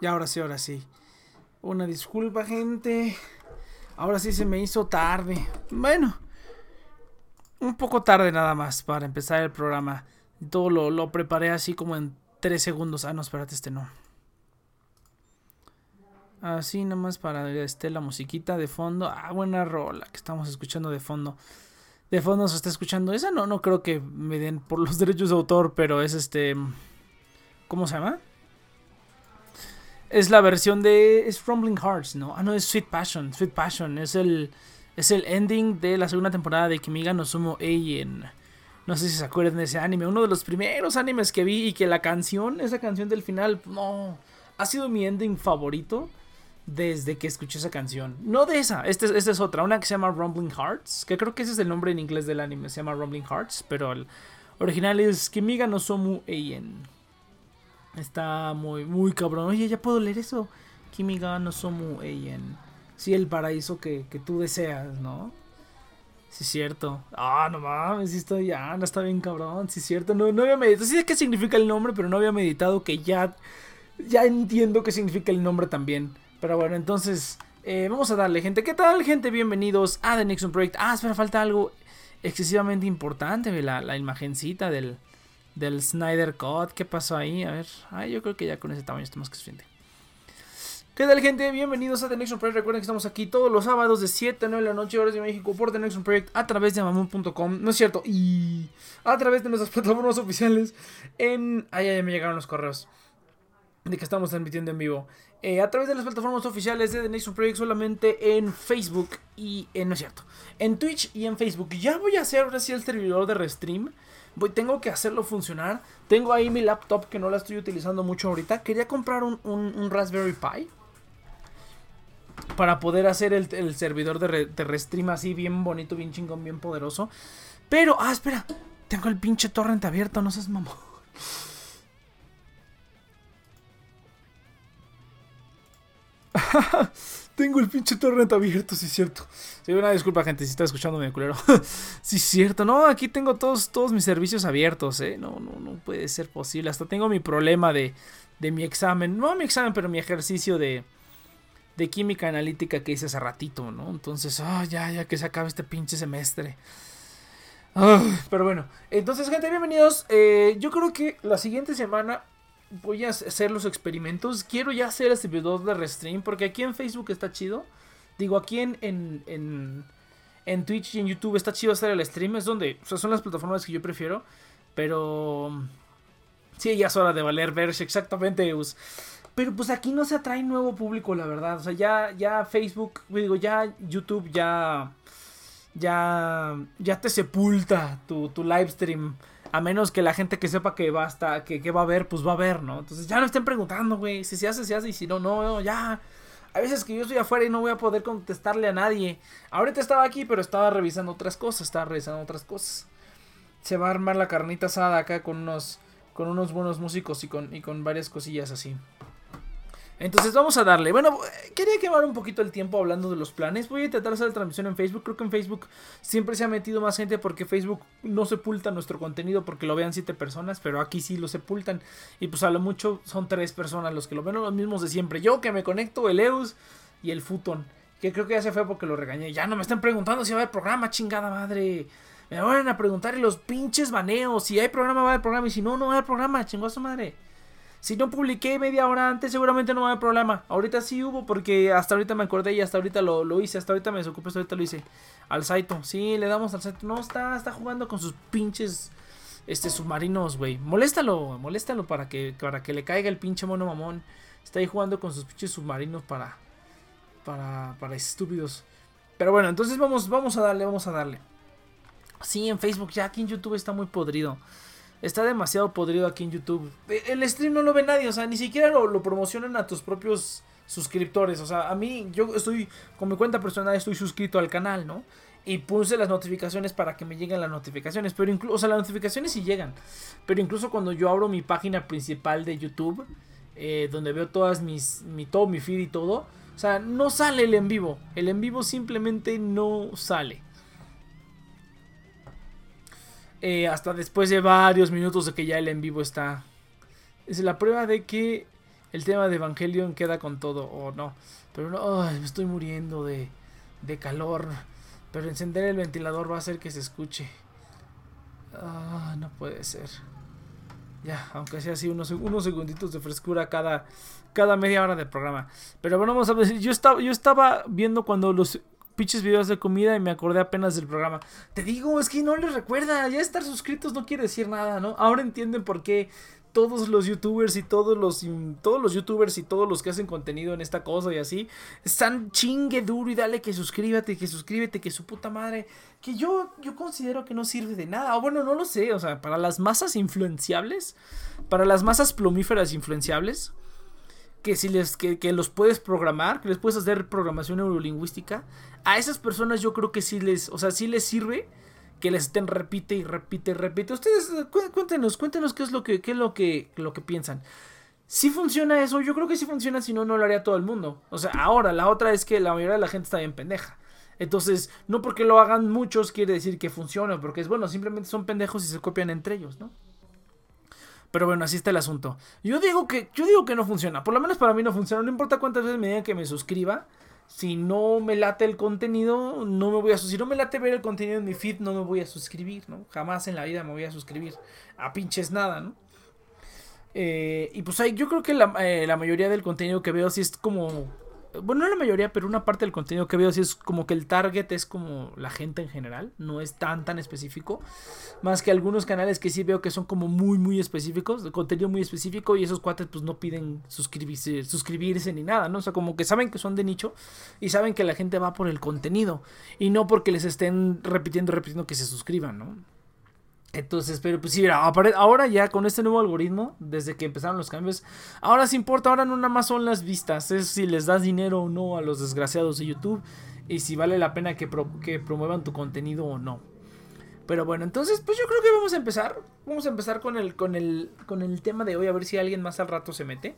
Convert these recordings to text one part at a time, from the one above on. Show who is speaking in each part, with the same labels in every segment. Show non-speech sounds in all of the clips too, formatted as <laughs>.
Speaker 1: Y ahora sí, ahora sí. Una disculpa, gente. Ahora sí se me hizo tarde. Bueno, un poco tarde nada más para empezar el programa. Todo lo, lo preparé así como en 3 segundos. Ah, no, espérate, este no. Así nomás para este, la musiquita de fondo. Ah, buena rola que estamos escuchando de fondo. De fondo se está escuchando. Esa no, no creo que me den por los <laughs> derechos de autor, pero es este. ¿Cómo se llama? Es la versión de. Es Rumbling Hearts, ¿no? Ah, no, es Sweet Passion. Sweet Passion. Es el. Es el ending de la segunda temporada de Kimiga no Sumo Eien. No sé si se acuerdan de ese anime. Uno de los primeros animes que vi y que la canción, esa canción del final, no. Ha sido mi ending favorito desde que escuché esa canción. No de esa, esta este es otra, una que se llama Rumbling Hearts, que creo que ese es el nombre en inglés del anime, se llama Rumbling Hearts, pero el original es Kimiga no Somu Eien. Está muy, muy cabrón. Oye, ya puedo leer eso. Kimiga no Somu Eien. Sí, el paraíso que, que tú deseas, ¿no? Sí, cierto. Ah, no mames, sí estoy ya, no está bien cabrón. Sí, cierto. No, no había meditado. Sí sé qué significa el nombre, pero no había meditado que ya. Ya entiendo qué significa el nombre también. Pero bueno, entonces. Eh, vamos a darle, gente. ¿Qué tal, gente? Bienvenidos a The Nixon Project. Ah, espera, falta algo excesivamente importante. La, la imagencita del, del Snyder Cut. ¿Qué pasó ahí? A ver. Ay, yo creo que ya con ese tamaño está más que suficiente. ¿Qué tal gente? Bienvenidos a The Nexon Project. Recuerden que estamos aquí todos los sábados de 7 a 9 de la noche, horas de México, por The Nexon Project a través de amamun.com. No es cierto, y a través de nuestras <laughs> plataformas oficiales en... Ay, ay, me llegaron los correos de que estamos transmitiendo en vivo. Eh, a través de las plataformas oficiales de The Nation Project solamente en Facebook y en, no es cierto, en Twitch y en Facebook. Ya voy a hacer ahora sí el servidor de Restream. Tengo que hacerlo funcionar. Tengo ahí mi laptop que no la estoy utilizando mucho ahorita. Quería comprar un, Raspberry Pi. Para poder hacer el, servidor de, de, Restream así bien bonito, bien chingón, bien poderoso. Pero, ah, espera. Tengo el pinche torrent abierto, no seas mamón. <laughs> Tengo el pinche torrent abierto, sí es cierto. Sí, una disculpa, gente, si está escuchando mi culero. <laughs> sí es cierto. No, aquí tengo todos, todos mis servicios abiertos, eh. No, no, no puede ser posible. Hasta tengo mi problema de, de mi examen. No mi examen, pero mi ejercicio de, de química analítica que hice hace ratito, ¿no? Entonces, ah, ya, ya que se acabe este pinche semestre. pero bueno, entonces, gente, bienvenidos. Eh, yo creo que la siguiente semana voy a hacer los experimentos. Quiero ya hacer este video de restream. Porque aquí en Facebook está chido. Digo, aquí en, en, en, Twitch y en YouTube está chido hacer el stream. Es donde, o sea, son las plataformas que yo prefiero. Pero... Sí, ya es hora de valer verse exactamente. Pero pues aquí no se atrae nuevo público, la verdad. O sea, ya, ya Facebook, digo, ya YouTube ya... Ya, ya te sepulta tu, tu live stream. A menos que la gente que sepa que va hasta, que, que va a ver, pues va a ver, ¿no? Entonces ya no estén preguntando, güey. Si se hace, se hace. Y si no, no, ya. A veces que yo estoy afuera y no voy a poder contestarle a nadie. Ahorita estaba aquí, pero estaba revisando otras cosas. Estaba revisando otras cosas. Se va a armar la carnita asada acá con unos, con unos buenos músicos y con, y con varias cosillas así. Entonces vamos a darle. Bueno, quería quemar un poquito el tiempo hablando de los planes. Voy a intentar hacer la transmisión en Facebook. Creo que en Facebook siempre se ha metido más gente porque Facebook no sepulta nuestro contenido porque lo vean siete personas, pero aquí sí lo sepultan. Y pues a lo mucho son tres personas los que lo ven, los mismos de siempre. Yo que me conecto, el Eus y el Futon. Que creo que ya se fue porque lo regañé. Ya no me están preguntando si va a haber programa, chingada madre. Me van a preguntar los pinches baneos. Si hay programa, va a haber programa. Y si no, no va a haber programa, chingosa madre. Si no publiqué media hora antes, seguramente no va a haber problema. Ahorita sí hubo, porque hasta ahorita me acordé y hasta ahorita lo, hice. Hasta ahorita me desocupé, hasta ahorita lo hice. Al Saito. Sí, le damos al Saito. No, está, está jugando con sus pinches este, submarinos, güey. Moléstalo, moléstalo para que, para que le caiga el pinche mono mamón. Está ahí jugando con sus pinches submarinos para, para, para estúpidos. Pero bueno, entonces vamos, vamos a darle, vamos a darle. Sí, en Facebook, ya aquí en YouTube está muy podrido. Está demasiado podrido aquí en YouTube. E, el stream no lo ve nadie, o sea, ni siquiera lo, promocionan a tus propios suscriptores. O sea, a mí, yo estoy, con mi cuenta personal, estoy suscrito al canal, ¿no? Y puse las notificaciones para que me lleguen las notificaciones. Pero incluso, o sea, las notificaciones sí llegan. Pero incluso cuando yo abro mi página principal de YouTube, eh, donde veo todas mis, mi, todo mi feed y todo, o sea, no sale el en vivo. El en vivo simplemente no sale. Eh, hasta después de varios minutos de que ya el en vivo está. Es la prueba de que el tema de Evangelion queda con todo o no. Pero no, me estoy muriendo de, de calor. Pero encender el ventilador va a hacer que se escuche. Ah, no puede ser. Ya, aunque sea así, unos, unos segunditos de frescura cada, cada media hora de programa. Pero bueno, vamos a ver. Yo estaba, yo estaba viendo cuando los pinches videos de comida y me acordé apenas del programa. Te digo, es que no les recuerda. Ya estar suscritos no quiere decir nada, ¿no? Ahora entienden por qué todos los youtubers y todos los todos los youtubers y todos los que hacen contenido en esta cosa y así están chingue duro y dale que suscríbete, que suscríbete, que su puta madre, que yo yo considero que no sirve de nada. O bueno, no lo sé, o sea, para las masas influenciables, para las masas plumíferas influenciables, que si les que, que los puedes programar, que les puedes hacer programación neurolingüística, a esas personas yo creo que sí les, o sea, sí les sirve que les estén repite y repite y repite. Ustedes cuéntenos, cuéntenos qué es lo que, qué es lo que, lo que piensan. Si funciona eso, yo creo que sí funciona, si no, no lo haría todo el mundo. O sea, ahora, la otra es que la mayoría de la gente está bien pendeja. Entonces, no porque lo hagan muchos quiere decir que funciona, porque es bueno, simplemente son pendejos y se copian entre ellos, ¿no? Pero bueno, así está el asunto. Yo digo que, yo digo que no funciona. Por lo menos para mí no funciona. No importa cuántas veces me digan que me suscriba si no me late el contenido, no me voy a si no me late ver el contenido en mi feed, no me voy a suscribir, ¿no? Jamás en la vida me voy a suscribir a pinches nada, ¿no? Eh, y pues hay, yo creo que la, eh, la mayoría del contenido que veo sí es como bueno, no la mayoría, pero una parte del contenido que veo sí es como que el target es como la gente en general, no es tan tan específico, más que algunos canales que sí veo que son como muy muy específicos, de contenido muy específico y esos cuates pues no piden suscribirse, suscribirse ni nada, ¿no? O sea, como que saben que son de nicho y saben que la gente va por el contenido y no porque les estén repitiendo repitiendo que se suscriban, ¿no? Entonces, pero pues sí, ahora ya con este nuevo algoritmo, desde que empezaron los cambios, ahora sí importa, ahora no nada más son las vistas, es si les das dinero o no a los desgraciados de YouTube y si vale la pena que, que promuevan tu contenido o no. Pero bueno, entonces pues yo creo que vamos a empezar, vamos a empezar con el, con el, con el tema de hoy, a ver si alguien más al rato se mete.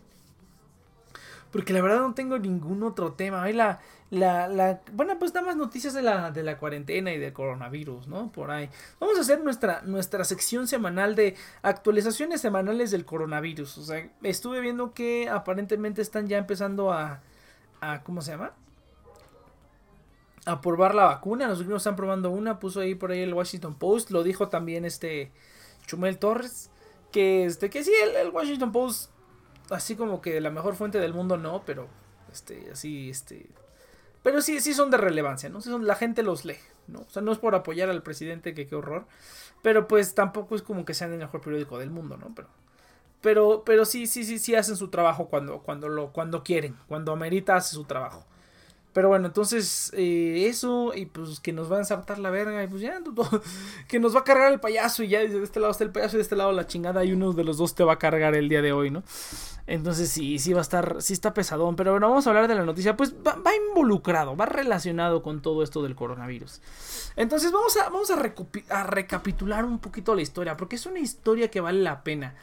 Speaker 1: Porque la verdad no tengo ningún otro tema. Ahí la, la, la, bueno, pues nada más noticias de la, de la cuarentena y del coronavirus, ¿no? Por ahí. Vamos a hacer nuestra, nuestra sección semanal de actualizaciones semanales del coronavirus. O sea, estuve viendo que aparentemente están ya empezando a, a ¿cómo se llama? A probar la vacuna. Los gringos están probando una. Puso ahí por ahí el Washington Post. Lo dijo también este Chumel Torres. Que, este, que sí, el Washington Post así como que la mejor fuente del mundo no, pero este, así, este, pero sí, sí son de relevancia, ¿no? La gente los lee, ¿no? O sea, no es por apoyar al presidente, que qué horror, pero pues tampoco es como que sean el mejor periódico del mundo, ¿no? Pero, pero, pero sí, sí, sí, sí hacen su trabajo cuando, cuando lo, cuando quieren, cuando amerita hace su trabajo. Pero bueno, entonces eh, eso y pues que nos va a ensartar la verga y pues ya, <laughs> que nos va a cargar el payaso y ya de este lado está el payaso y de este lado la chingada y uno de los dos te va a cargar el día de hoy, ¿no? Entonces sí, sí va a estar, sí está pesadón, pero bueno, vamos a hablar de la noticia, pues va, involucrado, va relacionado con todo esto del coronavirus. Entonces vamos a, vamos a, a recapitular un poquito la historia, porque es una historia que vale la pena.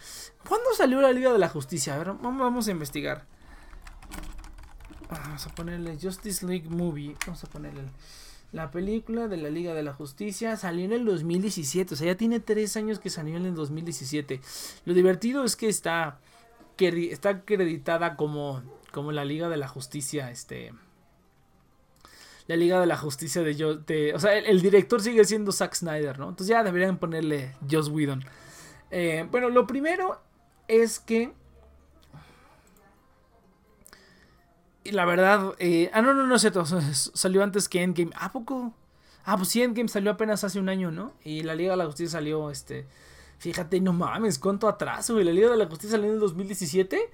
Speaker 1: ¿Cuándo salió la Liga de la Justicia? A ver, vamos a investigar. Vamos a ponerle Justice League Movie. Vamos a ponerle la película de la Liga de la Justicia. Salió en el 2017. O sea, ya tiene tres años que salió en el 2017. Lo divertido es que está, está acreditada como, como la Liga de la Justicia. Este. La Liga de la Justicia de, o sea, el, director sigue siendo Zack Snyder, ¿no? Entonces ya deberían ponerle Joss Whedon. Eh, bueno, lo primero es que la verdad, eh, ah, no, no, no sé, <laughs> salió antes que Endgame. ¿A poco? Ah, pues sí, Endgame salió apenas hace un año, ¿no? Y la Liga de la Justicia salió, este, fíjate, no mames, cuánto atraso, güey. La Liga de la Justicia salió en el 2017.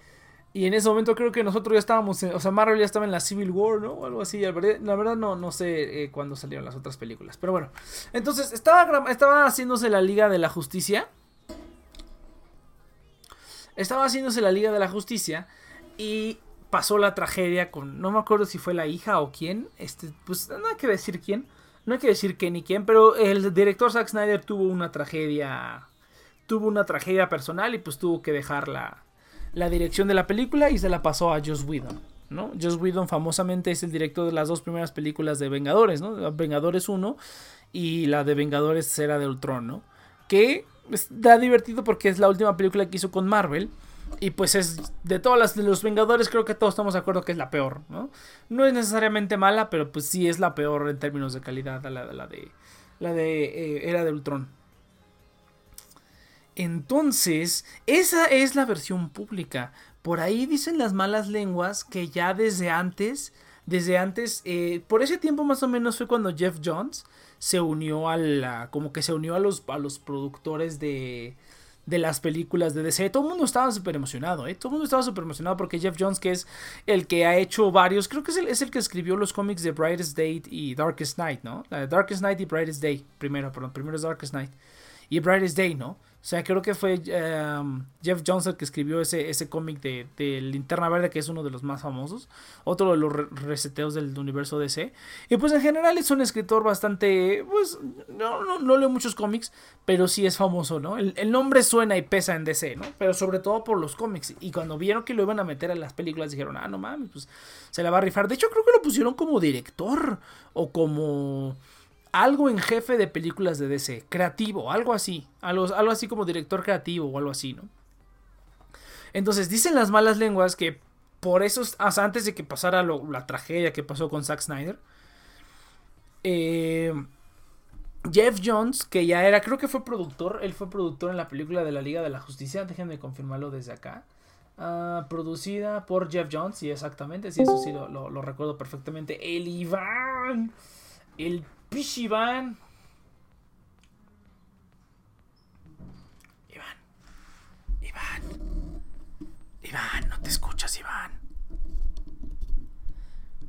Speaker 1: Y en ese momento creo que nosotros ya estábamos, o sea, Marvel ya estaba en la Civil War, ¿no? O algo así. La verdad, la verdad no, no sé eh, cuándo salieron las otras películas. Pero bueno, entonces estaba, estaba haciéndose la Liga de la Justicia. Estaba haciéndose la Liga de la Justicia. Y pasó la tragedia con, no me acuerdo si fue la hija o quién, este, pues no hay que decir quién, no hay que decir qué ni quién, pero el director Zack Snyder tuvo una tragedia, tuvo una tragedia personal y pues tuvo que dejar la, la dirección de la película y se la pasó a Joss Whedon, ¿no? Joss Whedon famosamente es el director de las dos primeras películas de Vengadores, ¿no? Vengadores 1 y la de Vengadores Era de Ultron, ¿no? Que da divertido porque es la última película que hizo con Marvel Y pues es de todas las de los Vengadores, creo que todos estamos de acuerdo que es la peor, ¿no? No es necesariamente mala, pero pues sí es la peor en términos de calidad, la, la de la de eh, Era de Ultron. Entonces, esa es la versión pública. Por ahí dicen las malas lenguas que ya desde antes, desde antes, eh, por ese tiempo más o menos fue cuando Jeff Jones se unió a la, como que se unió a los, a los productores de, de las películas de DC. Todo el mundo estaba súper emocionado, ¿eh? Todo el mundo estaba súper emocionado porque Jeff Jones, que es el que ha hecho varios, creo que es el, es el que escribió los cómics de Brightest Day y Darkest Night, ¿no? Darkest Night y Brightest Day, primero, perdón, primero es Darkest Night. Y Brightest Day, ¿no? O sea, creo que fue em, Jeff Johnson que escribió ese, ese cómic de, de, Linterna Verde, que es uno de los más famosos. Otro de los reseteos del universo DC. Y pues en general es un escritor bastante. Pues no, no, no leo muchos cómics, pero sí es famoso, ¿no? El, el, nombre suena y pesa en DC, ¿no? Pero sobre todo por los cómics. Y cuando vieron que lo iban a meter en las películas, dijeron, ah, no mames, pues se la va a rifar. De hecho, creo que lo pusieron como director o como algo en jefe de películas de DC, creativo, algo así, algo, algo así como director creativo o algo así, ¿no? Entonces dicen las malas lenguas que por eso, antes de que pasara la tragedia que pasó con Zack Snyder, eh, Jeff Jones, que ya era, creo que fue productor, él fue productor en la película de la Liga de la Justicia, déjenme confirmarlo desde acá. Ah, producida por Jeff Jones, sí, exactamente, sí, eso sí lo, recuerdo perfectamente. El Iván, el Iván. Iván. Iván. Iván, no te escuchas, Iván.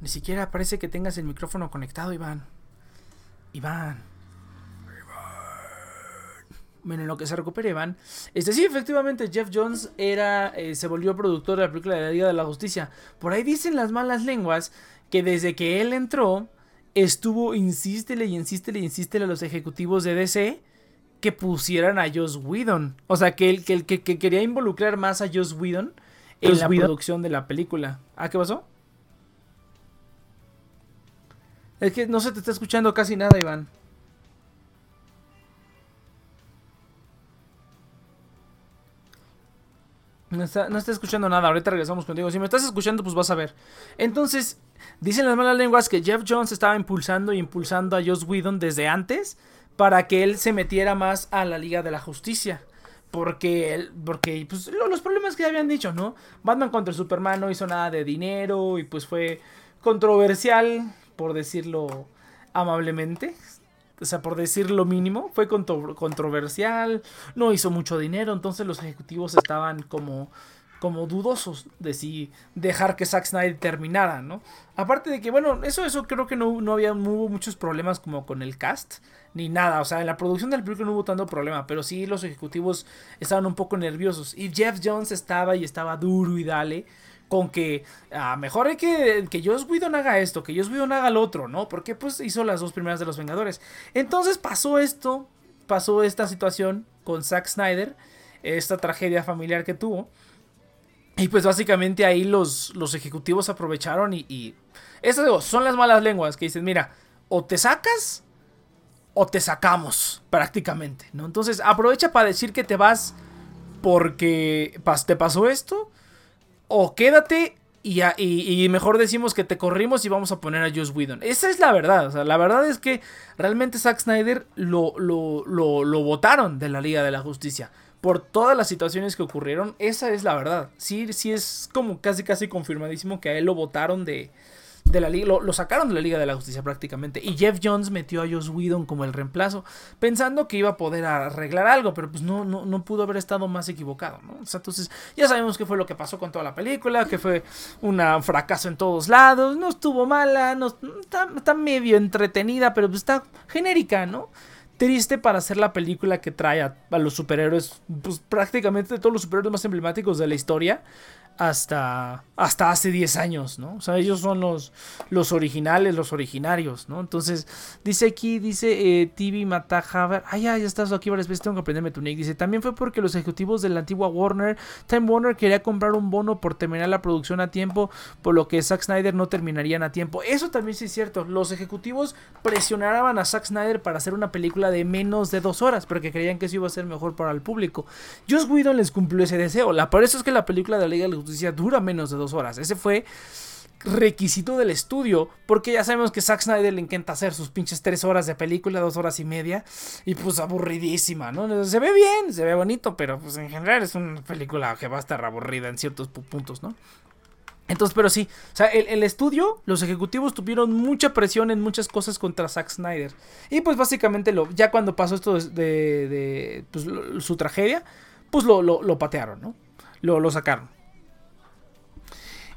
Speaker 1: Ni siquiera parece que tengas el micrófono conectado, Iván. Iván. Bueno, en lo que se recupere Iván. Este sí, efectivamente, Jeff Jones era. Eh, se volvió productor de la película de la Liga de la Justicia. Por ahí dicen las malas lenguas que desde que él entró estuvo, insístele y insístele y insístele a los ejecutivos de DC que pusieran a Joss Whedon. O sea, que, el, que, que, que quería involucrar más a Joss Whedon en la producción de la película. ¿Ah, qué pasó? Es que no se te está escuchando casi nada, Iván. No está, no está escuchando nada, ahorita regresamos contigo. Si me estás escuchando, pues vas a ver. Entonces, Dicen las malas lenguas que Jeff Jones estaba impulsando y impulsando a Joss Whedon desde antes para que él se metiera más a la Liga de la Justicia. Porque, porque pues, los problemas que ya habían dicho, ¿no? Batman contra Superman no hizo nada de dinero y pues fue controversial, por decirlo amablemente. O sea, por decir lo mínimo, fue controversial, no hizo mucho dinero, entonces los ejecutivos estaban como como dudosos de si dejar que Zack Snyder terminara, ¿no? Aparte de que, bueno, eso, eso creo que no, no había hubo muchos problemas como con el cast, ni nada, o sea, en la producción del película no hubo tanto problema, pero sí los ejecutivos estaban un poco nerviosos y Jeff Jones estaba y estaba duro y dale con que ah, mejor hay que que Joss Whedon haga esto, que Joss Whedon haga lo otro, ¿no? Porque pues hizo las dos primeras de los Vengadores. Entonces pasó esto, pasó esta situación con Zack Snyder, esta tragedia familiar que tuvo. Y pues básicamente ahí los, los ejecutivos aprovecharon y, y eso son las malas lenguas que dicen, mira, o te sacas o te sacamos prácticamente, ¿no? Entonces aprovecha para decir que te vas porque te pasó esto o quédate y, y, mejor decimos que te corrimos y vamos a poner a Joss Whedon. Esa es la verdad. O sea, la verdad es que realmente Zack Snyder lo, lo, lo, lo votaron de la Liga de la Justicia por todas las situaciones que ocurrieron, esa es la verdad. Sí, sí es como casi casi confirmadísimo que a él lo votaron de, de la liga, lo, sacaron de la Liga de la Justicia prácticamente. Y Jeff Jones metió a Joss Whedon como el reemplazo, pensando que iba a poder arreglar algo, pero pues no, no, no pudo haber estado más equivocado, ¿no? entonces ya sabemos qué fue lo que pasó con toda la película, que fue un fracaso en todos lados, no estuvo mala, no, está, está medio entretenida, pero pues está genérica, ¿no? triste para hacer la película que trae a, los superhéroes, pues prácticamente todos los superhéroes más emblemáticos de la historia, hasta, hasta hace 10 años, ¿no? O sea, ellos son los, los originales, los originarios, ¿no? Entonces, dice aquí, dice eh, TV Matajaver, ay, ya, ya estás aquí varias veces, tengo que aprenderme tu nick. Dice, también fue porque los ejecutivos de la antigua Warner, Time Warner quería comprar un bono por terminar la producción a tiempo, por lo que Zack Snyder no terminarían a tiempo. Eso también sí es cierto, los ejecutivos presionaban a Zack Snyder para hacer una película de menos de dos horas, porque creían que eso iba a ser mejor para el público. Joss Whedon les cumplió ese deseo, la, por eso es que la película de la Liga de Justicia dura menos de dos horas. Ese fue requisito del estudio, porque ya sabemos que Zack Snyder le encanta hacer sus pinches tres horas de película, dos horas y media, y pues aburridísima, ¿no? Se ve bien, se ve bonito, pero pues en general es una película que va a estar aburrida en ciertos puntos, ¿no? Entonces, pero sí, o sea, el, estudio, los ejecutivos tuvieron mucha presión en muchas cosas contra Zack Snyder. Y pues básicamente lo, ya cuando pasó esto de, de, pues, su tragedia, pues lo, lo, patearon, ¿no? Lo, lo sacaron.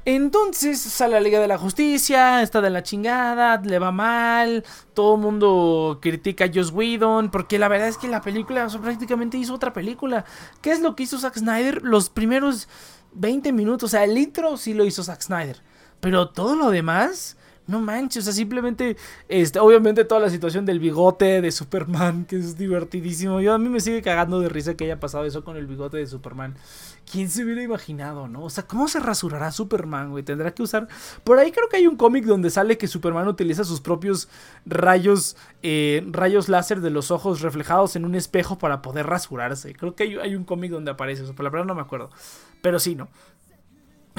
Speaker 1: Entonces sale la Liga de la Justicia, está de la chingada, le va mal, todo el mundo critica a Joss Whedon, porque la verdad es que la película prácticamente hizo otra película. ¿Qué es lo que hizo Zack Snyder? Los primeros 20 minutos, o sea, el intro sí lo hizo Zack Snyder, pero todo lo demás no manches, o sea, simplemente, este, obviamente toda la situación del bigote de Superman, que es divertidísimo. Yo a mí me sigue cagando de risa que haya pasado eso con el bigote de Superman. ¿Quién se hubiera imaginado, no? O sea, ¿cómo se rasurará Superman, güey? Tendrá que usar... Por ahí creo que hay un cómic donde sale que Superman utiliza sus propios rayos, eh, rayos láser de los ojos reflejados en un espejo para poder rasurarse. Creo que hay, un cómic donde aparece eso, pero la verdad no me acuerdo. Pero sí, ¿no?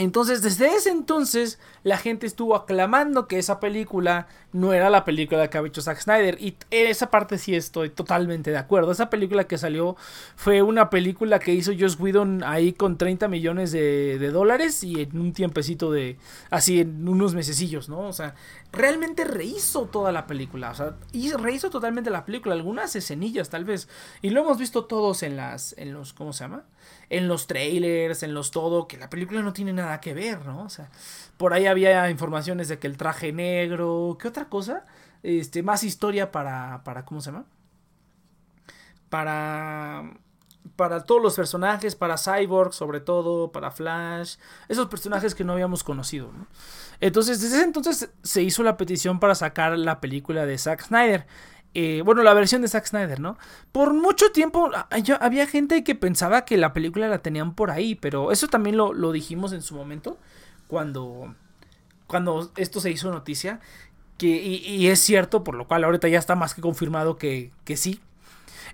Speaker 1: Entonces, desde ese entonces, la gente estuvo aclamando que esa película no era la película que había hecho Zack Snyder. Y esa parte sí estoy totalmente de acuerdo. Esa película que salió fue una película que hizo Joss Whedon ahí con 30 millones de, de dólares y en un tiempecito de. así en unos mesecillos, ¿no? O sea, realmente rehizo toda la película. O sea, y rehizo totalmente la película. Algunas escenillas, tal vez. Y lo hemos visto todos en las. en los. ¿cómo se llama? En los trailers, en los todo. Que la película no tiene nada que ver, ¿no? O sea. Por ahí había informaciones de que el traje negro. ¿Qué otra cosa? Este. Más historia para. para. ¿cómo se llama? Para para todos los personajes, para Cyborg sobre todo, para Flash, esos personajes que no habíamos conocido. ¿no? Entonces, desde ese entonces se hizo la petición para sacar la película de Zack Snyder. Eh, bueno, la versión de Zack Snyder, ¿no? Por mucho tiempo había gente que pensaba que la película la tenían por ahí, pero eso también lo, dijimos en su momento, cuando, cuando esto se hizo noticia. Que, y, es cierto, por lo cual ahorita ya está más que confirmado que, que sí,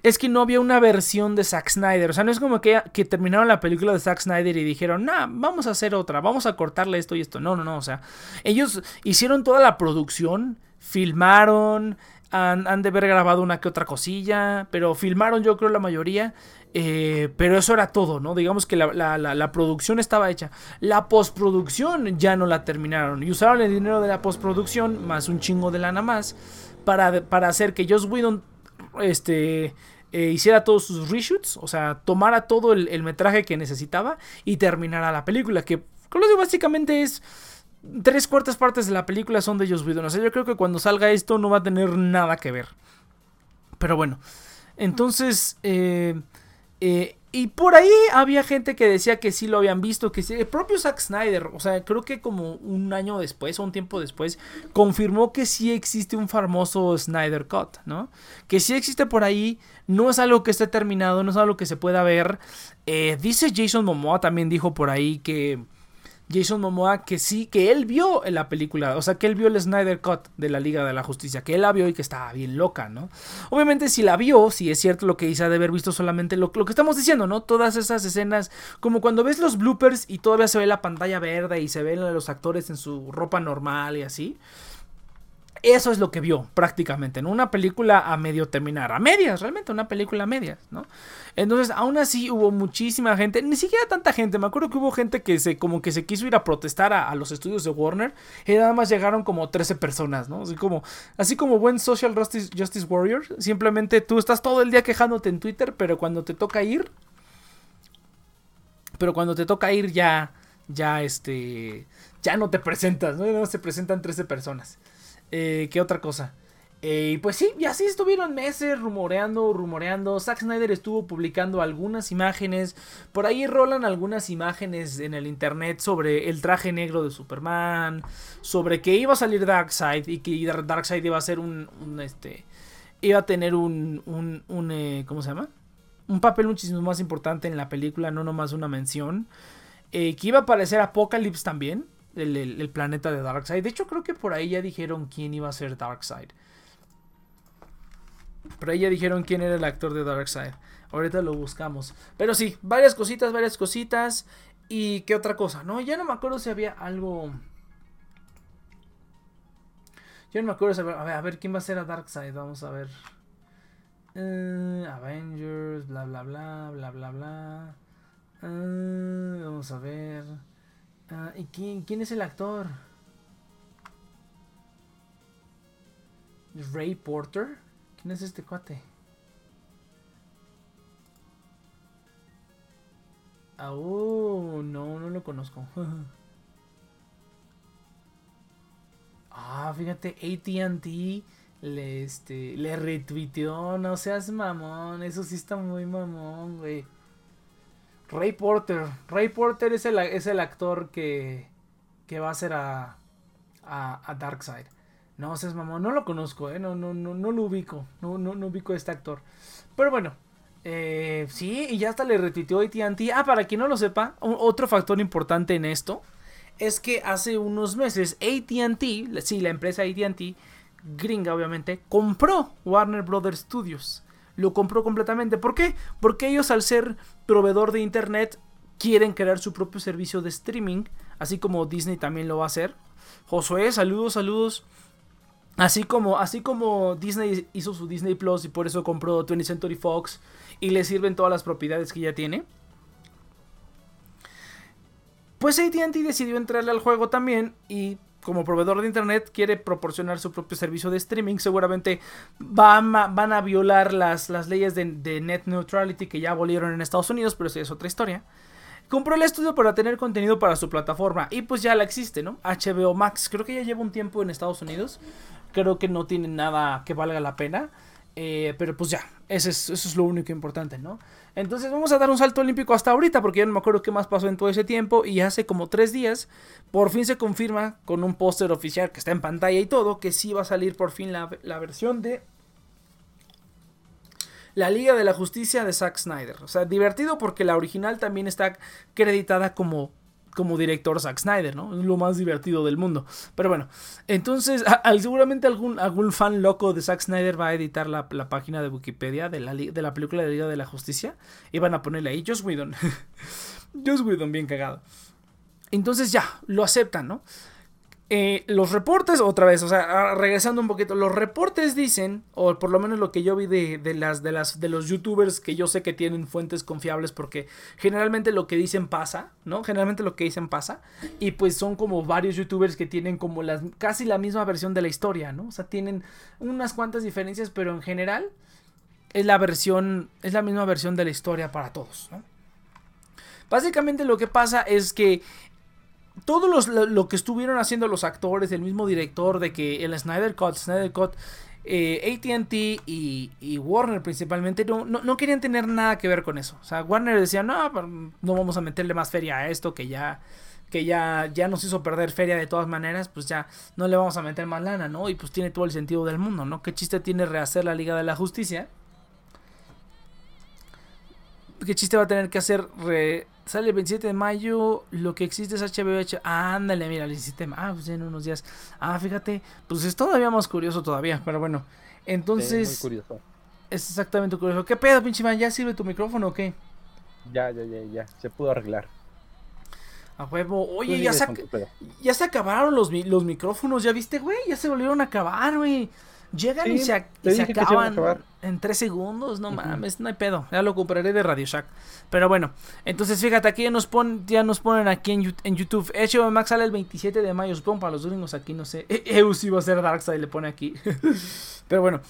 Speaker 1: es que no había una versión de Zack Snyder. O sea, no es como que, que terminaron la película de Zack Snyder y dijeron, nah, vamos a hacer otra, vamos a cortarle esto y esto. No, no, no. O sea, ellos hicieron toda la producción, filmaron, han, de haber grabado una que otra cosilla, pero filmaron yo creo la mayoría. Eh, pero eso era todo, ¿no? Digamos que la, producción estaba hecha. La postproducción ya no la terminaron. Y usaron el dinero de la postproducción, más un chingo de lana más, para, para hacer que Joss Whedon este, eh, hiciera todos sus reshoots, o sea, tomara todo el, metraje que necesitaba y terminara la película, que básicamente es tres cuartas partes de la película son de Joss Whedon, o sea, yo creo que cuando salga esto no va a tener nada que ver. Pero bueno, entonces, eh, eh, y por ahí había gente que decía que sí lo habían visto, que el propio Zack Snyder, o sea, creo que como un año después o un tiempo después, confirmó que sí existe un famoso Snyder Cut, ¿no? Que sí existe por ahí, no es algo que esté terminado, no es algo que se pueda ver. Eh, dice Jason Momoa, también dijo por ahí que Jason Momoa que sí, que él vio en la película, o sea, que él vio el Snyder Cut de la Liga de la Justicia, que él la vio y que estaba bien loca, ¿no? Obviamente si la vio, si es cierto lo que dice de haber visto solamente lo, lo, que estamos diciendo, ¿no? Todas esas escenas, como cuando ves los bloopers y todavía se ve la pantalla verde y se ven los actores en su ropa normal y así. Eso es lo que vio prácticamente, en una película a medio terminar, a medias, realmente una película a medias, ¿no? Entonces, aún así hubo muchísima gente, ni siquiera tanta gente, me acuerdo que hubo gente que se como que se quiso ir a protestar a, los estudios de Warner y nada más llegaron como 13 personas, ¿no? Así como, así como buen social justice, warrior, simplemente tú estás todo el día quejándote en Twitter, pero cuando te toca ir, pero cuando te toca ir ya, ya este, ya no te presentas, ¿no? No se presentan 13 personas. Eh, ¿Qué otra cosa? Eh, y pues sí, y así estuvieron meses rumoreando, rumoreando. Zack Snyder estuvo publicando algunas imágenes. Por ahí rolan algunas imágenes en el internet sobre el traje negro de Superman. Sobre que iba a salir Darkseid y que Darkseid iba a ser un, este... Iba a tener un... un, un eh, ¿Cómo se llama? Un papel muchísimo más importante en la película, no nomás una mención. Eh, que iba a aparecer Apocalypse también, el, planeta de Darkseid. De hecho, creo que por ahí ya dijeron quién iba a ser Darkseid. Pero ahí ya dijeron quién era el actor de Darkseid. Ahorita lo buscamos. Pero sí, varias cositas, varias cositas. ¿Y qué otra cosa? No, ya no me acuerdo si había algo. Yo no me acuerdo si había... A ver, a ver quién va a ser a Darkseid. Vamos a ver. Eh, Avengers, bla bla bla, bla bla bla. Eh, vamos a ver. Ah, ¿Y quién, quién es el actor? Ray Porter. ¿Quién es este cuate? Ah, oh, no, no lo conozco. <laughs> ah, fíjate, ATT le, este, le retuiteó. No seas mamón, eso sí está muy mamón, güey. Ray Porter. Ray Porter es el, es el actor que, que va a ser a, a, a Darkseid. No, seas mamón, no lo conozco, ¿eh? No, no, no, no lo ubico. No, no, no ubico a este actor. Pero bueno, eh, sí, y ya hasta le retuiteó ATT. Ah, para quien no lo sepa, otro factor importante en esto es que hace unos meses ATT, sí, la empresa ATT, gringa obviamente, compró Warner Brothers Studios. Lo compró completamente. ¿Por qué? Porque ellos al ser proveedor de internet quieren crear su propio servicio de streaming, así como Disney también lo va a hacer. Josué, saludos, saludos. Así como, así como Disney hizo su Disney Plus y por eso compró 20th Century Fox y le sirven todas las propiedades que ya tiene. Pues ATT decidió entrarle al juego también y como proveedor de internet quiere proporcionar su propio servicio de streaming. Seguramente van a, van a violar las, las leyes de, net neutrality que ya abolieron en Estados Unidos, pero eso es otra historia. Compró el estudio para tener contenido para su plataforma y pues ya la existe, ¿no? HBO Max, creo que ya lleva un tiempo en Estados Unidos creo que no tiene nada que valga la pena. Eh, pero pues ya, eso es, eso es lo único importante, ¿no? Entonces vamos a dar un salto olímpico hasta ahorita, porque ya no me acuerdo qué más pasó en todo ese tiempo. Y hace como tres días, por fin se confirma con un póster oficial que está en pantalla y todo, que sí va a salir por fin la, la versión de la Liga de la Justicia de Zack Snyder. O sea, divertido porque la original también está creditada como como director Zack Snyder, ¿no? Es lo más divertido del mundo. Pero bueno, entonces <laughs> seguramente algún, algún fan loco de Zack Snyder va a editar la, página de Wikipedia de la, de la película de Liga de la Justicia y van a ponerle ahí Joss Whedon. <laughs> Joss Whedon bien cagado. Entonces ya, lo aceptan, ¿no? Eh, los reportes, otra vez, o sea, regresando un poquito, los reportes dicen, o por lo menos lo que yo vi de, las, de, las, de los youtubers que yo sé que tienen fuentes confiables, porque generalmente lo que dicen pasa, ¿no? Generalmente lo que dicen pasa, y pues son como varios youtubers que tienen como las, casi la misma versión de la historia, ¿no? O sea, tienen unas cuantas diferencias, pero en general es la versión, es la misma versión de la historia para todos, ¿no? Básicamente lo que pasa es que todo lo, que estuvieron haciendo los actores, el mismo director de que el Snyder Cut, Snyder Cut, eh, ATT y, Warner principalmente no, no, querían tener nada que ver con eso. O sea, Warner decía, no, no vamos a meterle más feria a esto que ya que ya, ya nos hizo perder feria de todas maneras, pues ya no le vamos a meter más lana, ¿no? Y pues tiene todo el sentido del mundo, ¿no? ¿Qué chiste tiene rehacer la Liga de la Justicia? ¿Qué chiste va a tener que hacer re, Sale el 27 de mayo. Lo que existe es HBO. ándale, mira, el 17 de Ah, pues en unos días. Ah, fíjate. Pues es todavía más curioso todavía. Pero bueno. Entonces. muy curioso. Es exactamente curioso. ¿Qué pedo, pinche man? ¿Ya sirve tu micrófono o qué?
Speaker 2: Ya, ya, ya, ya. Se pudo arreglar.
Speaker 1: A huevo. Oye, ya se, ya se acabaron los, los micrófonos. ¿Ya viste, güey? Ya se volvieron a acabar, güey. Llegan y se, acaban en tres segundos, no mames, no hay pedo. Ya lo compraré de Radio Shack. Pero bueno, entonces fíjate, aquí ya nos, pon, ya nos ponen aquí en, en YouTube. HBO Max sale el 27 de mayo, supongo para los gringos aquí, no sé. EU sí va a ser Darkseid, le pone aquí. <laughs> Pero bueno.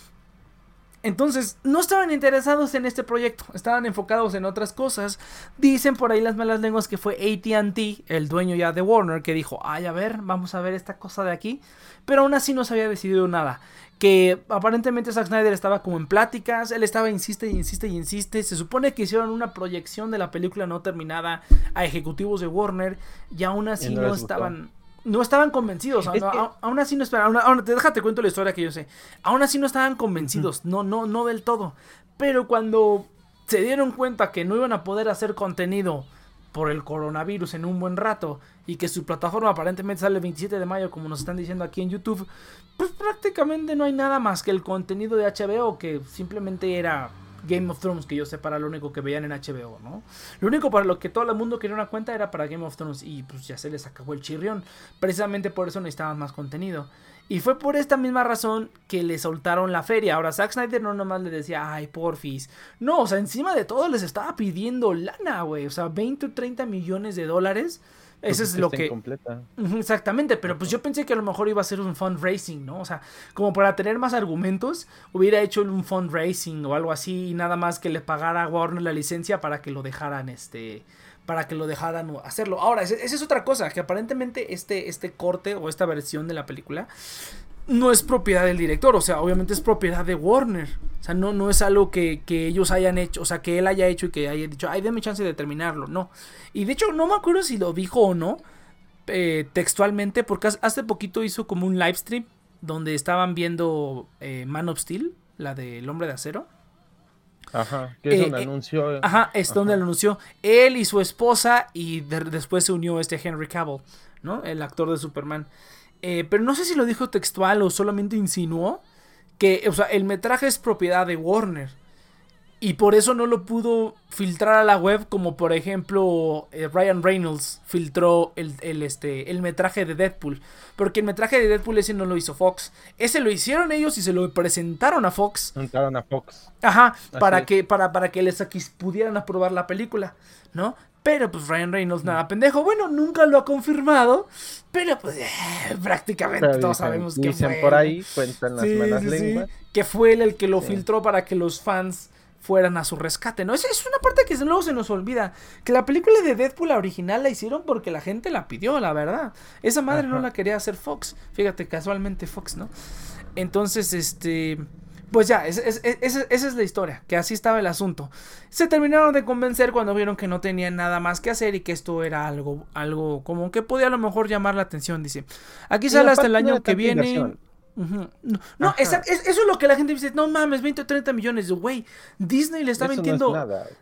Speaker 1: Entonces, no estaban interesados en este proyecto, estaban enfocados en otras cosas. Dicen por ahí las malas lenguas que fue ATT, el dueño ya de Warner, que dijo, ay, a ver, vamos a ver esta cosa de aquí. Pero aún así no se había decidido nada. Que aparentemente Zack Snyder estaba como en pláticas, él estaba insiste y insiste y insiste. Se supone que hicieron una proyección de la película no terminada a ejecutivos de Warner y aún así no, estaban no estaban convencidos. aún así no esperaban. déjate cuento la historia que yo sé. Aún así no estaban convencidos. No, no, no del todo. Pero cuando se dieron cuenta que no iban a poder hacer contenido por el coronavirus en un buen rato y que su plataforma aparentemente sale el 27 de mayo como nos están diciendo aquí en YouTube, pues prácticamente no hay nada más que el contenido de HBO que simplemente era Game of Thrones, que yo sé para lo único que veían en HBO, ¿no? Lo único para lo que todo el mundo quería una cuenta era para Game of Thrones y pues ya se les acabó el chirrión. Precisamente por eso necesitaban más contenido. Y fue por esta misma razón que le soltaron la feria. Ahora, Zack Snyder no nomás le decía, ay, porfis. No, o sea, encima de todo les estaba pidiendo lana, güey. O sea, 20 o 30 millones de dólares eso es lo que... Exactamente, pero pues yo pensé que a lo mejor iba a ser un fundraising, ¿no? O sea, como para tener más argumentos, hubiera hecho un fundraising o algo así y nada más que le pagara a Warner la licencia para que lo dejaran, este, para que lo dejaran hacerlo. Ahora, esa es otra cosa, que aparentemente este, este corte o esta versión de la película no es propiedad del director, o sea, obviamente es propiedad de Warner. O sea, no, no es algo que, ellos hayan hecho, o sea, que él haya hecho y que haya dicho, ay, déme chance de terminarlo, no. Y de hecho, no me acuerdo si lo dijo o no, eh, textualmente, porque hace poquito hizo como un live stream donde estaban viendo eh, Man of Steel, la del hombre de acero.
Speaker 2: Ajá, que es donde anunció.
Speaker 1: Ajá, es donde lo anunció. Él y su esposa, y después se unió este Henry Cavill, ¿no? El actor de Superman. Eh, pero no sé si lo dijo textual o solamente insinuó que, o sea, el metraje es propiedad de Warner. Y por eso no lo pudo filtrar a la web como por ejemplo eh, Ryan Reynolds filtró el, este, el metraje de Deadpool. Porque el metraje de Deadpool ese no lo hizo Fox. Ese lo hicieron ellos y se lo presentaron a Fox.
Speaker 2: Presentaron a Fox.
Speaker 1: Ajá, para que, para, para que les pudieran aprobar la película, ¿no? Pero pues Ryan Reynolds nada mm. pendejo. Bueno, nunca lo ha confirmado. Pero pues eh, prácticamente todos sabemos que
Speaker 2: fue. por ahí, cuentan las malas lenguas.
Speaker 1: que fue él el que lo filtró para que los fans fueran a su rescate, ¿no? Esa es una parte que luego se nos olvida. Que la película de Deadpool, la original, la hicieron porque la gente la pidió, la verdad. Esa madre no la quería hacer Fox. Fíjate, casualmente Fox, ¿no? Entonces, este... Pues ya, esa es, la historia, que así estaba el asunto. Se terminaron de convencer cuando vieron que no tenían nada más que hacer y que esto era algo, algo como que podía a lo mejor llamar la atención, dice. Aquí sale hasta el año que viene. No, eso es lo que la gente dice, no mames, 20 o 30 millones, güey. Disney le está metiendo...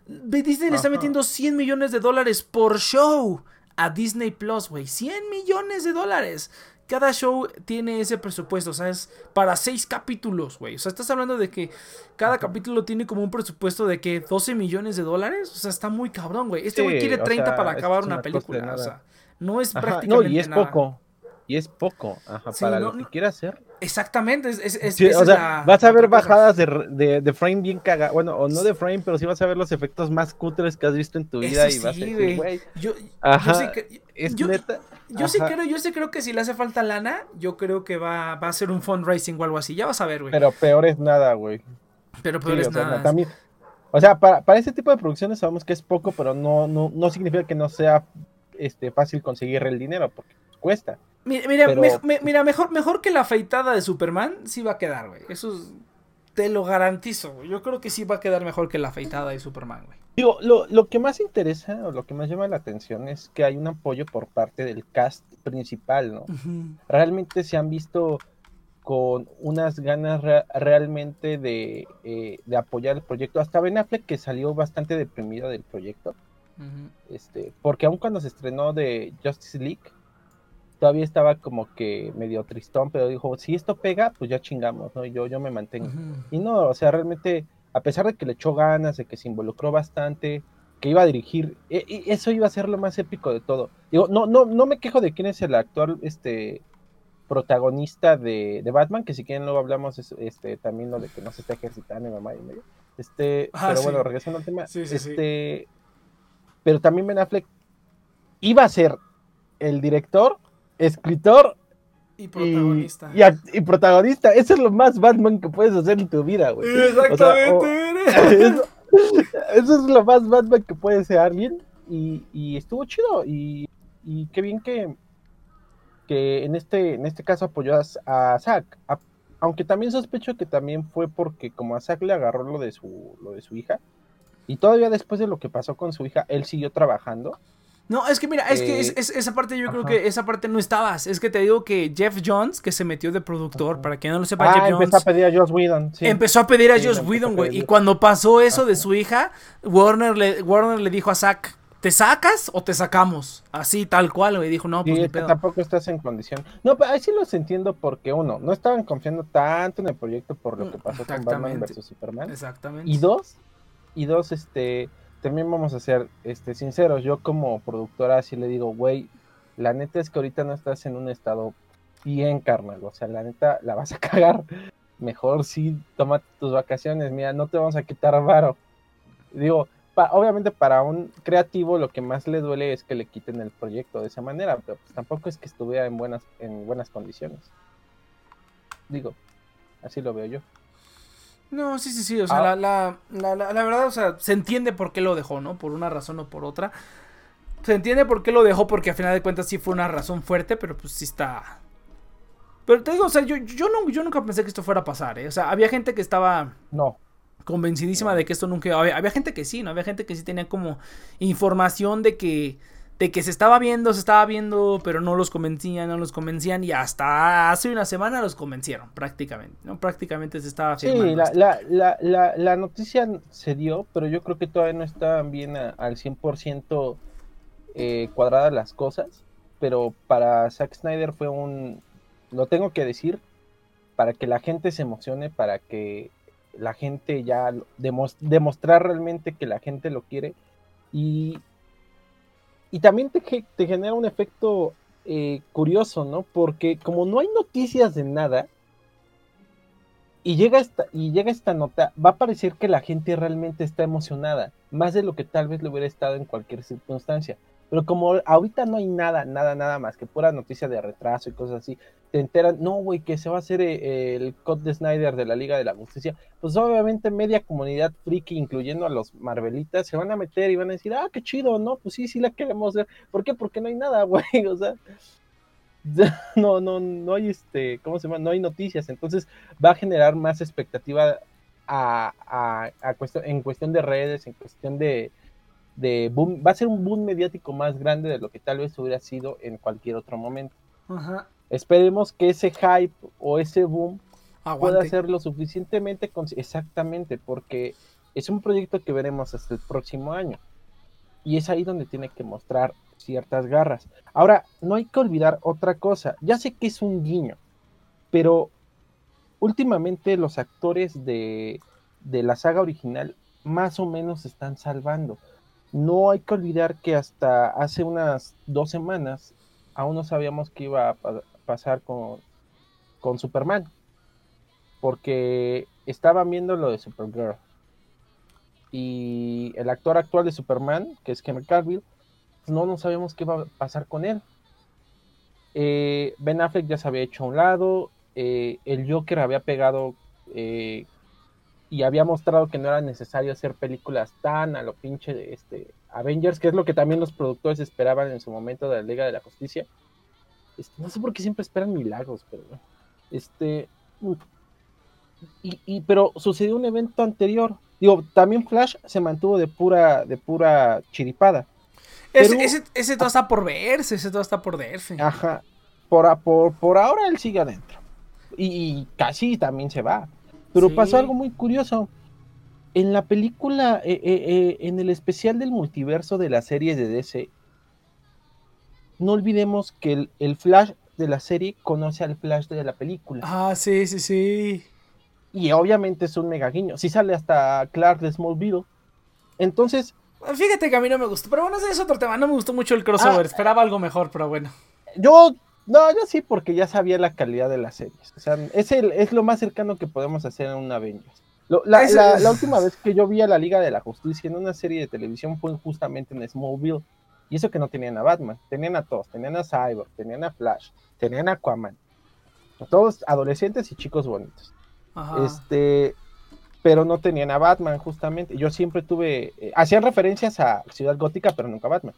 Speaker 1: Disney le está metiendo 100 millones de dólares por show a Disney Plus, güey. 100 millones de dólares cada show tiene ese presupuesto, ¿sabes? Para seis capítulos, güey. O sea, estás hablando de que cada capítulo tiene como un presupuesto de que 12 millones de dólares. O sea, está muy cabrón, güey. Este güey quiere 30 para acabar una, película. O sea, no es prácticamente
Speaker 2: No, y es poco. Y es poco, ajá, para lo que quiera hacer.
Speaker 1: Exactamente, es, es,
Speaker 2: o sea, vas a ver bajadas de, de, frame bien cagadas, bueno, o no de frame, pero sí vas a ver los efectos más cutres que has visto en tu vida y vas a decir, güey,
Speaker 1: yo, ajá, yo sí que, es neta. Yo sí creo, yo sí creo que si le hace falta lana, yo creo que va, va a ser un fundraising o algo así, ya vas a ver, güey.
Speaker 2: Pero peor es nada, güey.
Speaker 1: Pero peor es nada.
Speaker 2: también, o sea, para, para este tipo de producciones sabemos que es poco, pero no, no, no significa que no sea este, fácil conseguir el dinero, porque cuesta.
Speaker 1: Mira, mira, mejor, mejor que la afeitada de Superman sí va a quedar, güey. Eso te lo garantizo, güey. Yo creo que sí va a quedar mejor que la afeitada de Superman, güey.
Speaker 2: Digo, lo, lo, que más interesa o lo que más llama la atención es que hay un apoyo por parte del cast principal, ¿no? Realmente se han visto con unas ganas realmente de, eh, de, apoyar el proyecto. Hasta Ben Affleck que salió bastante deprimido del proyecto. este, porque aun cuando se estrenó de Justice League, todavía estaba como que medio tristón, pero dijo, si esto pega, pues ya chingamos, ¿no? Yo, yo me mantengo. Y no, o sea, realmente, a pesar de que le echó ganas, de que se involucró bastante, que iba a dirigir, e, e, eso iba a ser lo más épico de todo. Digo, no, no, no me quejo de quién es el actual este protagonista de, Batman, que si quieren luego hablamos este también lo de que no se está ejercitando mamá y medio. Este, ah, pero bueno, regresando al tema, este, pero también Ben Affleck iba a ser el director escritor
Speaker 1: Y protagonista.
Speaker 2: Y, protagonista. Eso es lo más Batman que puedes hacer en tu vida, güey.
Speaker 1: Exactamente. <laughs>
Speaker 2: eso, es lo más Batman que puede ser alguien. Y, estuvo chido. Y, qué bien que, que en este, en este caso apoyó a, Zack. aunque también sospecho que también fue porque como a Zack le agarró lo de su, lo de su hija. Y todavía después de lo que pasó con su hija, él siguió trabajando.
Speaker 1: No, es que mira, es que eh, esa parte yo creo que esa parte no estabas. Es que te digo que Jeff Jones, que se metió de productor, para que no lo sepa,
Speaker 2: ah,
Speaker 1: Jeff
Speaker 2: Jones. Empezó a pedir a Joss Whedon.
Speaker 1: Empezó a pedir a Joss Whedon, güey. Y cuando pasó eso de su hija, Warner le, Warner le dijo a Zack, ¿te sacas o te sacamos? Así, tal cual, güey. Dijo, no, pues
Speaker 2: sí, tampoco estás en condición. No, pero ahí sí los entiendo porque, uno, no estaban confiando tanto en el proyecto por lo que pasó con Batman vs Superman.
Speaker 1: Exactamente.
Speaker 2: Y dos, y dos, este también vamos a ser este, sinceros, yo como productora sí le digo, güey, la neta es que ahorita no estás en un estado bien carnal, o sea, la neta la vas a <laughs> cagar, mejor sí, toma tus vacaciones, mira, no te vamos a quitar varo. Digo, obviamente para un creativo lo que más le duele es que le quiten el proyecto de esa manera, pero pues tampoco es que estuviera en buenas, en buenas condiciones. Digo, así lo veo yo.
Speaker 1: No, sí, sí, sí. O sea, ah. la, la, la, la, verdad, o sea, se entiende por qué lo dejó, ¿no? Por una razón o por otra. Se entiende por qué lo dejó, porque a final de cuentas sí fue una razón fuerte, pero pues sí está. Pero te digo, o sea, yo, yo, no, yo nunca pensé que esto fuera a pasar, ¿eh? O sea, había gente que estaba.
Speaker 2: No.
Speaker 1: Convencidísima de que esto nunca. Había, había gente que sí, ¿no? Había gente que sí tenía como información de que de que se estaba viendo, se estaba viendo, pero no los convencían, no los convencían y hasta hace una semana los convencieron prácticamente, ¿no? Prácticamente se estaba
Speaker 2: Sí, la, la, la, la, noticia se dio, pero yo creo que todavía no estaban bien al 100% eh, cuadradas las cosas, pero para Zack Snyder fue un, lo tengo que decir, para que la gente se emocione, para que la gente ya demostrar realmente que la gente lo quiere y y también te, te genera un efecto eh, curioso, ¿no? Porque como no hay noticias de nada, y llega, esta, y llega esta nota, va a parecer que la gente realmente está emocionada, más de lo que tal vez le hubiera estado en cualquier circunstancia. Pero como ahorita no hay nada, nada, nada más que pura noticia de retraso y cosas así, te enteran, no, güey, que se va a hacer eh, el Code de Snyder de la Liga de la Justicia, pues obviamente media comunidad friki, incluyendo a los Marvelitas, se van a meter y van a decir, ah, qué chido, ¿no? Pues sí, sí la queremos ver. ¿Por qué? Porque no hay nada, <laughs> güey, o sea, <laughs> no, no, no hay este, ¿cómo se llama? No hay noticias, entonces va a generar más expectativa a, a, a cuestión, en cuestión de redes, en cuestión de, de boom, va a ser un boom mediático más grande de lo que tal vez hubiera sido en cualquier otro momento. Esperemos que ese hype o ese boom pueda ser lo suficientemente exactamente porque es un proyecto que veremos hasta el próximo año. Y es ahí donde tiene que mostrar ciertas garras. Ahora, no hay que olvidar otra cosa, ya sé que es un guiño, pero últimamente los actores de, de la saga original más o menos se están salvando no hay que olvidar que hasta hace unas dos semanas aún no sabíamos qué iba a pasar con, con Superman. Porque estaban viendo lo de Supergirl. Y el actor actual de Superman, que es Henry Cavill, pues no, no sabíamos qué iba a pasar con él. Eh, ben Affleck ya se había hecho a un lado. Eh, el Joker había pegado eh, y había mostrado que no era necesario hacer películas tan a lo pinche de este Avengers, que es lo que también los productores esperaban en su momento de la Liga de la Justicia. Este, no sé por qué siempre esperan milagros, pero este y, pero sucedió un evento anterior. Digo, también Flash se mantuvo de pura de pura chiripada.
Speaker 1: ese, ese, todo está por verse, ese todo está por verse.
Speaker 2: Ajá. Por, por, por ahora él sigue adentro. y casi también se va. Pero pasó algo muy curioso. En la película, eh, eh, eh, en el especial del multiverso de la serie de DC, no olvidemos que el, Flash de la serie conoce al Flash de la película.
Speaker 1: Ah, sí, sí, sí.
Speaker 2: Y obviamente es un mega guiño. Sí sale hasta Clark de Smallville. Entonces.
Speaker 1: Fíjate que a mí no me gustó. Pero bueno, ese es otro tema. No me gustó mucho el crossover. Ah, Esperaba algo mejor, pero bueno.
Speaker 2: Yo no, yo sí, porque ya sabía la calidad de las series. O sea, es, el, es lo más cercano que podemos hacer en un Avengers. la, última vez que yo vi a la Liga de la Justicia en una serie de televisión fue justamente en Smallville. Y eso que no tenían a Batman, tenían a todos, tenían a Cyborg, tenían a Flash, tenían a Aquaman. Todos adolescentes y chicos bonitos. Este, pero no tenían a Batman, justamente. Yo siempre tuve. Eh, hacían referencias a Ciudad Gótica, pero nunca a Batman.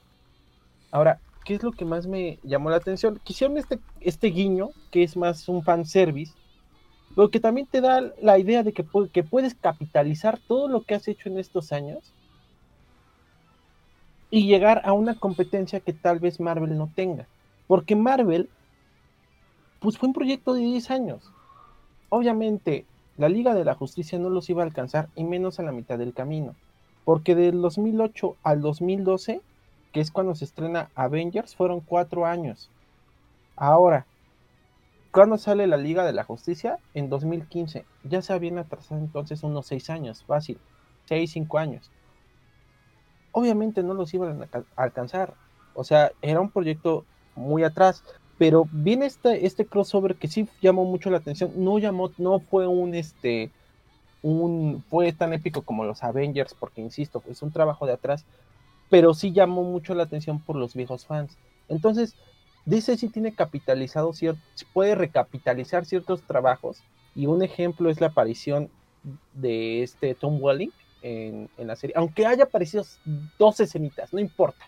Speaker 2: Ahora, ¿qué es lo que más me llamó la atención? Quisieron este, este guiño, que es más un fanservice, pero que también te da la idea de que, que puedes capitalizar todo lo que has hecho en estos años y llegar a una competencia que tal vez Marvel no tenga. Porque Marvel, pues fue un proyecto de 10 años. Obviamente, la Liga de la Justicia no los iba a alcanzar, y menos a la mitad del camino. Porque del 2008 al 2012, que es cuando se estrena Avengers, fueron 4 años. Ahora, ¿cuándo sale la Liga de la Justicia? En 2015. Ya se habían atrasado entonces unos 6 años, fácil. 6, 5 años obviamente no los iban a alcanzar. O sea, era un proyecto muy atrás. Pero viene este, este crossover que sí llamó mucho la atención. No llamó, no fue un este. Un, fue tan épico como los Avengers, porque insisto, es un trabajo de atrás, pero sí llamó mucho la atención por los viejos fans. Entonces, dice si tiene capitalizado cierto, puede recapitalizar ciertos trabajos, y un ejemplo es la aparición de este Tom Welling, en, la serie, aunque haya aparecido dos escenitas, no importa,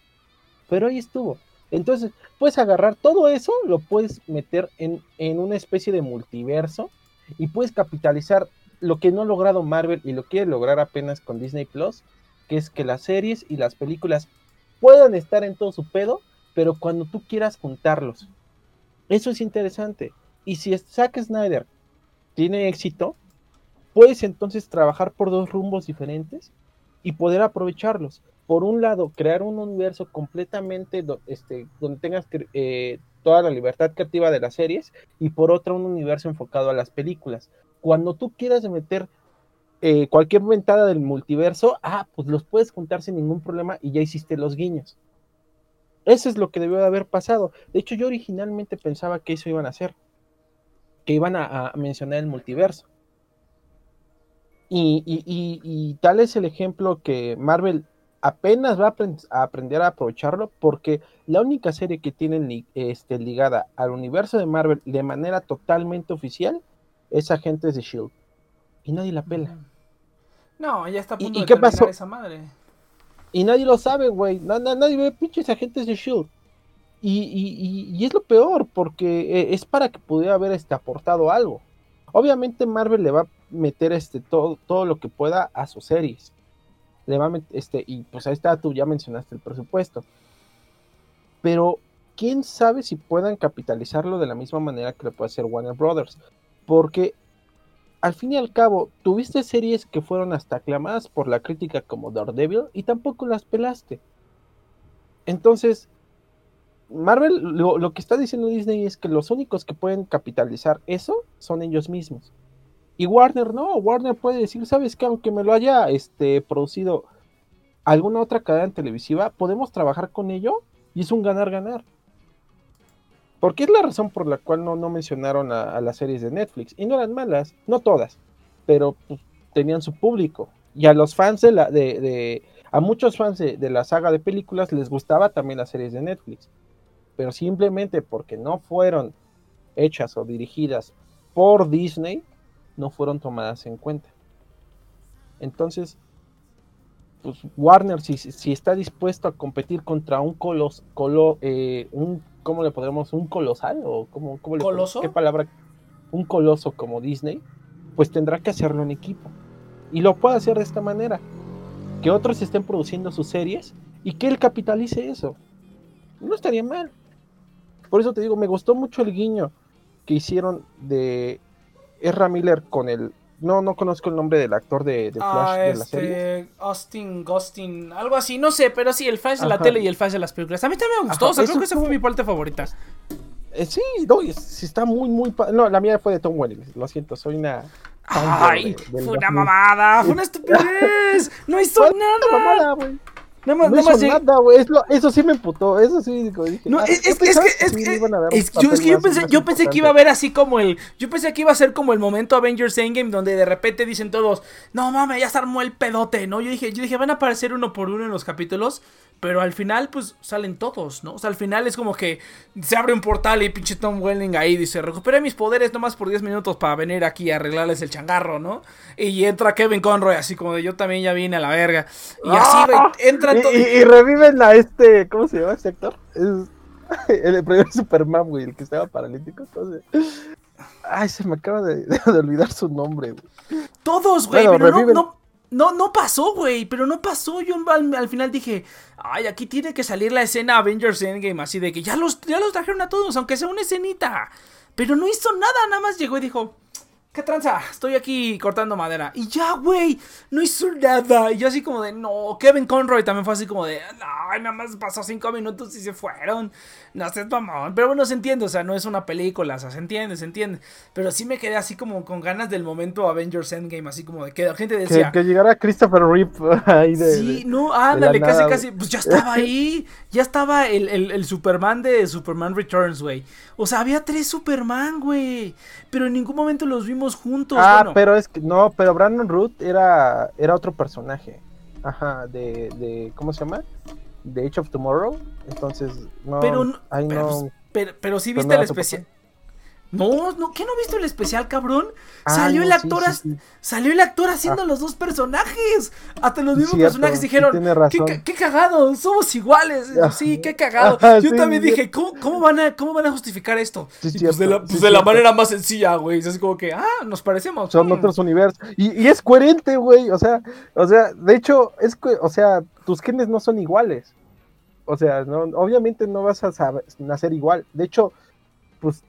Speaker 2: pero ahí estuvo. Entonces, puedes agarrar todo eso, lo puedes meter en, en una especie de multiverso y puedes capitalizar lo que no ha logrado Marvel y lo quiere lograr apenas con Disney Plus, que es que las series y las películas puedan estar en todo su pedo, pero cuando tú quieras juntarlos. Eso es interesante. Y si Zack Snyder tiene éxito, puedes entonces trabajar por dos rumbos diferentes y poder aprovecharlos. Por un lado, crear un universo completamente este, donde tengas eh, toda la libertad creativa de las series y por otro un universo enfocado a las películas. Cuando tú quieras meter eh, cualquier ventada del multiverso, ah, pues los puedes juntar sin ningún problema y ya hiciste los guiños. Eso es lo que debió de haber pasado. De hecho, yo originalmente pensaba que eso iban a hacer, que iban a mencionar el multiverso. Y, tal es el ejemplo que Marvel apenas va a, aprender a aprovecharlo porque la única serie que tienen este, ligada al universo de Marvel de manera totalmente oficial es Agentes de Shield. Y nadie la pela.
Speaker 1: No, ya está a punto
Speaker 2: ¿Y, de qué pasó?
Speaker 1: esa madre.
Speaker 2: Y nadie lo sabe, güey. nadie ve pinches Agentes de Shield. Y, y, es lo peor, porque eh, es para que pudiera haber este, aportado algo. Obviamente Marvel le va a meter este, todo, todo lo que pueda a sus series. Le va este, y pues ahí está, tú ya mencionaste el presupuesto. Pero quién sabe si puedan capitalizarlo de la misma manera que lo puede hacer Warner Brothers. Porque al fin y al cabo, tuviste series que fueron hasta aclamadas por la crítica como Daredevil y tampoco las pelaste. Entonces, Marvel, lo, que está diciendo Disney es que los únicos que pueden capitalizar eso son ellos mismos. Y Warner no, Warner puede decir, ¿sabes qué? Aunque me lo haya este, producido alguna otra cadena televisiva, podemos trabajar con ello y es un ganar-ganar. Porque es la razón por la cual no, no mencionaron a, las series de Netflix. Y no eran malas, no todas, pero pues, tenían su público. Y a los fans de la, de, de a muchos fans de, la saga de películas les gustaba también las series de Netflix. Pero simplemente porque no fueron hechas o dirigidas por Disney, no fueron tomadas en cuenta. Entonces, pues Warner, si, si está dispuesto a competir contra un colos, colo, eh, un, ¿cómo le podemos? ¿Un colosal? ¿O cómo, cómo le
Speaker 1: ¿Coloso?
Speaker 2: ¿Qué palabra? Un coloso como Disney, pues tendrá que hacerlo en equipo. Y lo puede hacer de esta manera. Que otros estén produciendo sus series y que él capitalice eso. No estaría mal. Por eso te digo, me gustó mucho el guiño que hicieron de Ezra Miller con el. No, no conozco el nombre del actor de, Flash
Speaker 1: ah,
Speaker 2: de
Speaker 1: la serie. Este, Austin, Ghostin, algo así, no sé, pero sí, el Flash de la tele y el Flash de las películas. A mí también me gustó, o sea, creo que esa fue mi parte favorita.
Speaker 2: Eh, sí, no, sí está muy, muy. No, la mía fue de Tom Welling, lo siento, soy una.
Speaker 1: Ay, fue una mamada, fue una <laughs> estupidez. no hizo nada. Mamada, güey.
Speaker 2: No, no nada, güey. Eso sí me emputó. Eso sí dije.
Speaker 1: No, es, es, que, es, que, yo, es que yo pensé, yo pensé que iba a haber así como el. Yo pensé que iba a ser como el momento Avengers Endgame donde de repente dicen todos, no mames, ya se armó el pedote, ¿no? Yo dije, yo dije, van a aparecer uno por uno en los capítulos. Pero al final, pues salen todos, ¿no? O sea, al final es como que se abre un portal y pinche Tom Welling ahí dice: Recuperé mis poderes nomás por 10 minutos para venir aquí a arreglarles el changarro, ¿no? Y entra Kevin Conroy, así como de yo también ya vine a la verga. Y así, güey,
Speaker 2: ¡Ah!
Speaker 1: entra
Speaker 2: y, y, y reviven a este, ¿cómo se llama este actor? Es <laughs> el primer Superman, güey, el que estaba paralítico. Entonces... Ay, se me acaba de, <laughs> de olvidar su nombre, güey.
Speaker 1: Todos, güey,
Speaker 2: Bueno,
Speaker 1: pero
Speaker 2: reviven-
Speaker 1: no, no, no pasó, güey, pero no pasó. Yo al, al final dije, ay, aquí tiene que salir la escena Avengers Endgame, así de que ya los, ya los trajeron a todos, aunque sea una escenita. Pero no hizo nada, nada más llegó y dijo, ¿qué tranza? Estoy aquí cortando madera. Y ya, güey, no hizo nada. Y yo así como de, no, Kevin Conroy también fue así como de, no, nada más pasó cinco minutos y se fueron. No sé, mamón. Pero bueno, se entiende, o sea, no es una película, o sea, se entiende, se entiende. Pero sí me quedé así como con ganas del momento Avengers Endgame, así como de que la gente
Speaker 2: Que,
Speaker 1: decía...
Speaker 2: que llegara Christopher Reeve <laughs> ahí de.
Speaker 1: Sí, no, ándale, casi,
Speaker 2: nada,
Speaker 1: casi. Pues ya estaba ahí. Ya estaba el, el- el Superman de Superman Returns, güey. O sea, había tres Superman, güey. Pero en ningún momento los vimos juntos.
Speaker 2: Ah,
Speaker 1: bueno.
Speaker 2: pero es que no, pero Brandon Root era, era otro personaje. Ajá, de, de. ¿Cómo se llama? De Age of Tomorrow. Entonces, no.
Speaker 1: Pero no-
Speaker 2: ahí
Speaker 1: pero,
Speaker 2: no.
Speaker 1: pues, pero, pero sí
Speaker 2: Pues
Speaker 1: viste el especial. No, no, ¿qué no viste el especial, cabrón?
Speaker 2: Ah,
Speaker 1: salió
Speaker 2: no,
Speaker 1: el actor,
Speaker 2: sí,
Speaker 1: as-
Speaker 2: sí.
Speaker 1: salió el actor haciendo
Speaker 2: Ah.
Speaker 1: los dos personajes. Hasta los mismos
Speaker 2: Cierto,
Speaker 1: personajes dijeron, ¿qué, qué cagado, somos iguales.
Speaker 2: Ah.
Speaker 1: Sí, qué cagado. <laughs> Yo
Speaker 2: sí,
Speaker 1: también
Speaker 2: sí.
Speaker 1: dije, ¿cómo, cómo van a, ¿cómo van a justificar esto? Pues de la, pues de la manera más sencilla, güey. Es como que, ah, nos parecemos.
Speaker 2: Son
Speaker 1: mm.
Speaker 2: otros universos. Y, y es coherente, güey. O sea, o sea, de hecho, es o sea, tus genes no son iguales. O sea, no, obviamente no vas a saber- nacer igual. De hecho, pues,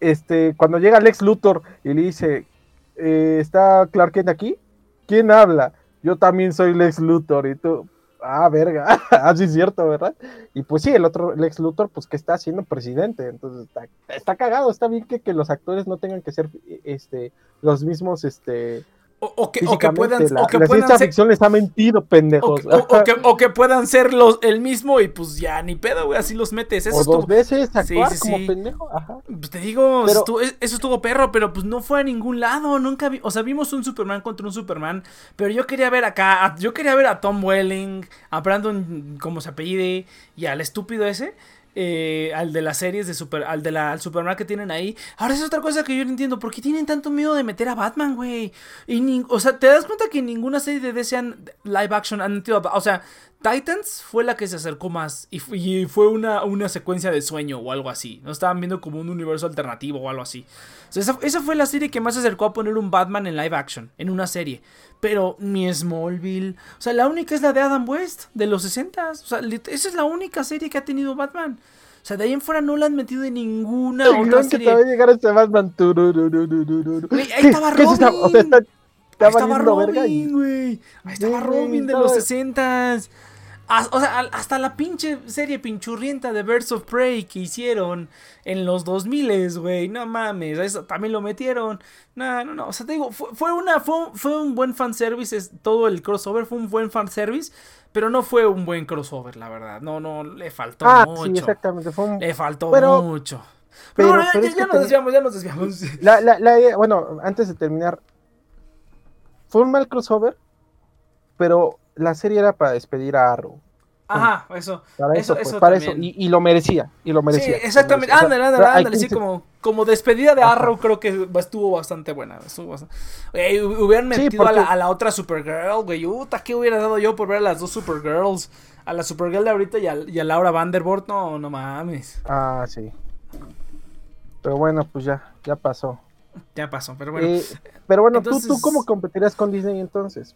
Speaker 2: este, cuando llega Lex Luthor y le dice, eh, ¿está Clark Kent aquí? ¿Quién habla? Yo también soy Lex Luthor. Y tú, ah, verga, <laughs> así es cierto, ¿verdad? Y pues sí, el otro Lex Luthor, pues que está siendo presidente. Entonces está, está cagado, está bien que, que los actores no tengan que ser, este, los mismos, este,
Speaker 1: O, o que, o que puedan,
Speaker 2: la,
Speaker 1: o que
Speaker 2: la
Speaker 1: puedan ser.
Speaker 2: ficción les ha mentido, pendejos.
Speaker 1: o- que- o que puedan ser los, el mismo y pues ya ni pedo, güey, así los metes. Eso
Speaker 2: O
Speaker 1: estuvo,
Speaker 2: dos veces actuar
Speaker 1: sí,
Speaker 2: como
Speaker 1: sí.
Speaker 2: pendejo. Ajá.
Speaker 1: Pues te digo,
Speaker 2: Pero-
Speaker 1: estuvo- eso estuvo perro, pero pues no fue a ningún lado, nunca vi, o sea, vimos un Superman contra un Superman, pero yo quería ver acá, a- yo quería ver a Tom Welling, a Brandon, como se apellide, y al estúpido ese, eh, al de las series de Super, al de la, al Superman que tienen ahí. Ahora es otra cosa que yo no entiendo, ¿por qué tienen tanto miedo de meter a Batman, güey? Y ni- o sea, te das cuenta que ninguna serie de DC han- live action han metido a, o sea, Titans fue la que se acercó más y, fu- y fue una, una secuencia de sueño o algo así. No estaban viendo como un universo alternativo o algo así. O sea, esa, esa fue la serie que más se acercó a poner un Batman en live action, en una serie. Pero ni Smallville. O sea, la única es la de Adam West, de los 60 O sea, esa es la única serie que ha tenido Batman. O sea, de ahí en fuera no la han metido en ninguna otra
Speaker 2: creo que te va a
Speaker 1: serie.
Speaker 2: llegar este Batman.
Speaker 1: ahí
Speaker 2: ¿Qué-
Speaker 1: estaba
Speaker 2: O sea, está,
Speaker 1: Estaba
Speaker 2: y-
Speaker 1: Robin, güey. Ahí estaba Robin de
Speaker 2: estaba-
Speaker 1: los 60 O sea, hasta la pinche serie pinchurrienta de Birds of Prey que hicieron en los 2000, güey. No mames, eso también lo metieron. No, no, no. O sea, te digo, fue, fue una, fue, un- fue un buen fanservice. es- todo el crossover fue un buen fanservice. Pero no fue un buen crossover, la verdad. No, no, le faltó
Speaker 2: Ah,
Speaker 1: mucho.
Speaker 2: sí, exactamente. Fue un-
Speaker 1: Le faltó
Speaker 2: Pero-
Speaker 1: mucho. Pero,
Speaker 2: pero-
Speaker 1: bueno, ya,
Speaker 2: pero
Speaker 1: ya-
Speaker 2: es
Speaker 1: ya
Speaker 2: que
Speaker 1: nos desviamos, ya nos desviamos.
Speaker 2: La, la, la- bueno, antes de terminar, fue un mal crossover, pero la serie era para despedir a Arrow.
Speaker 1: Ajá, eso.
Speaker 2: Para
Speaker 1: Eso-
Speaker 2: eso, pues,
Speaker 1: eso
Speaker 2: para eso. Y, y lo merecía, y lo merecía.
Speaker 1: Sí, exactamente.
Speaker 2: merecía.
Speaker 1: Ándale, ándale, ándale. Sí, como, como despedida de
Speaker 2: Ajá.
Speaker 1: Arrow, creo que estuvo bastante buena. Estuvo bastante- Ey, hubieran
Speaker 2: Sí,
Speaker 1: metido a, la,
Speaker 2: porque-
Speaker 1: a la otra Supergirl, güey. Puta, ¿qué hubiera dado yo por ver a las dos Supergirls? A la Supergirl de ahorita y a, y a Laura Vanderbilt. No, no mames.
Speaker 2: Ah, sí. Pero bueno, pues ya, ya pasó.
Speaker 1: Ya pasó, pero bueno.
Speaker 2: Eh, pero bueno, ¿tú,
Speaker 1: entonces-
Speaker 2: ¿tú cómo competirías con Disney entonces?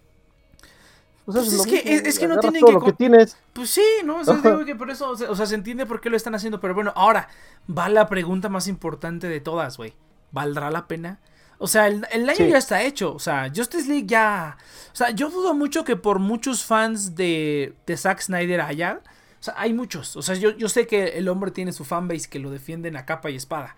Speaker 2: Pues,
Speaker 1: Pues es que- es- es que no tienen que
Speaker 2: lo que tienes.
Speaker 1: Pues sí, ¿no? O sea,
Speaker 2: Ajá.
Speaker 1: digo que por eso, o sea, o sea, se entiende por qué lo están haciendo, pero bueno, ahora va la pregunta más importante de todas, güey. ¿Valdrá la pena? O sea, el, el año
Speaker 2: Sí.
Speaker 1: ya está hecho, o sea, Justice League ya... O sea, yo dudo mucho que por muchos fans de, de Zack Snyder haya... O sea, hay muchos, o sea, yo, yo sé que el hombre tiene su fanbase que lo defienden a capa y espada.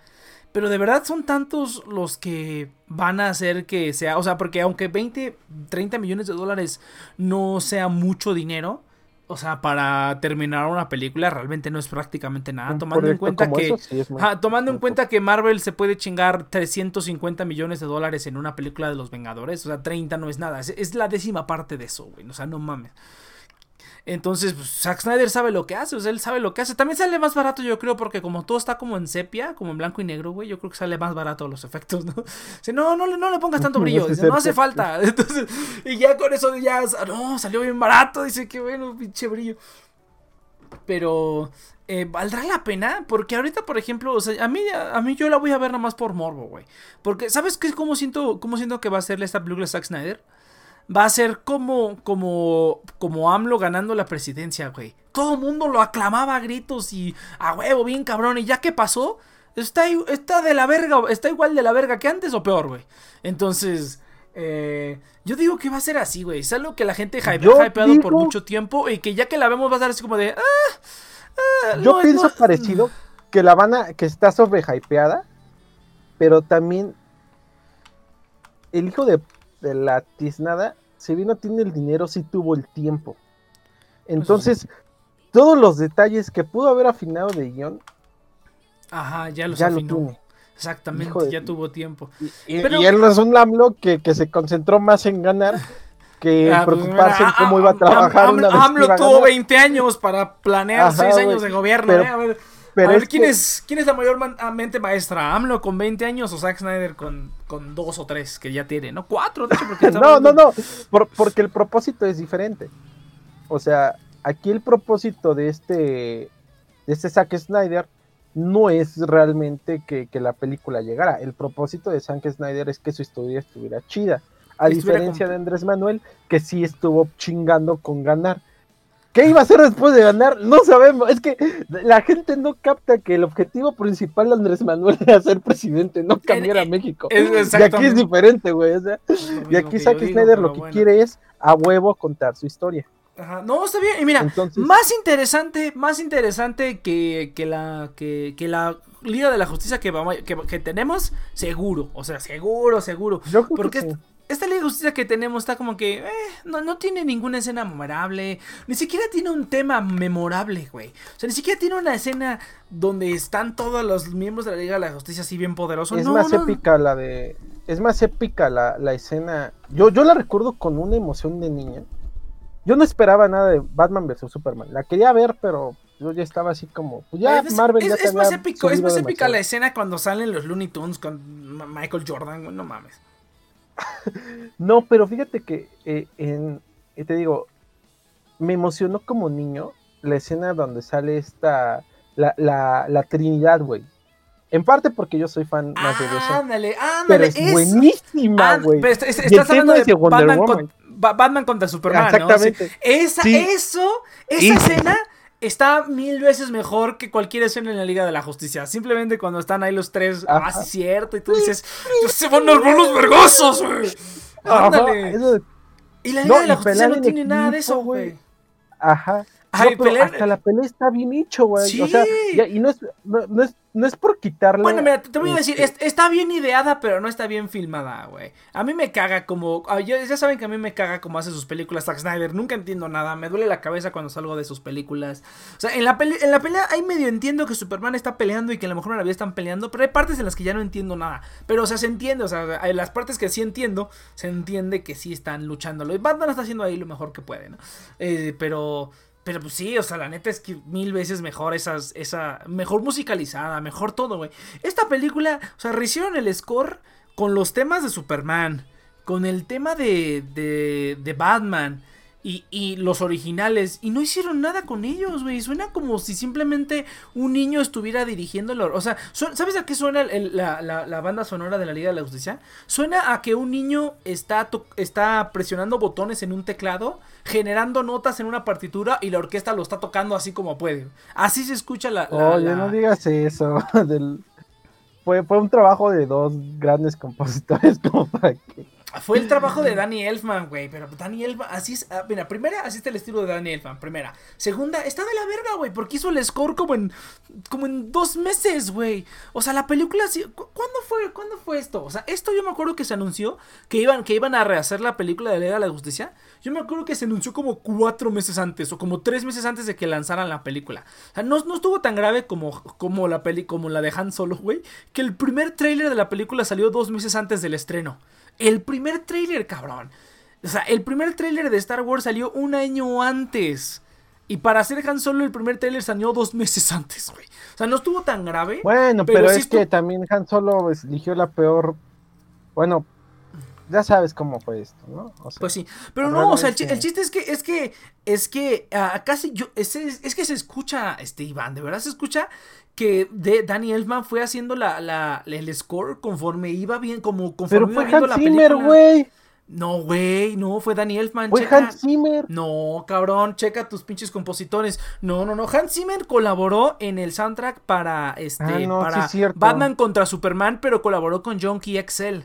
Speaker 1: Pero de verdad son tantos los que van a hacer que sea, o sea, porque aunque 20, 30 millones de dólares no sea mucho dinero, o sea, para terminar una película realmente no es prácticamente nada, tomando en cuenta que
Speaker 2: eso, sí es muy-
Speaker 1: ajá, tomando en cuenta que Marvel se puede chingar 350 millones de dólares en una película de los Vengadores, o sea, 30 no es nada, es, es la décima parte de eso, güey, o sea, no mames. Entonces, pues, Zack Snyder sabe lo que hace, o sea, él sabe lo que hace. También sale más barato, yo creo, porque como todo está como en sepia, como en blanco y negro, güey, yo creo que sale más barato los efectos, ¿no? <laughs> Dice, no, no, no le pongas tanto <laughs> brillo, dice, no hace falta. <laughs> Entonces, y ya con eso ya, no, salió bien barato, dice, qué bueno, pinche brillo. Pero, eh, ¿valdrá la pena? Porque ahorita, por ejemplo, o sea, a mí, a mí yo la voy a ver nada más por morbo, güey. Porque, ¿sabes qué? ¿Cómo siento, cómo siento que va a ser esta película Zack Snyder? Va a ser como, como, como AMLO ganando la presidencia, güey. Todo el mundo lo aclamaba a gritos y a huevo, bien cabrón. Y ya que pasó, está, está de la verga, está igual de la verga que antes o peor, güey. Entonces, eh, yo digo que va a ser así, güey. Es algo que la gente ha hypeado por mucho tiempo y que ya que la vemos va a ser así como de... Ah,
Speaker 2: ah, yo pienso parecido que la van a... que está sobre hypeada, pero también el hijo de de la tiznada, si bien no tiene el dinero, sí tuvo el tiempo. Pues Entonces, todos los detalles que pudo haber afinado de guion,
Speaker 1: Ajá, ya los afinó. Exactamente, ya tuvo tiempo.
Speaker 2: Y, él no es un AMLO que, se concentró más en ganar que en ah, pues, preocuparse en cómo iba a trabajar.
Speaker 1: AMLO tuvo 20 años para planear 6 años de gobierno. ¿eh? A ver, pero a ver, ¿quién, es, ¿quién es la mayor ah, mente maestra? ¿AMLO con 20 años o Zack Snyder con, con 2 o 3 que ya tiene? No, 4, de hecho.
Speaker 2: Porque <laughs> no, no, no, porque el propósito es diferente. O sea, aquí el propósito de este, de este Zack Snyder no es realmente que, que, la película llegara. El propósito de Zack Snyder es que su historia estuviera chida. A diferencia de Andrés Manuel, que sí estuvo chingando con ganar. ¿Qué iba a hacer después de ganar? No sabemos. Es que la gente no capta que el objetivo principal de Andrés Manuel era ser presidente, no cambiar a México. y aquí es diferente, güey. y aquí Zack Snyder lo que quiere es a huevo contar su historia.
Speaker 1: Ajá. No, está bien. Y mira, más interesante, más interesante que, que la que, que, la Liga de la Justicia que, vamos, que, tenemos, seguro. O sea, seguro, seguro. Yo porque esta Liga de Justicia que tenemos está como que eh, no, no, tiene ninguna escena memorable. Ni siquiera tiene un tema memorable, güey. O sea, ni siquiera tiene una escena donde están todos los miembros de la Liga de la Justicia así bien poderosos.
Speaker 2: Es más épica la de. Es más épica la, la, escena. Yo, yo la recuerdo con una emoción de niña. Yo no esperaba nada de Batman vs Superman. La quería ver, pero yo ya estaba así como. Pues ya
Speaker 1: es,
Speaker 2: Marvel
Speaker 1: es, es más épico, es más épica la escena cuando salen los Looney Tunes con Michael Jordan, no mames.
Speaker 2: No, pero fíjate que eh, en, eh, te digo, me emocionó como niño la escena donde sale esta, la, la, la Trinidad, güey. En parte porque yo soy fan más de
Speaker 1: eso. Ándale, ándale.
Speaker 2: Pero es, buenísima, güey.
Speaker 1: estás hablando de, Batman, contra Superman, Exactamente. esa, Eso, esa escena está mil veces mejor que cualquier escena en la Liga de la Justicia. Simplemente cuando están ahí los tres, ah, sí, cierto, y tú dices, se van a ver los vergosos, güey. Ándale. Y la Liga de la Justicia no tiene nada de eso, güey.
Speaker 2: Ajá. Ay, Hasta la pelea está bien hecho, güey. Sí. O sea, y no es, no, es, no es por quitarle.
Speaker 1: Bueno, mira, te voy a decir, este está bien ideada, pero no está bien filmada, güey. A mí me caga como. Ah, ya saben que a mí me caga como hace sus películas Zack Snyder. Nunca entiendo nada. Me duele la cabeza cuando salgo de sus películas. O sea, en la, en la pelea ahí medio entiendo que Superman está peleando y que a lo mejor en la vida están peleando, pero hay partes en las que ya no entiendo nada. Pero, o sea, se entiende, o sea, las partes que sí entiendo, se entiende que sí están luchándolo. Y Batman está haciendo ahí lo mejor que puede, ¿no? Eh, pero. Pero pues sí, o sea, la neta es que mil veces mejor esas, esa, mejor musicalizada, mejor todo, güey. Esta película, o sea, rehicieron el score con los temas de Superman, con el tema de, de, de Batman, y, los originales. Y no hicieron nada con ellos, güey. Suena como si simplemente un niño estuviera dirigiéndolo. O sea, ¿sabes a qué suena la, banda sonora de la Liga de la Justicia? Suena a que un niño está, está presionando botones en un teclado, generando notas en una partitura y la orquesta lo está tocando así como puede. Así se escucha la...
Speaker 2: Oye, no digas eso. <laughs> Fue, fue un trabajo de dos grandes compositores <laughs> como para que
Speaker 1: fue el trabajo de <laughs> Danny Elfman, güey. Pero Danny Elfman, así es. Ah, mira, primera, así está el estilo de Danny Elfman. Primera. Segunda, está de la verga, güey. Porque hizo el score como en. Como en dos meses, güey. O sea, la película. ¿Cuándo fue? ¿Cuándo fue esto? O sea, esto yo me acuerdo que se anunció. Que iban, que iban a rehacer la película de Liga de la Justicia. Yo me acuerdo que se anunció como cuatro meses antes. O como tres meses antes de que lanzaran la película. O sea, no, no estuvo tan grave como, como la peli. Como la de Han Solo, güey. Que el primer tráiler de la película salió dos meses antes del estreno. El primer trailer, cabrón. O sea, el primer tráiler de Star Wars salió un año antes. Y para hacer Han Solo, el primer tráiler salió dos meses antes, güey. O sea, no estuvo tan grave.
Speaker 2: Bueno, pero, es que también Han Solo eligió la peor. Bueno, ya sabes cómo fue esto, ¿no?
Speaker 1: pues sí, pero no, o sea, el, chiste es que, es que, es que uh, casi yo, es, es, que se escucha, este Iván, de verdad se escucha que de Danny Elfman fue haciendo la, la, el score conforme iba bien, como conforme
Speaker 2: pero
Speaker 1: iba viendo
Speaker 2: la película. güey.
Speaker 1: No, güey, no, fue Danny Elfman.
Speaker 2: Fue Hans Zimmer.
Speaker 1: No, cabrón, checa tus pinches compositores. No, no, no. Hans Zimmer colaboró en el soundtrack para este ah, para Batman contra Superman, pero colaboró con John Key XL.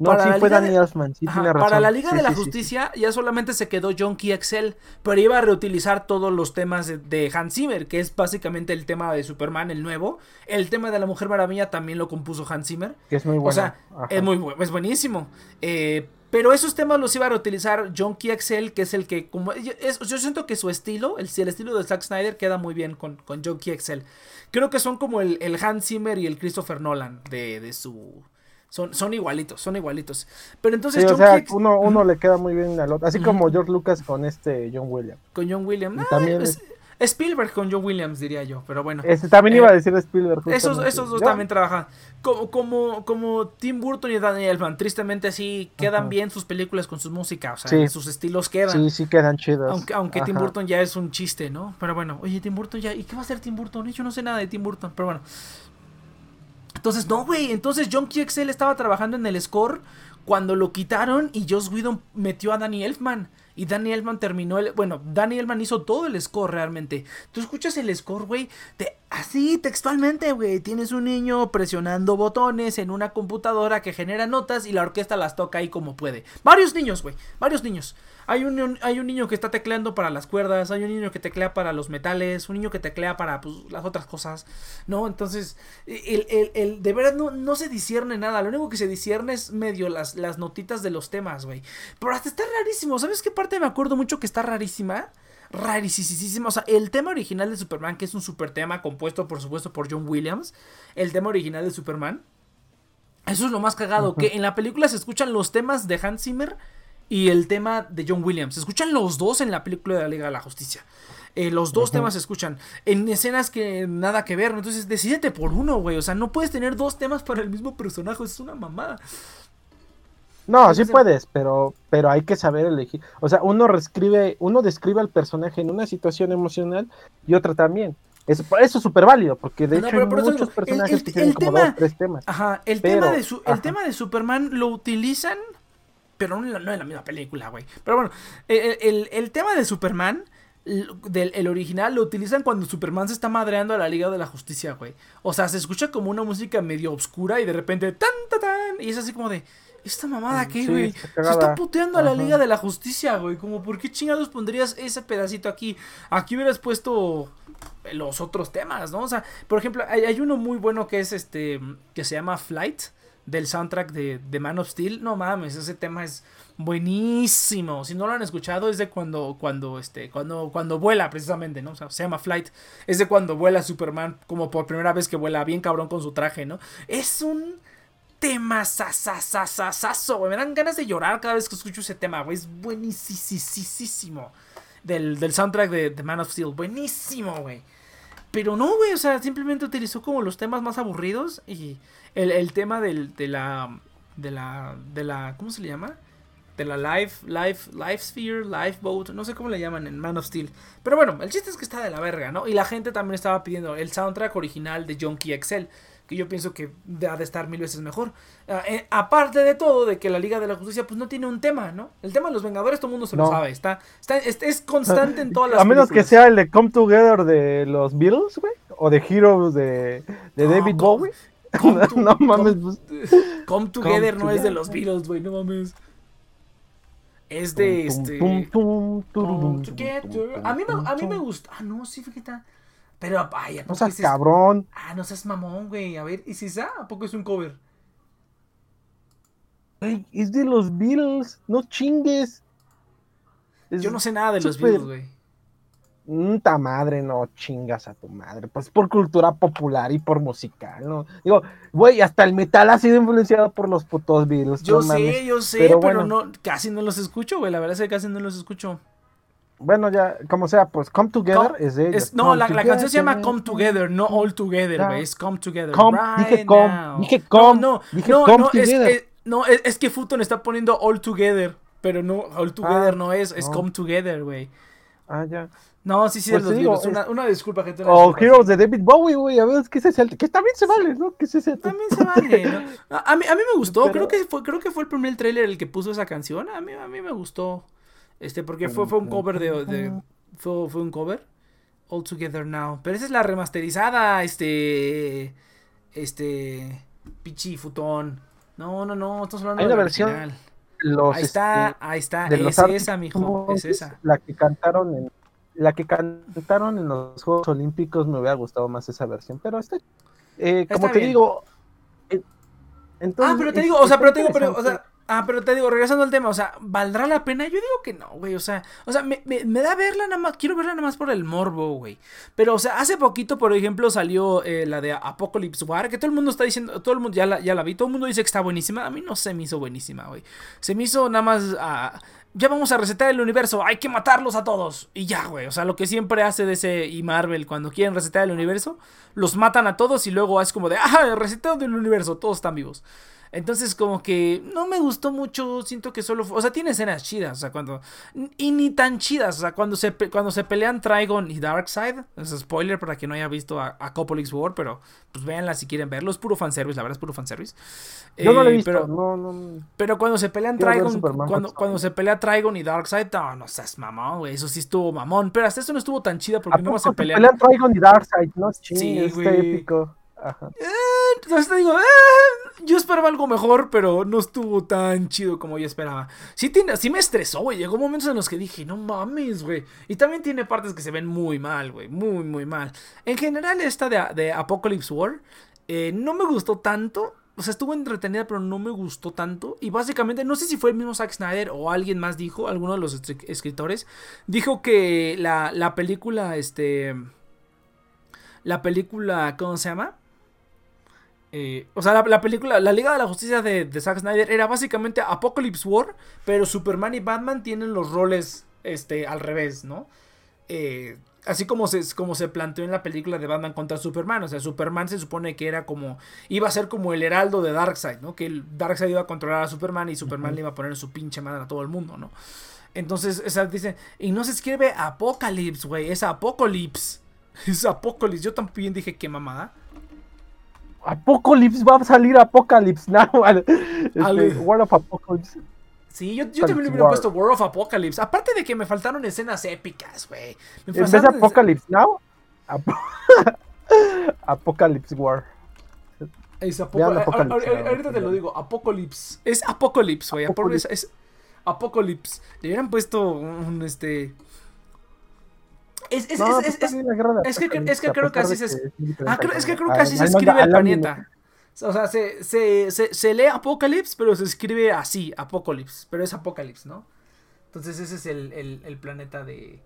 Speaker 2: No, para sí fue Danny Elfman, sí
Speaker 1: tiene razón. Para la Liga de la Justicia ya solamente se quedó John Key XL, pero iba a reutilizar todos los temas de, Hans Zimmer, que es básicamente el tema de Superman, el nuevo. El tema de la Mujer Maravilla también lo compuso Hans Zimmer.
Speaker 2: Que es muy bueno. O sea,
Speaker 1: es muy es buenísimo. Eh, pero esos temas los iba a reutilizar John Key XL, que es el que, como yo siento que su estilo, el, el, estilo de Zack Snyder queda muy bien con, con John Key XL. Creo que son como el, el Hans Zimmer y el Christopher Nolan de, de su son, son igualitos, son igualitos. Pero entonces.
Speaker 2: o sea, uno, uno le queda muy bien al otro. Así como George Lucas con este John Williams.
Speaker 1: Con John Williams. también es... Spielberg con John Williams, diría yo, pero bueno.
Speaker 2: Este, también iba a eh, decir Spielberg.
Speaker 1: Esos, esos dos también trabajan. Como, como, como Tim Burton y Daniel Elfman, tristemente sí quedan bien sus películas con su música, o sea, sus estilos quedan.
Speaker 2: Sí, sí quedan chidos.
Speaker 1: Aunque, aunque Tim Burton ya es un chiste, ¿no? Pero bueno, oye, Tim Burton ya, ¿y qué va a hacer Tim Burton? Yo no sé nada de Tim Burton, pero bueno. Entonces, no, güey. Entonces John QXL estaba trabajando en el score cuando lo quitaron y Joss Whedon metió a Danny Elfman. Y Danny Elfman terminó el. Bueno, Danny Elfman hizo todo el score realmente. Tú escuchas el score, güey. Así textualmente, güey. Tienes un niño presionando botones en una computadora que genera notas y la orquesta las toca ahí como puede. Varios niños, güey. Varios niños. Hay un, hay un niño que está tecleando para las cuerdas, hay un niño que teclea para los metales, un niño que teclea para pues, las otras cosas, ¿no? Entonces, el, el, el de verdad no, no, se discierne nada, lo único que se discierne es medio las, las notitas de los temas, güey. Pero hasta está rarísimo, ¿sabes qué parte me acuerdo mucho que está rarísima? Rarísima. O sea, el tema original de Superman, que es un super tema compuesto, por supuesto, por John Williams. El tema original de Superman. Eso es lo más cagado. Que en la película se escuchan los temas de Hans Zimmer y el tema de John Williams. Se escuchan los dos en la película de la Liga de la Justicia. Eh, los dos temas se escuchan en escenas que nada que ver. Entonces, decídete por uno, güey. O sea, no puedes tener dos temas para el mismo personaje. Es una mamada.
Speaker 2: No, sí puedes, pero, pero hay que saber elegir. O sea, uno reescribe, uno describe al personaje en una situación emocional y otra también. Eso, eso es súper válido, porque de hecho hay muchos personajes que tienen como dos, tres temas.
Speaker 1: Ajá, el, tema de el tema de Superman lo utilizan pero no, en la misma película, güey. Pero bueno, el, tema de Superman, del el original, lo utilizan cuando Superman se está madreando a la Liga de la Justicia, güey. O sea, se escucha como una música medio oscura y de repente tan, tan, tan. Y es así como de. ¿Esta mamada qué, güey? se está puteando a la Liga de la Justicia, güey. Como, ¿por qué chingados pondrías ese pedacito aquí? Aquí hubieras puesto los otros temas, ¿no? O sea, por ejemplo, hay, hay uno muy bueno que es este. que se llama Flight del soundtrack de, Man of Steel. No mames, ese tema es buenísimo. Si no lo han escuchado, es de cuando, cuando, este, cuando, cuando vuela, precisamente, ¿no? O sea, se llama Flight. Es de cuando vuela Superman, como por primera vez que vuela bien cabrón con su traje, ¿no? Es un tema sasasasasaso, güey. Me dan ganas de llorar cada vez que escucho ese tema, güey. Es buenísimo. Del, del soundtrack de, de Man of Steel. Buenísimo, güey. Pero no, güey, o sea, simplemente utilizó como los temas más aburridos y el, el tema del, de la. De la. De la. ¿Cómo se le llama? De la Life. Life. Life Sphere. Life Boat. No sé cómo le llaman en Man of Steel. Pero bueno, el chiste es que está de la verga, ¿no? Y la gente también estaba pidiendo el soundtrack original de Junkie XL que yo pienso que ha de estar mil veces mejor. Ah, eh, aparte de todo, de que la Liga de la Justicia pues no tiene un tema, ¿no? El tema de los Vengadores todo el mundo se lo sabe, está, está, es, constante en todas las
Speaker 2: A menos que sea el de Come Together de los Beatles, güey, o de Heroes de, de David Bowie. <laughs> <laughs> no mames. Pues.
Speaker 1: Come Together no es de los Beatles, güey, no mames. Es de este. A mí me, a mí me gusta. Ah, no, sí, fíjate. Pero, ay,
Speaker 2: No seas cabrón.
Speaker 1: Ah, no seas mamón, güey. A ver, ¿y si esa? ¿A poco es un cover?
Speaker 2: Güey, es de los Beatles. No chingues.
Speaker 1: Yo no sé nada de los Beatles, güey.
Speaker 2: ta madre, no chingas a tu madre. Pues por cultura popular y por musical, ¿no? Digo, güey, hasta el metal ha sido influenciado por los putos virus.
Speaker 1: Yo sé, yo sé, pero, no, casi no los escucho, güey. La verdad es que casi no los escucho.
Speaker 2: Bueno, ya, como sea, pues Come Together es de ellos.
Speaker 1: no, la, la, canción se llama Come Together, no All Together, güey. Es Come Together.
Speaker 2: dije Come, dije Come. No, no,
Speaker 1: no, no, es, no es, que Futon está poniendo All Together, pero no, All Together ah, no es, es Come Together, güey.
Speaker 2: Ah, ya.
Speaker 1: No, sí, sí, pues los digo, una, una, disculpa, gente.
Speaker 2: O Heroes de David Bowie, güey, a ver, ¿qué es ese? Que también se vale, ¿no? ¿Qué es ese?
Speaker 1: También se vale, ¿no? A mí, a mí me gustó, creo, que fue, creo que fue el primer trailer el que puso esa canción, a mí, a mí me gustó. Este, porque fue, fue un cover de, de fue, fue, un cover. All Together Now. Pero esa es la remasterizada, este, este, Pichi Futón. No, no, no, estamos hablando
Speaker 2: Hay de la versión.
Speaker 1: Los, ahí está, este, ahí está, es esa, mijo, es esa.
Speaker 2: La que cantaron en la que cantaron en los Juegos Olímpicos me hubiera gustado más esa versión, pero está, eh, como te digo,
Speaker 1: eh, entonces, ah, pero te digo, o sea, pero te digo, pero, o sea, Ah, pero te digo, regresando al tema, o sea, ¿valdrá la pena? Yo digo que no, güey, o sea, o sea, me, da verla nada más, quiero verla nada más por el morbo, güey. Pero, o sea, hace poquito, por ejemplo, salió eh, la de Apocalypse War, que todo el mundo está diciendo, todo el mundo ya la, ya la vi, todo el mundo dice que está buenísima, a mí no se me hizo buenísima, güey. Se me hizo nada más, ah, ya vamos a resetar el universo, hay que matarlos a todos. Y ya, güey, o sea, lo que siempre hace DC y Marvel cuando quieren resetar el universo, los matan a todos y luego es como de, ah, resetado del universo, todos están vivos. Entonces, como que no me gustó mucho. Siento que solo. O sea, tiene escenas chidas. O sea, cuando. Y ni tan chidas. O sea, cuando se, cuando se pelean Trigon y Darkseid. Es spoiler para quien no haya visto a, a War. Pero pues véanla si quieren verlo. Es puro fanservice. La verdad es puro fanservice.
Speaker 2: Yo no lo he eh, visto. Pero, no, no,
Speaker 1: pero cuando se pelean Trigon. Cuando, cuando se pelea Trigon y Darkseid. No, no seas mamón, güey. Eso sí estuvo mamón. Pero hasta eso no estuvo tan chida porque no se pelean.
Speaker 2: pelean Trigon y Darkseid. No es chido. Sí, es épico.
Speaker 1: Eh, entonces te digo, eh, yo esperaba algo mejor, pero no estuvo tan chido como yo esperaba. Sí, tiene, sí me estresó, güey. Llegó momentos en los que dije, no mames, güey. Y también tiene partes que se ven muy mal, güey. Muy, muy mal. En general, esta de, de Apocalypse War eh, no me gustó tanto. O sea, estuvo entretenida, pero no me gustó tanto. Y básicamente, no sé si fue el mismo Zack Snyder o alguien más dijo, alguno de los escritores, dijo que la, la película, este... La película, ¿cómo se llama? Eh, o sea, la, película, la Liga de la Justicia de, Zack Snyder era básicamente Apocalypse War, pero Superman y Batman tienen los roles este, al revés, ¿no? Eh, así como se, como se planteó en la película de Batman contra Superman. O sea, Superman se supone que era como. iba a ser como el heraldo de Darkseid, ¿no? Que el Darkseid iba a controlar a Superman y Superman le iba a poner su pinche madre a todo el mundo, ¿no? Entonces, esa dice. Y no se escribe Apocalypse, güey. Es Apocalypse. <laughs> Es Apocalypse. Yo también dije que mamada.
Speaker 2: Apocalypse va a salir Apocalypse Now. <laughs> Este, World of Apocalypse.
Speaker 1: Sí, yo, yo también le hubiera puesto World of Apocalypse. Aparte de que me faltaron escenas épicas, güey.
Speaker 2: ¿En vez de Apocalypse Now? <laughs> Apocalypse War.
Speaker 1: Es Apocalypse. Ahorita te lo digo, Apocalypse. Es Apocalypse, güey. Es, es Apocalypse. Le hubieran puesto un este. Es, es, es, es, es, que, es que creo que así se, ah, es que creo que así se escribe el planeta. O sea, se, se, se, se, lee Apocalypse, pero se escribe así, Apocalypse. Pero es Apocalypse, ¿no? Entonces ese es el, el, el planeta de,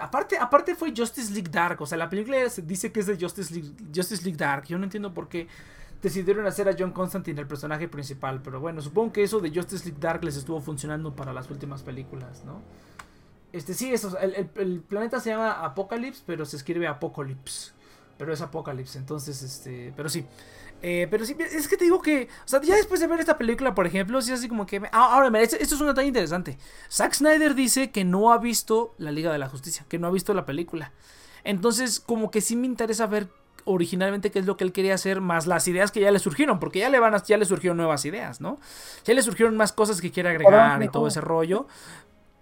Speaker 1: aparte, aparte fue Justice League Dark. O sea, la película se dice que es de Justice League, Justice League Dark. Yo no entiendo por qué decidieron hacer a John Constantine el personaje principal. Pero bueno, supongo que eso de Justice League Dark les estuvo funcionando para las últimas películas, ¿no? Este, sí, eso, el, planeta se llama Apocalypse, pero se escribe Apocalypse. Pero es Apocalypse, entonces, este, pero sí. Eh, pero sí, es que te digo que, o sea, ya después de ver esta película, por ejemplo, sí así como que... Ah, ahora, mira, esto, es un detalle interesante. Zack Snyder dice que no ha visto la Liga de la Justicia, que no ha visto la película. Entonces, como que sí me interesa ver originalmente qué es lo que él quería hacer, más las ideas que ya le surgieron, porque ya le van a, ya le surgieron nuevas ideas, ¿no? Ya le surgieron más cosas que quiere agregar y todo ese rollo.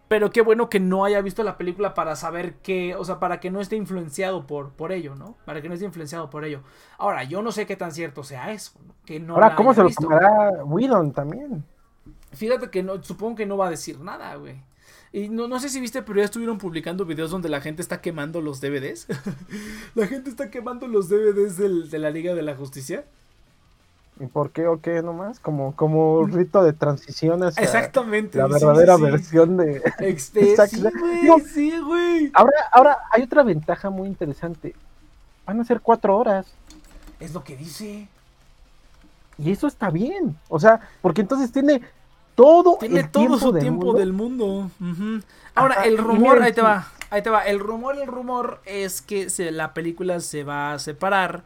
Speaker 1: Pero qué bueno que no haya visto la película para saber que, o sea, para que no esté influenciado por, por ello, ¿no? Para que no esté influenciado por ello. Ahora, yo no sé qué tan cierto sea eso, que no
Speaker 2: Ahora, ¿cómo se lo tomará Whedon también?
Speaker 1: Fíjate que no, supongo que no va a decir nada, güey. Y no, no sé si viste, pero ya estuvieron publicando videos donde la gente está quemando los DVDs. <laughs> la gente está quemando los DVDs de la Liga de la Justicia.
Speaker 2: ¿Y por qué o qué nomás? Como, como rito de transición hacia
Speaker 1: Exactamente,
Speaker 2: la verdadera
Speaker 1: sí, sí.
Speaker 2: versión de...
Speaker 1: Este, sí, güey, sí, güey.
Speaker 2: Ahora, ahora hay otra ventaja muy interesante. Van a ser cuatro horas.
Speaker 1: Es lo que dice.
Speaker 2: Y eso está bien. O sea, porque entonces tiene todo
Speaker 1: Tiene
Speaker 2: el
Speaker 1: todo
Speaker 2: tiempo
Speaker 1: su
Speaker 2: del
Speaker 1: tiempo
Speaker 2: mundo.
Speaker 1: del mundo. Ahora,
Speaker 2: Ajá,
Speaker 1: el rumor, ahí te va. Ahí te va. El rumor, el rumor es que se- la película se va a separar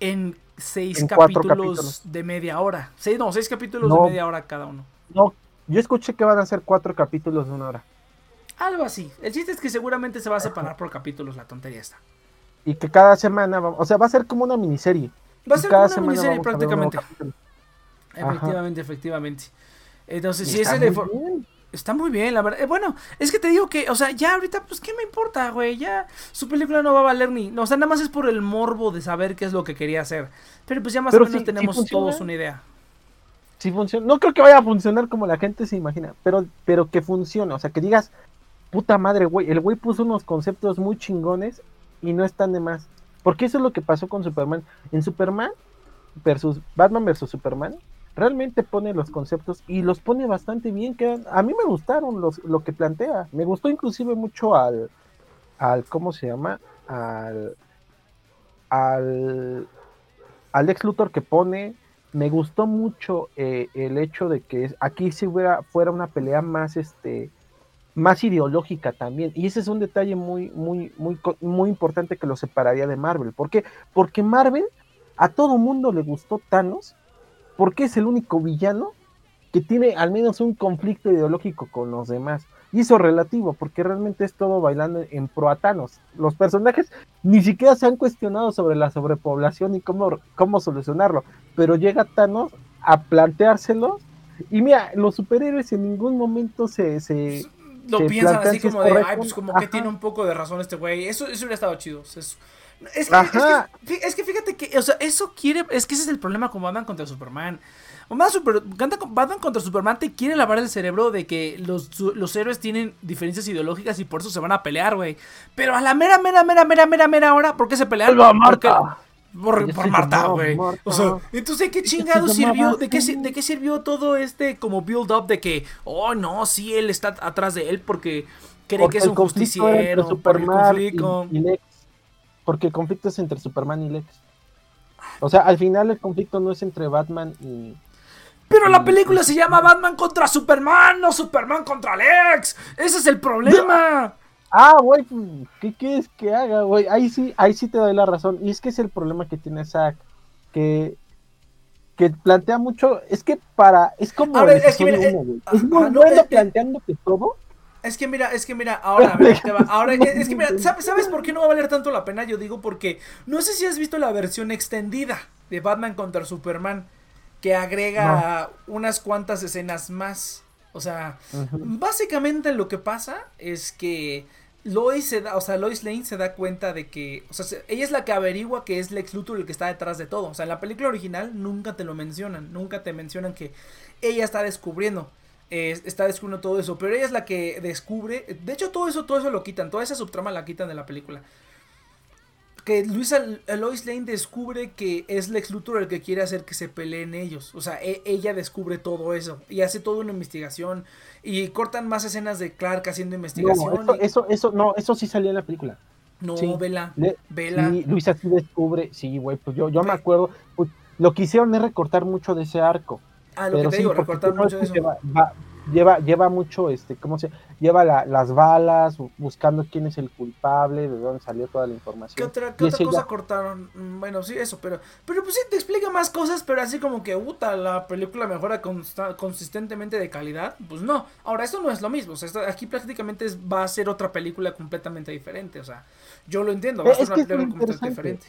Speaker 1: en seis capítulos,
Speaker 2: capítulos.
Speaker 1: de media hora. Seis, no, seis capítulos
Speaker 2: No.
Speaker 1: de media hora cada uno.
Speaker 2: No, yo escuché que van a ser cuatro capítulos de una hora.
Speaker 1: Algo así. El chiste es que seguramente se va a separar por capítulos la tontería esta.
Speaker 2: Y que cada semana, va- o sea, va a ser como una miniserie.
Speaker 1: Va a ser como una miniserie
Speaker 2: un
Speaker 1: prácticamente.
Speaker 2: Ajá.
Speaker 1: Efectivamente, efectivamente. Entonces,
Speaker 2: Y
Speaker 1: si
Speaker 2: está
Speaker 1: ese
Speaker 2: bien.
Speaker 1: Está muy bien, la verdad. Eh, bueno, es que te digo que, o sea, ya ahorita, pues, ¿qué me importa, güey? Ya su película no va a valer ni. No, o sea, nada más es por el morbo de saber qué es lo que quería hacer. Pero pues ya más
Speaker 2: Pero
Speaker 1: o menos tenemos todos una idea.
Speaker 2: Sí funciona. No creo que vaya a funcionar como la gente se imagina, pero, pero que funcione. O sea, que digas, puta madre, güey. El güey puso unos conceptos muy chingones y no están de más. Porque eso es lo que pasó con Superman. En Superman versus Batman versus Superman, realmente pone los conceptos y los pone bastante bien. Que a mí me gustaron los, lo que plantea. Me gustó inclusive mucho al, al ¿cómo se llama? Al, al, al ex Luthor que pone. Me gustó mucho eh, el hecho de que aquí si hubiera, fuera una pelea más, este, más ideológica también. Y ese es un detalle muy, muy, muy, muy importante que lo separaría de Marvel. ¿Por qué? Porque Marvel a todo mundo le gustó Thanos porque es el único villano que tiene al menos un conflicto ideológico con los demás. Y eso es relativo, porque realmente es todo bailando en pro a Thanos. Los personajes ni siquiera se han cuestionado sobre la sobrepoblación y cómo, cómo solucionarlo. Pero llega Thanos a planteárselo. Y mira, los superhéroes en ningún momento se... se
Speaker 1: Lo
Speaker 2: se
Speaker 1: piensan así como de, ay, pues como que tiene un poco de razón este güey. Eso, eso hubiera estado chido. o sea, es, que,
Speaker 2: Ajá.
Speaker 1: es, que, fí- es que fíjate que, o sea, eso quiere, es que ese es el problema con Batman contra Superman. Batman, Super- contra Superman te quiere lavar el cerebro de que los, los héroes tienen diferencias ideológicas y por eso se van a pelear, güey. Pero a la mera, mera, mera, mera, mera, mera hora, ¿por qué se pelean?
Speaker 2: ¡Salva a
Speaker 1: Porque-
Speaker 2: Marta!
Speaker 1: Por, Marta, güey.
Speaker 2: Marta.
Speaker 1: O sea, entonces, ¿qué chingado sirvió? ¿De qué. ¿De qué sirvió todo este como build up de que, oh, no, sí, él está atrás de él porque cree
Speaker 2: Porque
Speaker 1: que es un justiciero? Por el
Speaker 2: Superman
Speaker 1: conflicto.
Speaker 2: y, y Lex. Porque el conflicto es entre Superman y Lex. O sea, al final el conflicto no es entre Batman y.
Speaker 1: Pero la película
Speaker 2: y-
Speaker 1: se llama Batman contra Superman, no Superman contra Lex. Ese es el problema.
Speaker 2: Ah, güey, pues, ¿qué quieres que haga, güey? Ahí sí, ahí sí te doy la razón. Y es que es el problema que tiene Zack. Que, que plantea mucho. Es que para. Es como.
Speaker 1: Ahora, es que mira,
Speaker 2: uno,
Speaker 1: eh,
Speaker 2: es muy
Speaker 1: no,
Speaker 2: bueno
Speaker 1: eh, eh,
Speaker 2: planteándote todo.
Speaker 1: Es que mira, es que mira, ahora, te va- ahora, <laughs> es que mira, ¿sabes, ¿sabes por qué no va a valer tanto la pena? Yo digo porque no sé si has visto la versión extendida de Batman contra Superman que agrega unas cuantas escenas más. O sea, básicamente lo que pasa es que Lois se da, o sea, Lois Lane se da cuenta de que, o sea, se- ella es la que averigua que es Lex Luthor el que está detrás de todo. O sea, en la película original nunca te lo mencionan, nunca te mencionan que ella está descubriendo, eh, está descubriendo todo eso, pero ella es la que descubre, de hecho todo eso, todo eso lo quitan, toda esa subtrama la quitan de la película. Que Luisa, Lois Lane descubre que es Lex Luthor el que quiere hacer que se peleen ellos. O sea, e- ella descubre todo eso y hace toda una investigación y cortan más escenas de Clark haciendo
Speaker 2: No,
Speaker 1: investigación.
Speaker 2: eso,
Speaker 1: y-
Speaker 2: eso, eso, no, eso sí salía en la película.
Speaker 1: no,
Speaker 2: sí.
Speaker 1: vela,
Speaker 2: Le-
Speaker 1: vela.
Speaker 2: Sí, Luisa sí descubre, sí, güey, pues yo, yo me acuerdo, pues, lo que hicieron es recortar mucho de ese arco.
Speaker 1: Ah, lo que
Speaker 2: pero
Speaker 1: te
Speaker 2: sí,
Speaker 1: digo, recortar mucho
Speaker 2: que
Speaker 1: eso.
Speaker 2: Lleva, va- lleva, lleva mucho, este, ¿cómo se Lleva la- las balas, bu- buscando quién es el culpable, de dónde salió toda la información.
Speaker 1: ¿Qué otra, qué cosa
Speaker 2: ya-
Speaker 1: cortaron? Mm, Bueno, sí, eso, pero, pero pues sí, te explica más cosas, pero así como que, puta, la película mejora consta- consistentemente de calidad, pues no. Ahora, esto no es lo mismo, o sea, esto- aquí prácticamente es- va a ser otra película completamente diferente, o sea, yo lo entiendo, va a
Speaker 2: Eh,
Speaker 1: ser
Speaker 2: es
Speaker 1: una
Speaker 2: que
Speaker 1: película completamente diferente.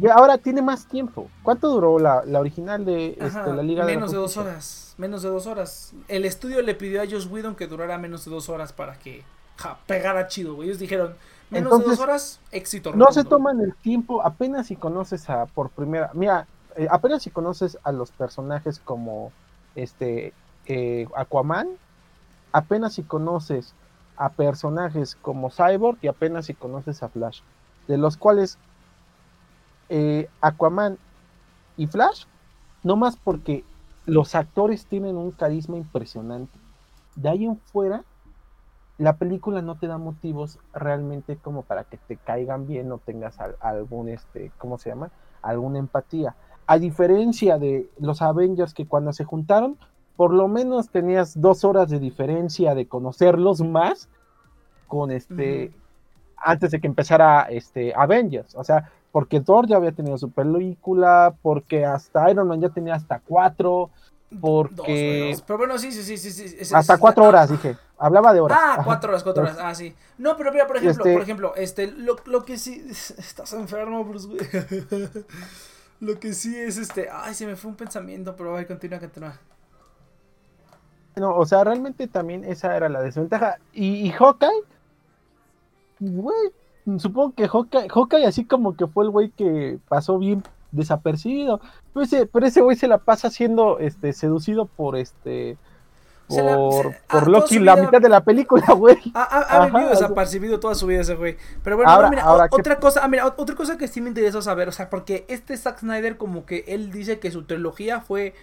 Speaker 2: Y ahora tiene más tiempo. ¿Cuánto duró la, la original de
Speaker 1: Ajá,
Speaker 2: este, la Liga
Speaker 1: menos
Speaker 2: de
Speaker 1: de
Speaker 2: la
Speaker 1: dos horas, menos de dos horas. El estudio le pidió a Joss Whedon que durara menos de dos horas para que ja, pegara chido, güey. Ellos dijeron, menos de dos horas, éxito.
Speaker 2: No se toman el tiempo, apenas si conoces a por primera, mira, eh, apenas si conoces a los personajes como este eh, Aquaman, apenas si conoces a personajes como Cyborg y apenas si conoces a Flash, de los cuales eh, Aquaman y Flash no más porque los actores tienen un carisma impresionante. De ahí en fuera, la película no te da motivos realmente como para que te caigan bien o tengas algún, este, ¿cómo se llama? Alguna empatía. A diferencia de los Avengers que cuando se juntaron, por lo menos tenías dos horas de diferencia de conocerlos más con este, antes de que empezara este Avengers. O sea, porque Thor ya había tenido su película, porque hasta Iron Man ya tenía hasta cuatro, porque...
Speaker 1: pero bueno, sí, sí, sí, sí.
Speaker 2: hasta cuatro horas, dije. Hablaba de horas.
Speaker 1: Ah, cuatro horas, cuatro horas. Ah, sí. No, pero mira, por ejemplo, este por ejemplo, este, lo, lo que sí... <laughs> Estás enfermo, Bruce, güey. <laughs> lo que sí es este... Ay, se me fue un pensamiento, pero a continúa, continúa.
Speaker 2: No, o sea, realmente también esa era la desventaja. Y, y Hawkeye, güey, supongo que Hawkeye, así como que fue el güey que pasó bien desapercibido. Pero ese, pero ese güey se la pasa siendo este, seducido por este. Por, por Loki, la mitad de la película, <laughs> güey.
Speaker 1: Ha, vivido desapercibido toda su vida ese güey. Pero bueno, mira, otra cosa, ah, mira, otra cosa que sí me interesa saber, o sea, porque este Zack Snyder como que él dice que su trilogía fue,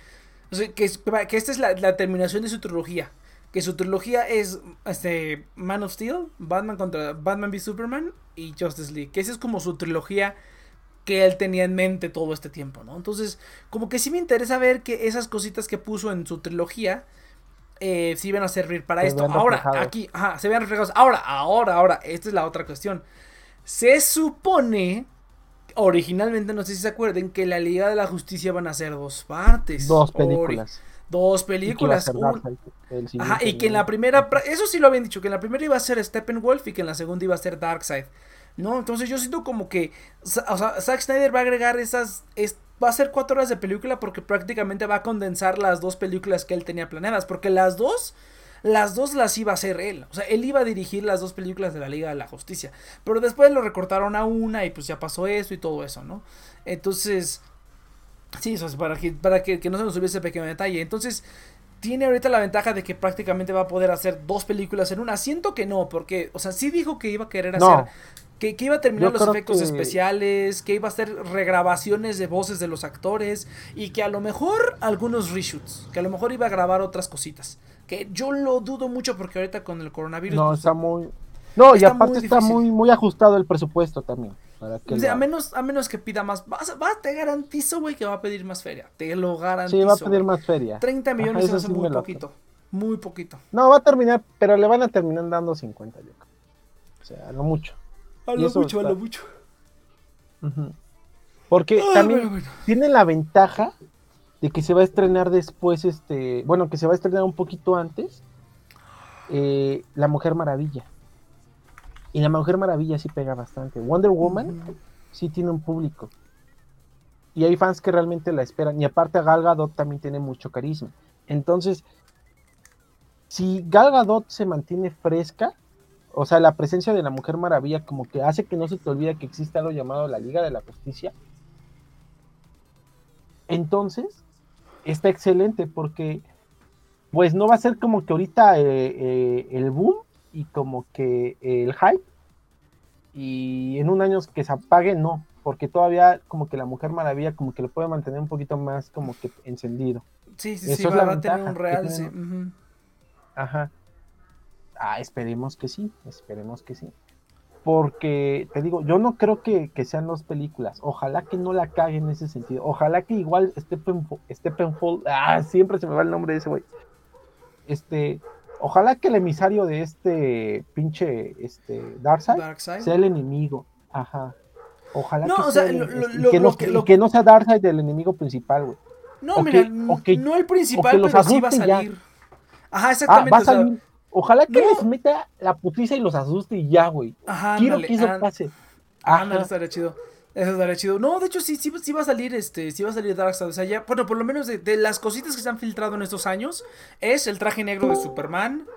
Speaker 1: o sea, que, que esta es la, la terminación de su trilogía que su trilogía es este Man of Steel, Batman contra Batman v Superman y Justice League, que esa es como su trilogía que él tenía en mente todo este tiempo, ¿no? Entonces, como que sí me interesa ver que esas cositas que puso en su trilogía eh, sí van a servir para esto. Ahora, aquí, ajá, se vean reflejados. Ahora, ahora, ahora, esta es la otra cuestión. Se supone, originalmente, no sé si se acuerden, que la Liga de la Justicia van a ser dos partes.
Speaker 2: Dos películas
Speaker 1: dos películas. Ajá, y que en la primera, eso sí lo habían dicho, que en la primera iba a ser Steppenwolf y que en la segunda iba a ser Darkseid. ¿No? Entonces yo siento como que, o sea, Zack Snyder va a agregar esas, va a ser cuatro horas de película porque prácticamente va a condensar las dos películas que él tenía planeadas, porque las dos, las dos las iba a hacer él. O sea, él iba a dirigir las dos películas de la Liga de la Justicia. Pero después lo recortaron a una y pues ya pasó eso y todo eso, ¿no? Entonces, Sí, eso es para que, para que, no se nos olvide ese pequeño detalle. Entonces, tiene ahorita la ventaja de que prácticamente va a poder hacer dos películas en una. Siento que no, porque, o sea, sí dijo que iba a querer hacer. Que, iba a terminar los efectos especiales, que iba a hacer regrabaciones de voces de los actores y que a lo mejor algunos reshoots, que a lo mejor iba a grabar otras cositas. Que yo lo dudo mucho porque ahorita con el coronavirus.
Speaker 2: No, pues, está muy. No, y aparte está muy, muy ajustado el presupuesto también
Speaker 1: a, menos, a menos que pida más. Va, te garantizo, güey, que va a pedir más feria. Te lo garantizo.
Speaker 2: Sí, va a pedir más feria.
Speaker 1: 30 millones es muy poquito. Muy poquito.
Speaker 2: No, va a terminar, pero le van a terminar dando 50, yo O sea, a lo mucho.
Speaker 1: A lo mucho, a lo mucho.
Speaker 2: Porque también tiene la ventaja de que se va a estrenar después, este, bueno, que se va a estrenar un poquito antes, eh, La Mujer Maravilla. Y la Mujer Maravilla sí pega bastante. Wonder Woman sí tiene un público. Y hay fans que realmente la esperan. Y aparte Gal Gadot también tiene mucho carisma. Entonces, si Gal Gadot se mantiene fresca, o sea, la presencia de la Mujer Maravilla como que hace que no se te olvide que existe algo llamado la Liga de la Justicia. Entonces, está excelente porque pues no va a ser como que ahorita eh, eh, el boom y como que el hype y en un año que se apague, no, porque todavía como que la Mujer Maravilla como que lo puede mantener un poquito más como que encendido.
Speaker 1: Sí, sí, sí, va, a tener un real, sí.
Speaker 2: Ajá. Ah, esperemos que sí, esperemos que sí. Porque, te digo, yo no creo que, sean dos películas. Ojalá que no la cague en ese sentido. Ojalá que igual Steppenwolf, Steppenwolf ah, siempre se me va el nombre de ese güey. Este, Ojalá que el emisario de este pinche este, Darkseid, sea el enemigo. Ajá. Ojalá que sea y que, no, sea Darkseid el enemigo principal, güey.
Speaker 1: No, mira, no el principal, pero sí va a salir. Ajá, exactamente.
Speaker 2: Ah, Ojalá que les meta la putiza y los asuste y ya, güey. Ajá, Quiero que eso pase.
Speaker 1: Ajá, no, estaría chido. Eso estaría chido. No, de hecho, sí, sí, sí va a salir, este, sí va a salir Darkseid. O sea, ya, bueno, por lo menos de, las cositas que se han filtrado en estos años, es el traje negro de Superman.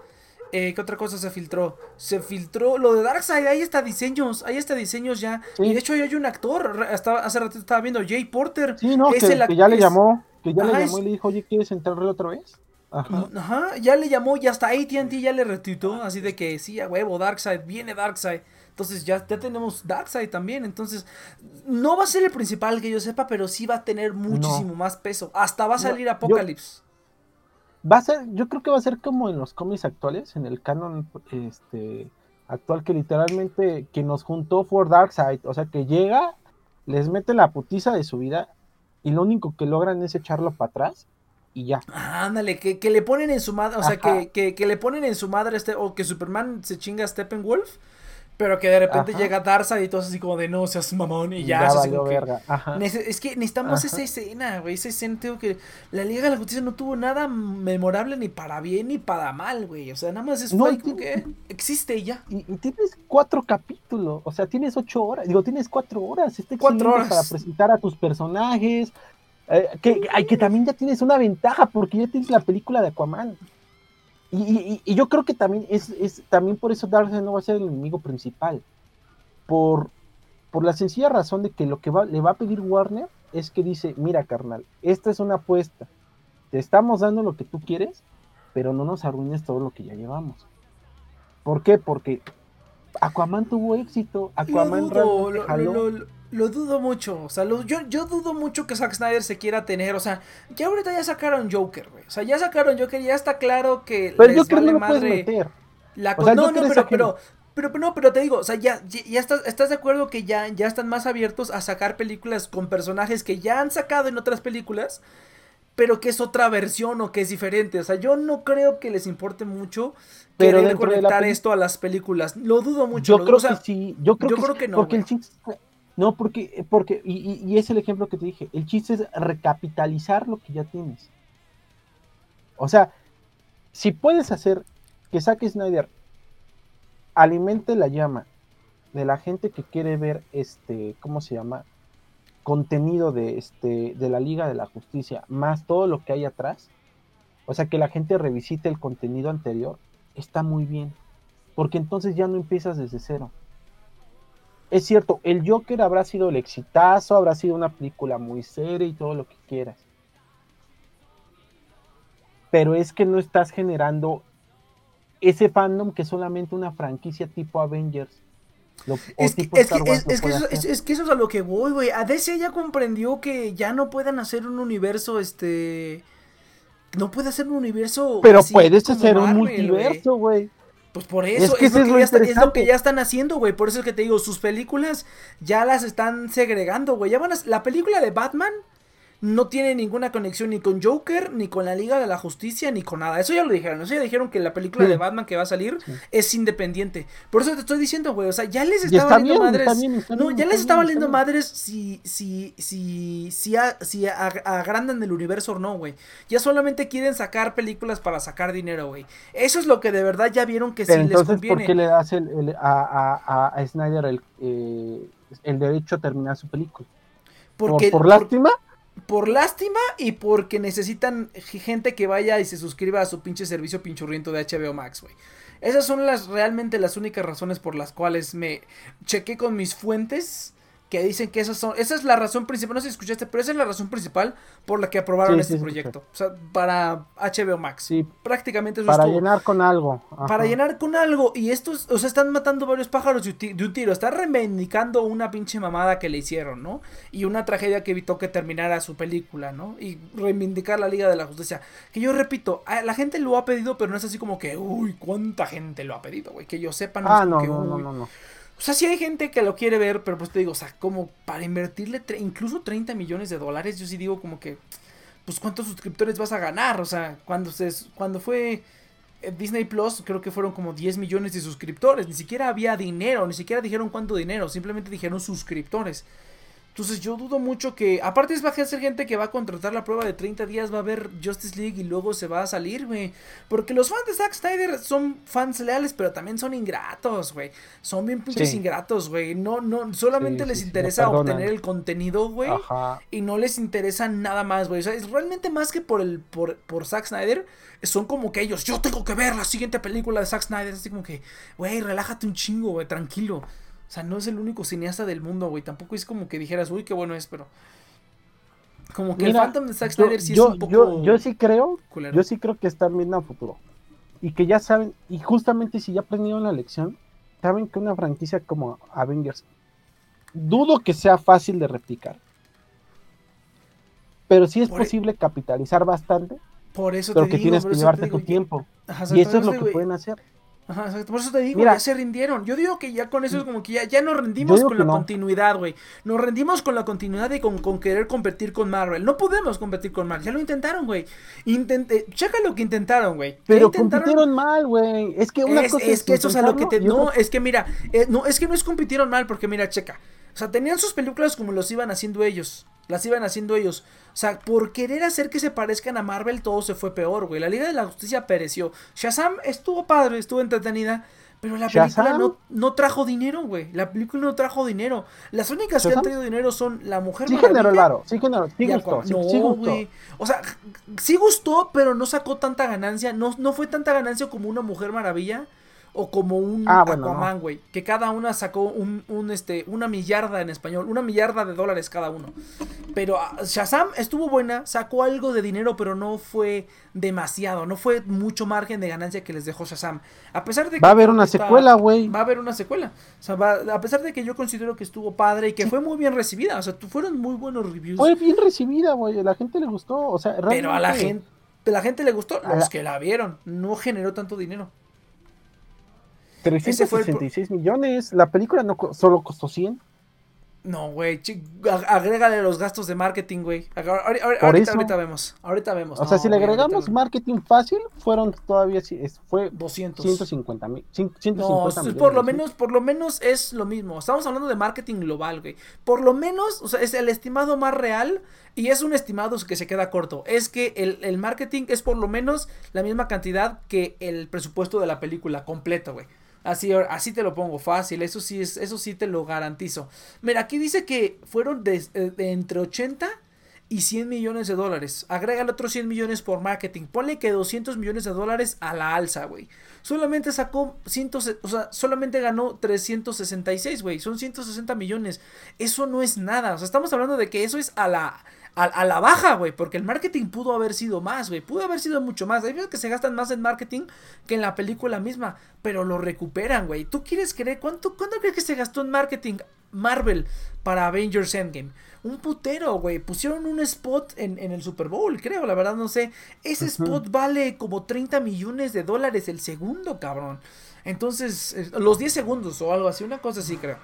Speaker 1: Eh, ¿Qué otra cosa se filtró? Se filtró lo de Darkseid, ahí está diseños, ahí está diseños ya. Y de hecho ahí hay un actor, hasta hace rato estaba viendo, Jay Porter.
Speaker 2: Sí, no, que, ya le llamó, que ya le llamó y le dijo, oye, ¿quieres entrarle otra vez?
Speaker 1: Ajá. ya le llamó y hasta ATT ya le retuitó, así de que sí, a huevo, Darkseid, viene Darkseid. Entonces ya, ya tenemos Darkseid también. Entonces, no va a ser el principal que yo sepa, pero sí va a tener muchísimo más peso. Hasta va a salir Apocalypse.
Speaker 2: va a ser, yo creo que va a ser como en los cómics actuales, en el canon este actual, que literalmente que nos juntó for Darkseid. O sea que llega, les mete la putiza de su vida y lo único que logran es echarlo para atrás y ya.
Speaker 1: ándale, que, que, le ponen en su madre, o sea, que, que, que, le ponen en su madre este, o que Superman se chinga a Steppenwolf pero que de repente llega Darza y todo así como de no seas mamón y ya. así como que, es que necesitamos esa escena, güey. Esa escena, tengo que. La Liga de la Justicia no tuvo nada memorable ni para bien ni para mal, güey. O sea, nada más es no, que existe ya.
Speaker 2: Y, tienes cuatro capítulos. O sea, tienes ocho horas. Digo, tienes cuatro horas. Este cuatro horas. Para presentar a tus personajes. Eh, que, que también ya tienes una ventaja porque ya tienes la película de Aquaman. Y, yo creo que también es, también por eso Darkseid no va a ser el enemigo principal. Por, por la sencilla razón de que lo que le va a pedir Warner es que dice, mira carnal, esta es una apuesta. Te estamos dando lo que tú quieres, pero no nos arruines todo lo que ya llevamos. ¿Por qué? Porque Aquaman tuvo éxito, Aquaman
Speaker 1: lo dudo mucho. O sea, yo, yo dudo mucho que Zack Snyder se quiera tener. O sea, ya ahorita ya sacaron Joker, güey. O sea, ya sacaron Joker y ya está claro que.
Speaker 2: Pero les vale no madre meter.
Speaker 1: La no, no, pero, pero, pero, no, pero te digo, o sea, ya, ya, estás, estás de acuerdo que ya, ya están más abiertos a sacar películas con personajes que ya han sacado en otras películas, pero que es otra versión o que es diferente. O sea, yo no creo que les importe mucho pero querer conectar esto a las películas. Lo dudo mucho.
Speaker 2: Yo creo que sí. Yo creo, que, no. Porque el chiste no, porque, porque y, es el ejemplo que te dije, el chiste es recapitalizar lo que ya tienes. O sea, si puedes hacer que Zack Snyder alimente la llama de la gente que quiere ver este, ¿cómo se llama? contenido de este de la Liga de la Justicia, más todo lo que hay atrás. O sea, que la gente revisite el contenido anterior, está muy bien, porque entonces ya no empiezas desde cero es cierto, el Joker habrá sido el exitazo, habrá sido una película muy seria y todo lo que quieras. Pero es que no estás generando ese fandom que es solamente una franquicia tipo Avengers.
Speaker 1: es, que, eso, es a lo que voy, güey. A DC ya comprendió que ya no pueden hacer un universo, este... No puede hacer un universo...
Speaker 2: Pero puedes hacer un multiverso, güey.
Speaker 1: Pues por eso, es, lo, que ya están haciendo, güey. Por eso es que te digo, sus películas ya las están segregando, güey. Ya van a, la película de Batman no tiene ninguna conexión ni con Joker, ni con la Liga de la Justicia, ni con nada. Eso ya lo dijeron. Eso ya dijeron que la película de Batman que va a salir es independiente. Por eso te estoy diciendo, güey. O sea, ya les está, valiendo madres. no, ya les está valiendo madres si, si, si, si, si agrandan el universo o no, güey. Ya solamente quieren sacar películas para sacar dinero, güey. Eso es lo que de verdad ya vieron que sí les conviene.
Speaker 2: ¿Por qué le das el, a, a, Snyder el, eh, el derecho a terminar su película?
Speaker 1: Porque,
Speaker 2: ¿Por, lástima?
Speaker 1: por lástima y porque necesitan gente que vaya y se suscriba a su pinche servicio pinchurriento de HBO Max, güey. Esas son las realmente las únicas razones por las cuales me chequé con mis fuentes que dicen que esas son, esa es la razón principal, no sé si escuchaste, pero esa es la razón principal por la que aprobaron este proyecto. O sea, para HBO Max. Sí. Prácticamente
Speaker 2: eso Para llenar con algo.
Speaker 1: Para llenar con algo. Y estos, o sea, están matando varios pájaros de un tiro. Están reivindicando una pinche mamada que le hicieron, ¿no? Y una tragedia que evitó que terminara su película, ¿no? Y reivindicar la Liga de la Justicia. Que yo repito, la gente lo ha pedido, pero no es así como que, uy, cuánta gente lo ha pedido, güey. Que yo sepa,
Speaker 2: no ah, no, no, no, no, no.
Speaker 1: O sea, sí hay gente que lo quiere ver, pero pues te digo, o sea, como para invertirle incluso 30 millones de dólares, yo sí digo como que, pues cuántos suscriptores vas a ganar, o sea, cuando, se, cuando fue eh, Disney Plus, creo que fueron como 10 millones de suscriptores, ni siquiera había dinero, ni siquiera dijeron cuánto dinero, simplemente dijeron suscriptores. Entonces yo dudo mucho que, aparte es va a ser gente que va a contratar la prueba de 30 días, va a ver Justice League y luego se va a salir, güey. Porque los fans de Zack Snyder son fans leales, pero también son ingratos, güey. Son bien pinches ingratos, güey. No, no, solamente les interesa obtener el contenido, güey. Y no les interesa nada más, güey. O sea, es realmente más que por el, por, por Zack Snyder, son como que ellos, yo tengo que ver la siguiente película de Zack Snyder. Así como que, güey, relájate un chingo, güey, tranquilo. O sea, no es el único cineasta del mundo, güey. Tampoco es como que dijeras, uy, qué bueno es, pero. Como que el Phantom de Zack Snyder sí
Speaker 2: yo,
Speaker 1: es un poco.
Speaker 2: Yo, yo sí creo. Yo sí creo que están viendo a futuro. Y que ya saben, y justamente si ya aprendieron la lección, saben que una franquicia como Avengers, dudo que sea fácil de replicar. Pero sí es e- posible capitalizar bastante.
Speaker 1: Por eso
Speaker 2: pero que tienes que llevarte tu tiempo. y eso es lo que pueden hacer.
Speaker 1: Ajá, por eso te digo, ya se rindieron. Yo digo que ya con eso es como que ya, ya nos rendimos con la continuidad, güey. Nos rendimos con la continuidad y con, con, querer competir con Marvel. No podemos competir con Marvel. Ya lo intentaron, güey. Intenté, checa lo que intentaron, güey.
Speaker 2: Pero compitieron mal, güey. Es que una
Speaker 1: es,
Speaker 2: cosa
Speaker 1: es, que eso es a lo que te. No, es que mira, eh, no, es que no es compitieron mal, porque mira, checa. O sea, tenían sus películas como los iban haciendo ellos. Las iban haciendo ellos. O sea, por querer hacer que se parezcan a Marvel, todo se fue peor, güey. La Liga de la Justicia pereció. Shazam estuvo padre, estuvo entretenida. Pero la película no, no, trajo dinero, güey. La película no trajo dinero. Las únicas que han traído dinero son La Mujer
Speaker 2: Sí generó el varo, sí generó, sí gustó,
Speaker 1: no,
Speaker 2: sí, gustó.
Speaker 1: O sea, sí gustó, pero no sacó tanta ganancia. No, no fue tanta ganancia como Una Mujer Maravilla o como un ah, Aquaman, güey. Que cada una sacó un, un, este, una millarda en español, una millarda de dólares cada uno. Pero ah, Shazam estuvo buena, sacó algo de dinero, pero no fue demasiado, no fue mucho margen de ganancia que les dejó Shazam. A pesar de que
Speaker 2: va a haber una secuela, güey.
Speaker 1: Va a haber una secuela. O sea, va, a pesar de que yo considero que estuvo padre y que fue muy bien recibida, o sea, fueron muy buenos reviews.
Speaker 2: Fue bien recibida, güey, la gente le gustó, o sea,
Speaker 1: Pero a la gente la gente le gustó, los que la vieron, no generó tanto dinero.
Speaker 2: 366 millones. La película no solo costó 100.
Speaker 1: No, güey, agrégale los gastos de marketing, güey. Ahorita, ahorita, vemos, ahorita vemos.
Speaker 2: O sea, si le agregamos marketing fácil, fueron todavía, fue
Speaker 1: 200.
Speaker 2: 150 mil.
Speaker 1: No, por lo menos, por lo menos es lo mismo. Estamos hablando de marketing global, güey. Por lo menos, o sea, es el estimado más real y es un estimado que se queda corto. Es que el, el marketing es por lo menos la misma cantidad que el presupuesto de la película completo, güey. Así, así te lo pongo fácil, eso sí, es, eso sí te lo garantizo. Mira, aquí dice que fueron de, eh, entre 80 y 100 millones de dólares. Agrégale otros 100 millones por marketing. Ponle que 200 millones de dólares a la alza, güey. Solamente sacó 100, o sea, solamente ganó 366, güey. Son 160 millones. Eso no es nada. O sea, estamos hablando de que eso es a la a, la baja, güey, porque el marketing pudo haber sido más, güey, pudo haber sido mucho más. Hay veces que se gastan más en marketing que en la película misma, pero lo recuperan, güey. ¿Tú quieres creer cuánto, cuánto crees que se gastó en marketing Marvel para Avengers Endgame? Un putero, güey. Pusieron un spot en, el Super Bowl, creo, la verdad no sé. Ese spot vale como 30 millones de dólares el segundo, cabrón. Entonces, eh, los 10 segundos o algo así, una cosa así, creo.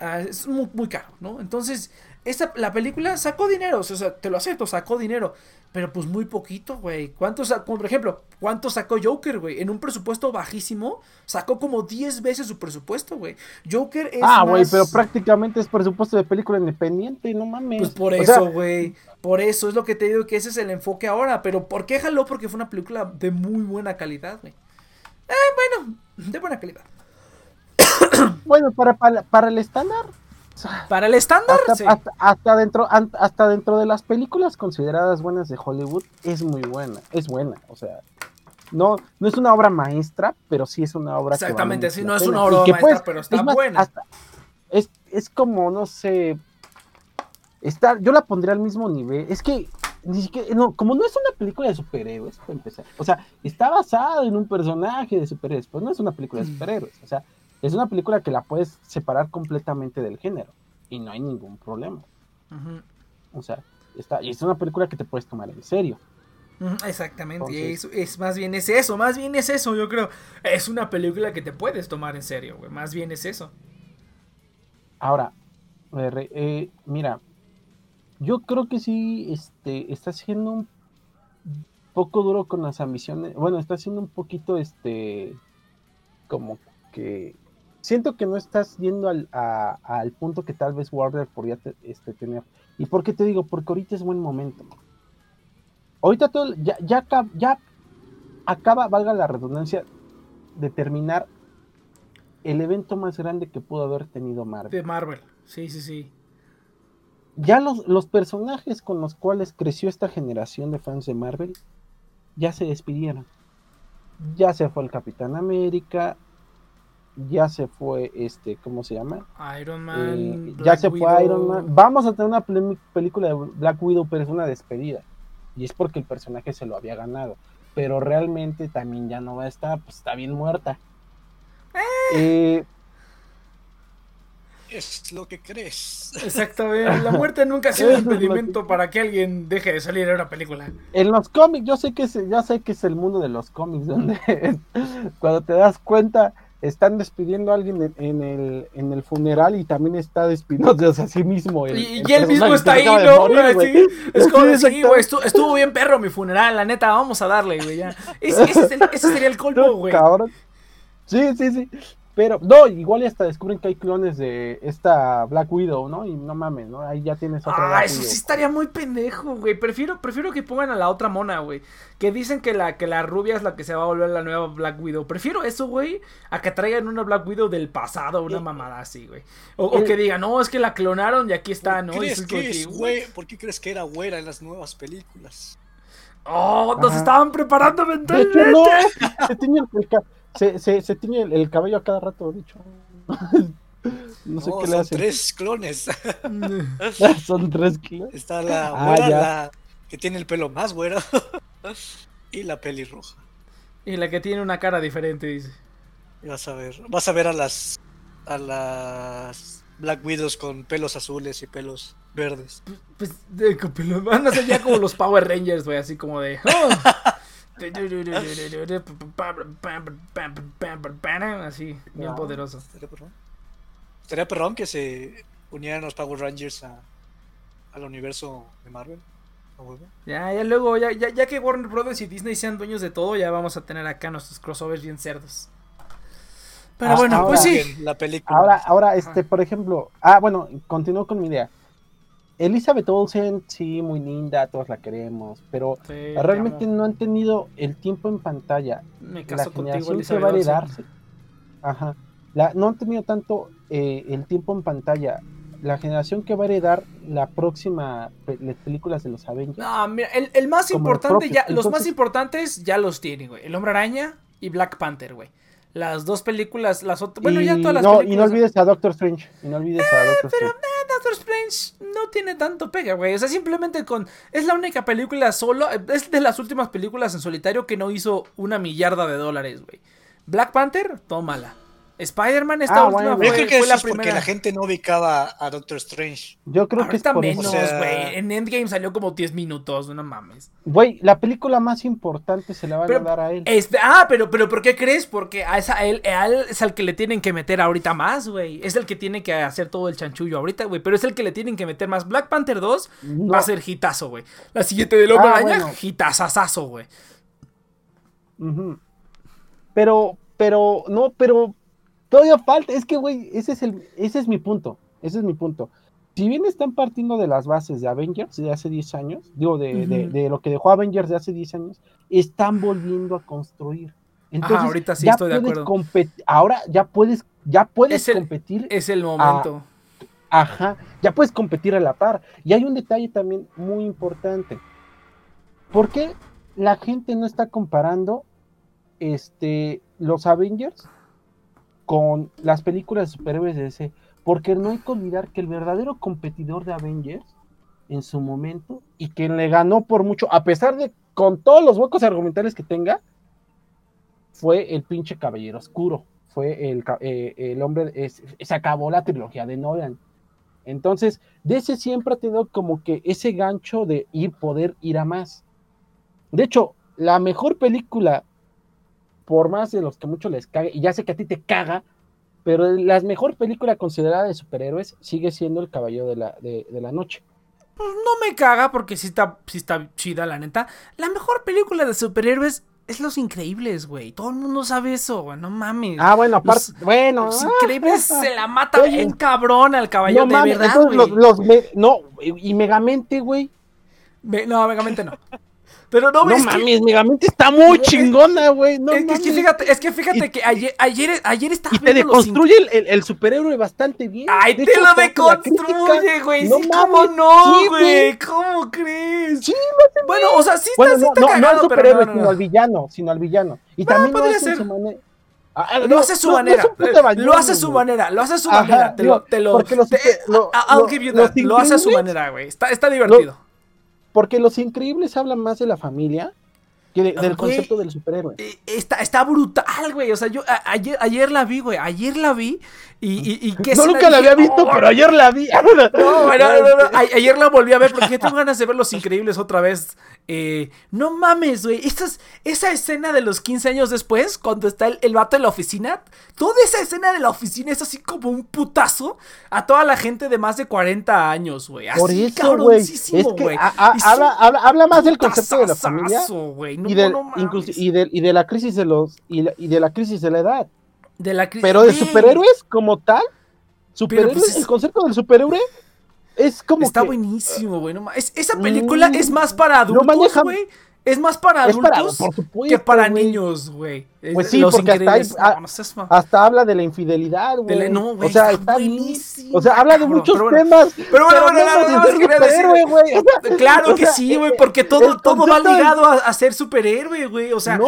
Speaker 1: Ah, es muy, muy caro, ¿no? Entonces, esta, la película sacó dinero, o sea, te lo acepto, sacó dinero, pero pues muy poquito, güey. ¿Cuánto sacó, por ejemplo, cuánto sacó Joker, güey? En un presupuesto bajísimo, sacó como 10 veces su presupuesto, güey. Joker es.
Speaker 2: Ah, güey, pero prácticamente es presupuesto de película independiente, no mames.
Speaker 1: Pues por eso, güey. Por eso es lo que te digo que ese es el enfoque ahora. Pero ¿por qué jaló? Porque fue una película de muy buena calidad, güey. Eh, bueno, de buena calidad. <coughs>
Speaker 2: bueno, para, para, para el estándar
Speaker 1: para el estándar,
Speaker 2: hasta, dentro, hasta dentro de las películas consideradas buenas de Hollywood, es muy buena, es buena, o sea, no, no es una obra maestra, pero sí es una obra
Speaker 1: Exactamente, sí, no es una obra maestra, pues, pero está buena.
Speaker 2: es, es como, no sé, está, yo la pondría al mismo nivel, es que ni siquiera, no, como no es una película de superhéroes, para empezar, o sea, está basada en un personaje de superhéroes, pues no es una película de mm. superhéroes, o sea, es una película que la puedes separar completamente del género y no hay ningún problema. O sea, está, y es una película que te puedes tomar en serio.
Speaker 1: Exactamente, es, más bien es eso, más bien es eso, yo creo. Es una película que te puedes tomar en serio, güey, más bien es eso.
Speaker 2: Ahora, eh, mira, yo creo que sí este, está siendo un poco duro con las ambiciones, bueno, está siendo un poquito, este, como que siento que no estás yendo al, al punto que tal vez Warner podría este, tener. ¿Y por qué te digo? Porque ahorita es buen momento. Ahorita todo, ya, ya, ya acaba, valga la redundancia, de terminar el evento más grande que pudo haber tenido Marvel.
Speaker 1: De Marvel, sí, sí, sí.
Speaker 2: Ya los, los personajes con los cuales creció esta generación de fans de Marvel ya se despidieron. Ya se fue el Capitán América, ya se fue, este, ¿cómo se llama?
Speaker 1: Iron Man.
Speaker 2: Eh, ya se fue Iron Man. Vamos a tener una película de Black Widow, pero es una despedida. Y es porque el personaje se lo había ganado. Pero realmente también ya no va a estar, pues está bien muerta.
Speaker 3: Eh, es lo que crees.
Speaker 1: Exactamente. La <laughs> muerte nunca ha sido un impedimento <laughs> para que alguien deje de salir en una película.
Speaker 2: En los cómics, yo sé que es, ya sé que es el mundo de los cómics, <laughs> donde cuando te das cuenta, están despidiendo a alguien en, el, en el funeral y también está despidiéndose a sí mismo.
Speaker 1: y, él mismo está ahí, ¿no? es como decir, güey, estuvo, bien perro mi funeral, la neta, vamos a darle, güey, ya. <laughs> Ese, ese, sería el colmo, güey.
Speaker 2: Sí, sí, sí. Pero, no, igual hasta descubren que hay clones de esta Black Widow, ¿no? Y no mames, ¿no? Ahí ya tienes
Speaker 1: otra. Ah, eso sí estaría muy pendejo, güey. Prefiero, prefiero que pongan a la otra mona, güey. Que dicen que la, que la rubia es la que se va a volver la nueva Black Widow. Prefiero eso, güey, a que traigan una Black Widow del pasado, una mamada así, güey. O, que digan, no, es que la clonaron y aquí está, ¿no?
Speaker 3: ¿Crees que es, güey? ¿Por qué crees que era güera en las nuevas películas?
Speaker 1: Oh, nos estaban preparando mentalmente.
Speaker 2: no, se el, se, se, se tiñe el, cabello a cada rato, dicho. <laughs>
Speaker 3: No sé qué le hace. Son tres clones. <laughs>
Speaker 2: son tres clones.
Speaker 3: Está la ah, la que tiene el pelo más güero. <laughs> y la pelirroja.
Speaker 1: Y la que tiene una cara diferente, dice.
Speaker 3: vas a ver. Vas a ver a las. a las Black Widows con pelos azules y pelos verdes.
Speaker 1: Pues, de, pelos. Van a ser ya como los Power Rangers, güey, así como de. Oh, Así, bien poderoso.
Speaker 3: Estaría perrón. que se unieran los Power Rangers a, al universo de Marvel.
Speaker 1: Ya, ya luego, ya, ya, ya que Warner Brothers y Disney sean dueños de todo, ya vamos a tener acá nuestros crossovers bien cerdos. Pero bueno, pues sí.
Speaker 3: La película.
Speaker 2: Ahora, ahora, este, por ejemplo, ah, bueno, continúo con mi idea. Elizabeth Olsen, sí, muy linda, todos la queremos, pero realmente no han tenido el tiempo en pantalla.
Speaker 1: Me caso la generación
Speaker 2: que va a heredarse. Ajá. La, no han tenido tanto eh, el tiempo en pantalla. La generación que va a heredar la próxima películas de los Avengers.
Speaker 1: No, mira, el, más importante ya, los más importantes ya los tienen, güey. El Hombre Araña y Black Panther, güey las dos películas, las otras, bueno, ya todas las
Speaker 2: no, Y no olvides a Doctor Strange, y no olvides a Doctor
Speaker 1: pero, Strange. Doctor Strange no tiene tanto pega, güey, o sea, simplemente con, es la única película solo, es de las últimas películas en solitario que no hizo una millarda de dólares, güey. Black Panther, tómala. Spider-Man esta ah, última fue,
Speaker 3: Yo creo que fue la es porque la gente no ubicaba a Doctor Strange.
Speaker 2: Yo creo que es por
Speaker 1: menos, güey. En Endgame salió como 10 minutos, no mames.
Speaker 2: Güey, la película más importante se la va a dar a él.
Speaker 1: Este, ah, pero, pero ¿por qué crees? Porque a, esa, él, él es al que le tienen que meter ahorita más, güey. Es el que tiene que hacer todo el chanchullo ahorita, güey. Pero es el que le tienen que meter más. Black Panther 2 va a ser hitazo, güey. La siguiente del Hombre ah, Araña, hitazazazo, güey.
Speaker 2: Pero, pero, no, pero Todavía falta, es que, güey, ese es el, ese es mi punto, ese es mi punto. Si bien están partiendo de las bases de Avengers de hace 10 años, digo, de, lo que dejó Avengers de hace 10 años, están volviendo a construir. Entonces,
Speaker 1: ahorita sí estoy de acuerdo.
Speaker 2: Ahora ya puedes, ya puedes competir.
Speaker 1: Es el momento.
Speaker 2: ajá, ya puedes competir a la par. Y hay un detalle también muy importante. ¿Por qué la gente no está comparando este, los Avengers con las películas superhéroes de ese, porque no hay que olvidar que el verdadero competidor de Avengers en su momento y quien le ganó por mucho, a pesar de con todos los huecos argumentales que tenga, fue el pinche Caballero Oscuro, fue el, eh, el hombre, se acabó la trilogía de Nolan. Entonces, ese siempre ha tenido como que ese gancho de ir, poder ir a más. De hecho, la mejor película por más de los que mucho les cague, y ya sé que a ti te caga, pero la mejor película considerada de superhéroes sigue siendo El Caballero de la, de, la Noche.
Speaker 1: Pues no me caga porque sí está, sí está chida, la neta. La mejor película de superhéroes es Los Increíbles, güey. Todo el mundo sabe eso, güey. No mames.
Speaker 2: Ah, bueno, aparte. bueno.
Speaker 1: Los Increíbles <laughs> se la mata bien cabrón al caballero de verdad, güey.
Speaker 2: Los, no, y Megamente, güey.
Speaker 1: no, Megamente no. <laughs> Pero no,
Speaker 2: no mames, Megamente está muy chingona, güey. No,
Speaker 1: es, que fíjate, es que fíjate que ayer, ayer, ayer estaba.
Speaker 2: Y te deconstruye el, el, superhéroe bastante bien.
Speaker 1: Ay, te lo deconstruye, güey. No, sí, ¿Cómo no, güey? ¿Cómo crees?
Speaker 2: Sí,
Speaker 1: no Bueno, o sea, sí está,
Speaker 2: no,
Speaker 1: sí está
Speaker 2: no,
Speaker 1: cagado,
Speaker 2: no al superhéroe, sino al villano, sino al villano. Y también
Speaker 1: podría ser. Ah, ah, lo hace a su manera. lo hace a su manera. Lo hace a su manera. Te lo, te lo, lo, hace a su manera, güey. Está, está divertido.
Speaker 2: Porque Los Increíbles hablan más de la familia del concepto del superhéroe.
Speaker 1: Eh, está, está brutal, güey. O sea, yo ayer, ayer la vi, güey. Ayer la vi. Y, y,
Speaker 2: no, nunca la había visto, pero ayer la vi.
Speaker 1: No, no, no, <laughs> Ayer la volví a ver porque tengo ganas de ver Los Increíbles otra vez. Eh, no mames, güey. Esa escena de los 15 años después, cuando está el, el, vato en la oficina. Toda esa escena de la oficina es así como un putazo a toda la gente de más de 40 años, güey. Así,
Speaker 2: Por eso, güey. Es que habla, habla, más del concepto de la familia. y, del, y, de, y, de, la crisis de los. Y, de la crisis de la edad.
Speaker 1: De la
Speaker 2: Pero de superhéroes como tal. Superhéroes, pues el concepto del superhéroe es como
Speaker 1: Está buenísimo, güey. esa película es más para adultos, güey. Es más para adultos que para niños, güey.
Speaker 2: Pues sí, porque hasta, hasta, habla de la infidelidad, güey.
Speaker 1: No, güey,
Speaker 2: o sea,
Speaker 1: está.
Speaker 2: O sea, habla de muchos temas.
Speaker 1: Pero bueno, bueno, no, no, <laughs> Claro que sí, güey, porque todo, todo va ligado a, ser superhéroe, güey. O sea,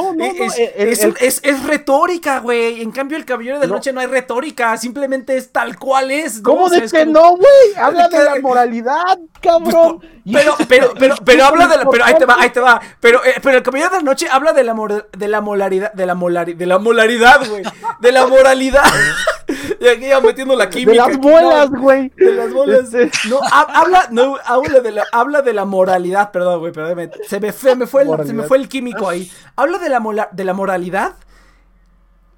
Speaker 1: es, es, retórica, güey. En cambio, el Caballero de la Noche no hay retórica, simplemente es tal cual es.
Speaker 2: ¿Cómo de que no, güey? Habla de la moralidad, cabrón.
Speaker 1: Pero, pero, pero, pero habla de la. Pero ahí te va, ahí te va. Pero, pero el Caballero de la Noche habla de la, de la molaridad, de la de la molaridad, güey. De la moralidad. <laughs> y aquí ya metiendo la química.
Speaker 2: De las bolas, güey.
Speaker 1: de las bolas. No, habla, no, habla de la, habla de la moralidad, perdón, güey, perdón. Se me fue, me fue el, se me fue el químico ahí. Habla de la, de la moralidad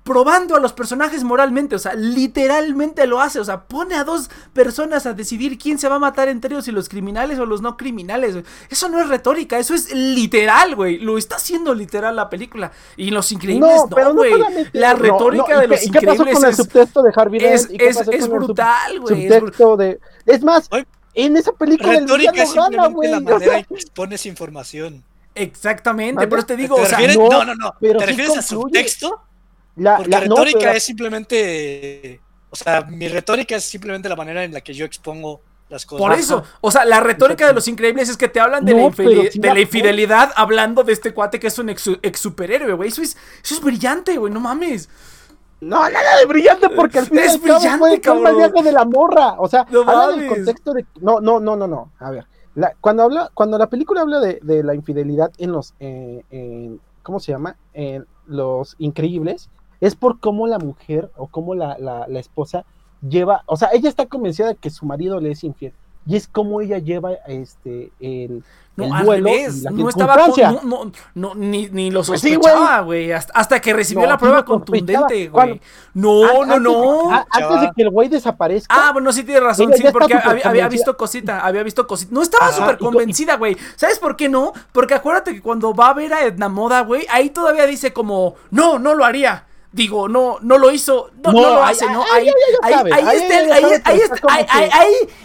Speaker 1: probando a los personajes moralmente, o sea, literalmente lo hace, o sea, pone a dos personas a decidir quién se va a matar entre ellos, y los criminales o los no criminales. Eso no es retórica, eso es literal, güey. Lo está haciendo literal la película. Y los increíbles no, güey. la retórica de los increíbles
Speaker 2: ¿qué pasó con el subtexto de Harvey
Speaker 1: es, es, brutal, güey.
Speaker 2: de es más, en esa película
Speaker 3: retórica es simplemente la manera en que expones información.
Speaker 1: Exactamente, pero te digo, o sea,
Speaker 3: no, no, no, ¿te refieres a subtexto? La, Porque la retórica es simplemente. O sea, mi retórica es simplemente la manera en la que yo expongo las cosas.
Speaker 1: Por eso, o sea, la retórica de los increíbles es que te hablan de, la, infidelidad hablando de este cuate que es un ex, superhéroe, güey. Eso es, eso es brillante, güey, no mames.
Speaker 2: No, nada de brillante porque al <laughs> final es brillante, cabrón. de la morra. O sea, habla del contexto de. No, no, no, no, no. A ver. cuando habla, cuando la película habla de, de la infidelidad en los, eh, ¿cómo se llama? En los increíbles, es por cómo la mujer o cómo la, la, la, esposa lleva, o sea, ella está convencida de que su marido le es infiel. Y es como ella lleva este el,
Speaker 1: no, duelo no estaba no, no, ni, ni lo pues sospechaba, güey, hasta, que recibió la prueba contundente, güey. No, no, no.
Speaker 2: antes de que el güey desaparezca.
Speaker 1: Ah, bueno, sí tienes razón, sí, porque había, visto cosita, había visto cosita. No estaba súper convencida, güey. ¿Sabes por qué no? Porque acuérdate que cuando va a ver a Edna Moda, güey, ahí todavía dice como, no, no lo haría. Digo, no, no lo hizo, no, no, lo hace, ¿no? Ahí, ahí, ahí está, ahí, ahí ahí,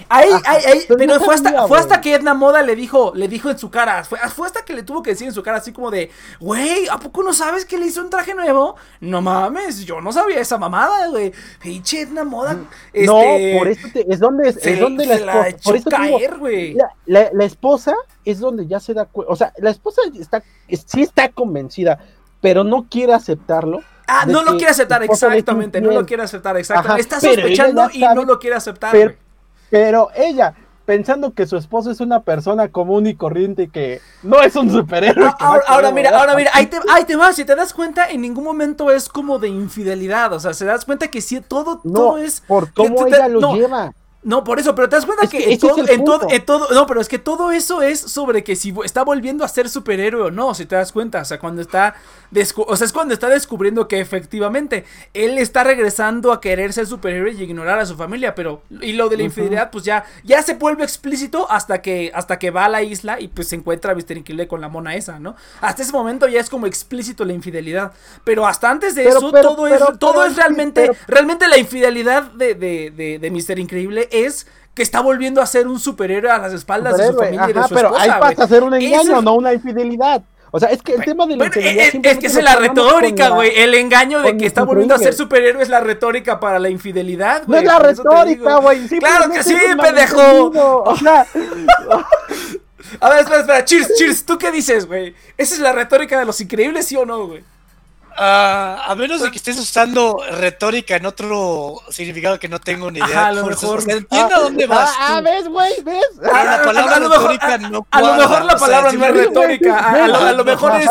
Speaker 1: ahí, ahí, ahí, pero fue hasta, fue hasta que Edna Moda le dijo, le dijo en su cara, fue, fue hasta que le tuvo que decir en su cara así como de, güey, ¿a poco no sabes que le hizo un traje nuevo? No mames, yo no sabía esa mamada, güey. Pinche Edna Moda,
Speaker 2: este, No, por eso es donde, es donde la esposa, por eso caer, güey. La, la, esposa es donde ya se da cuenta, o sea, la esposa está, sí está convencida, pero no quiere aceptarlo
Speaker 1: Ah, no lo quiere aceptar, exactamente. No lo quiere aceptar, exactamente. Está sospechando y no lo quiere aceptar.
Speaker 2: Pero, ella, pensando que su esposo es una persona común y corriente que no es un superhéroe.
Speaker 1: Ahora, mira, ahora mira, ahí te, ahí te vas, si te das cuenta, en ningún momento es como de infidelidad, o sea, se das cuenta que sí, todo, todo es...
Speaker 2: Por cómo ella lo lleva.
Speaker 1: No, por eso, pero te das cuenta que, en, todo, en, todo, no, pero es que todo eso es sobre que si está volviendo a ser superhéroe o no, si te das cuenta, o sea, cuando está, o sea, es cuando está descubriendo que efectivamente él está regresando a querer ser superhéroe y ignorar a su familia, pero y lo de la infidelidad pues ya ya se vuelve explícito hasta que hasta que va a la isla y pues se encuentra a Mr. Increíble con la mona esa, ¿no? Hasta ese momento ya es como explícito la infidelidad, pero hasta antes de eso todo es todo es realmente realmente la infidelidad de de, de, de Mr. Increíble es que está volviendo a ser un superhéroe a las espaldas de su familia y de su
Speaker 2: pero ahí pasa a ser un engaño, no una infidelidad. O sea, es que el tema de la infidelidad
Speaker 1: es, es, que es la retórica, güey. El engaño de que está volviendo a ser superhéroe es la retórica para la infidelidad,
Speaker 2: güey. No es la retórica, güey.
Speaker 1: Claro que sí, pendejo. O sea. <laughs> a ver, espera, espera. Cheers, cheers. ¿Tú qué dices, güey? ¿Esa es la retórica de los increíbles, sí o no, güey?
Speaker 3: Ah, a menos de que estés usando retórica en otro significado que no tengo ni idea.
Speaker 1: a lo mejor.
Speaker 3: entiendo a dónde vas.
Speaker 2: Ah, ah ves, güey, ves.
Speaker 3: la palabra retórica no
Speaker 1: A lo mejor la palabra no es retórica. A lo mejor es,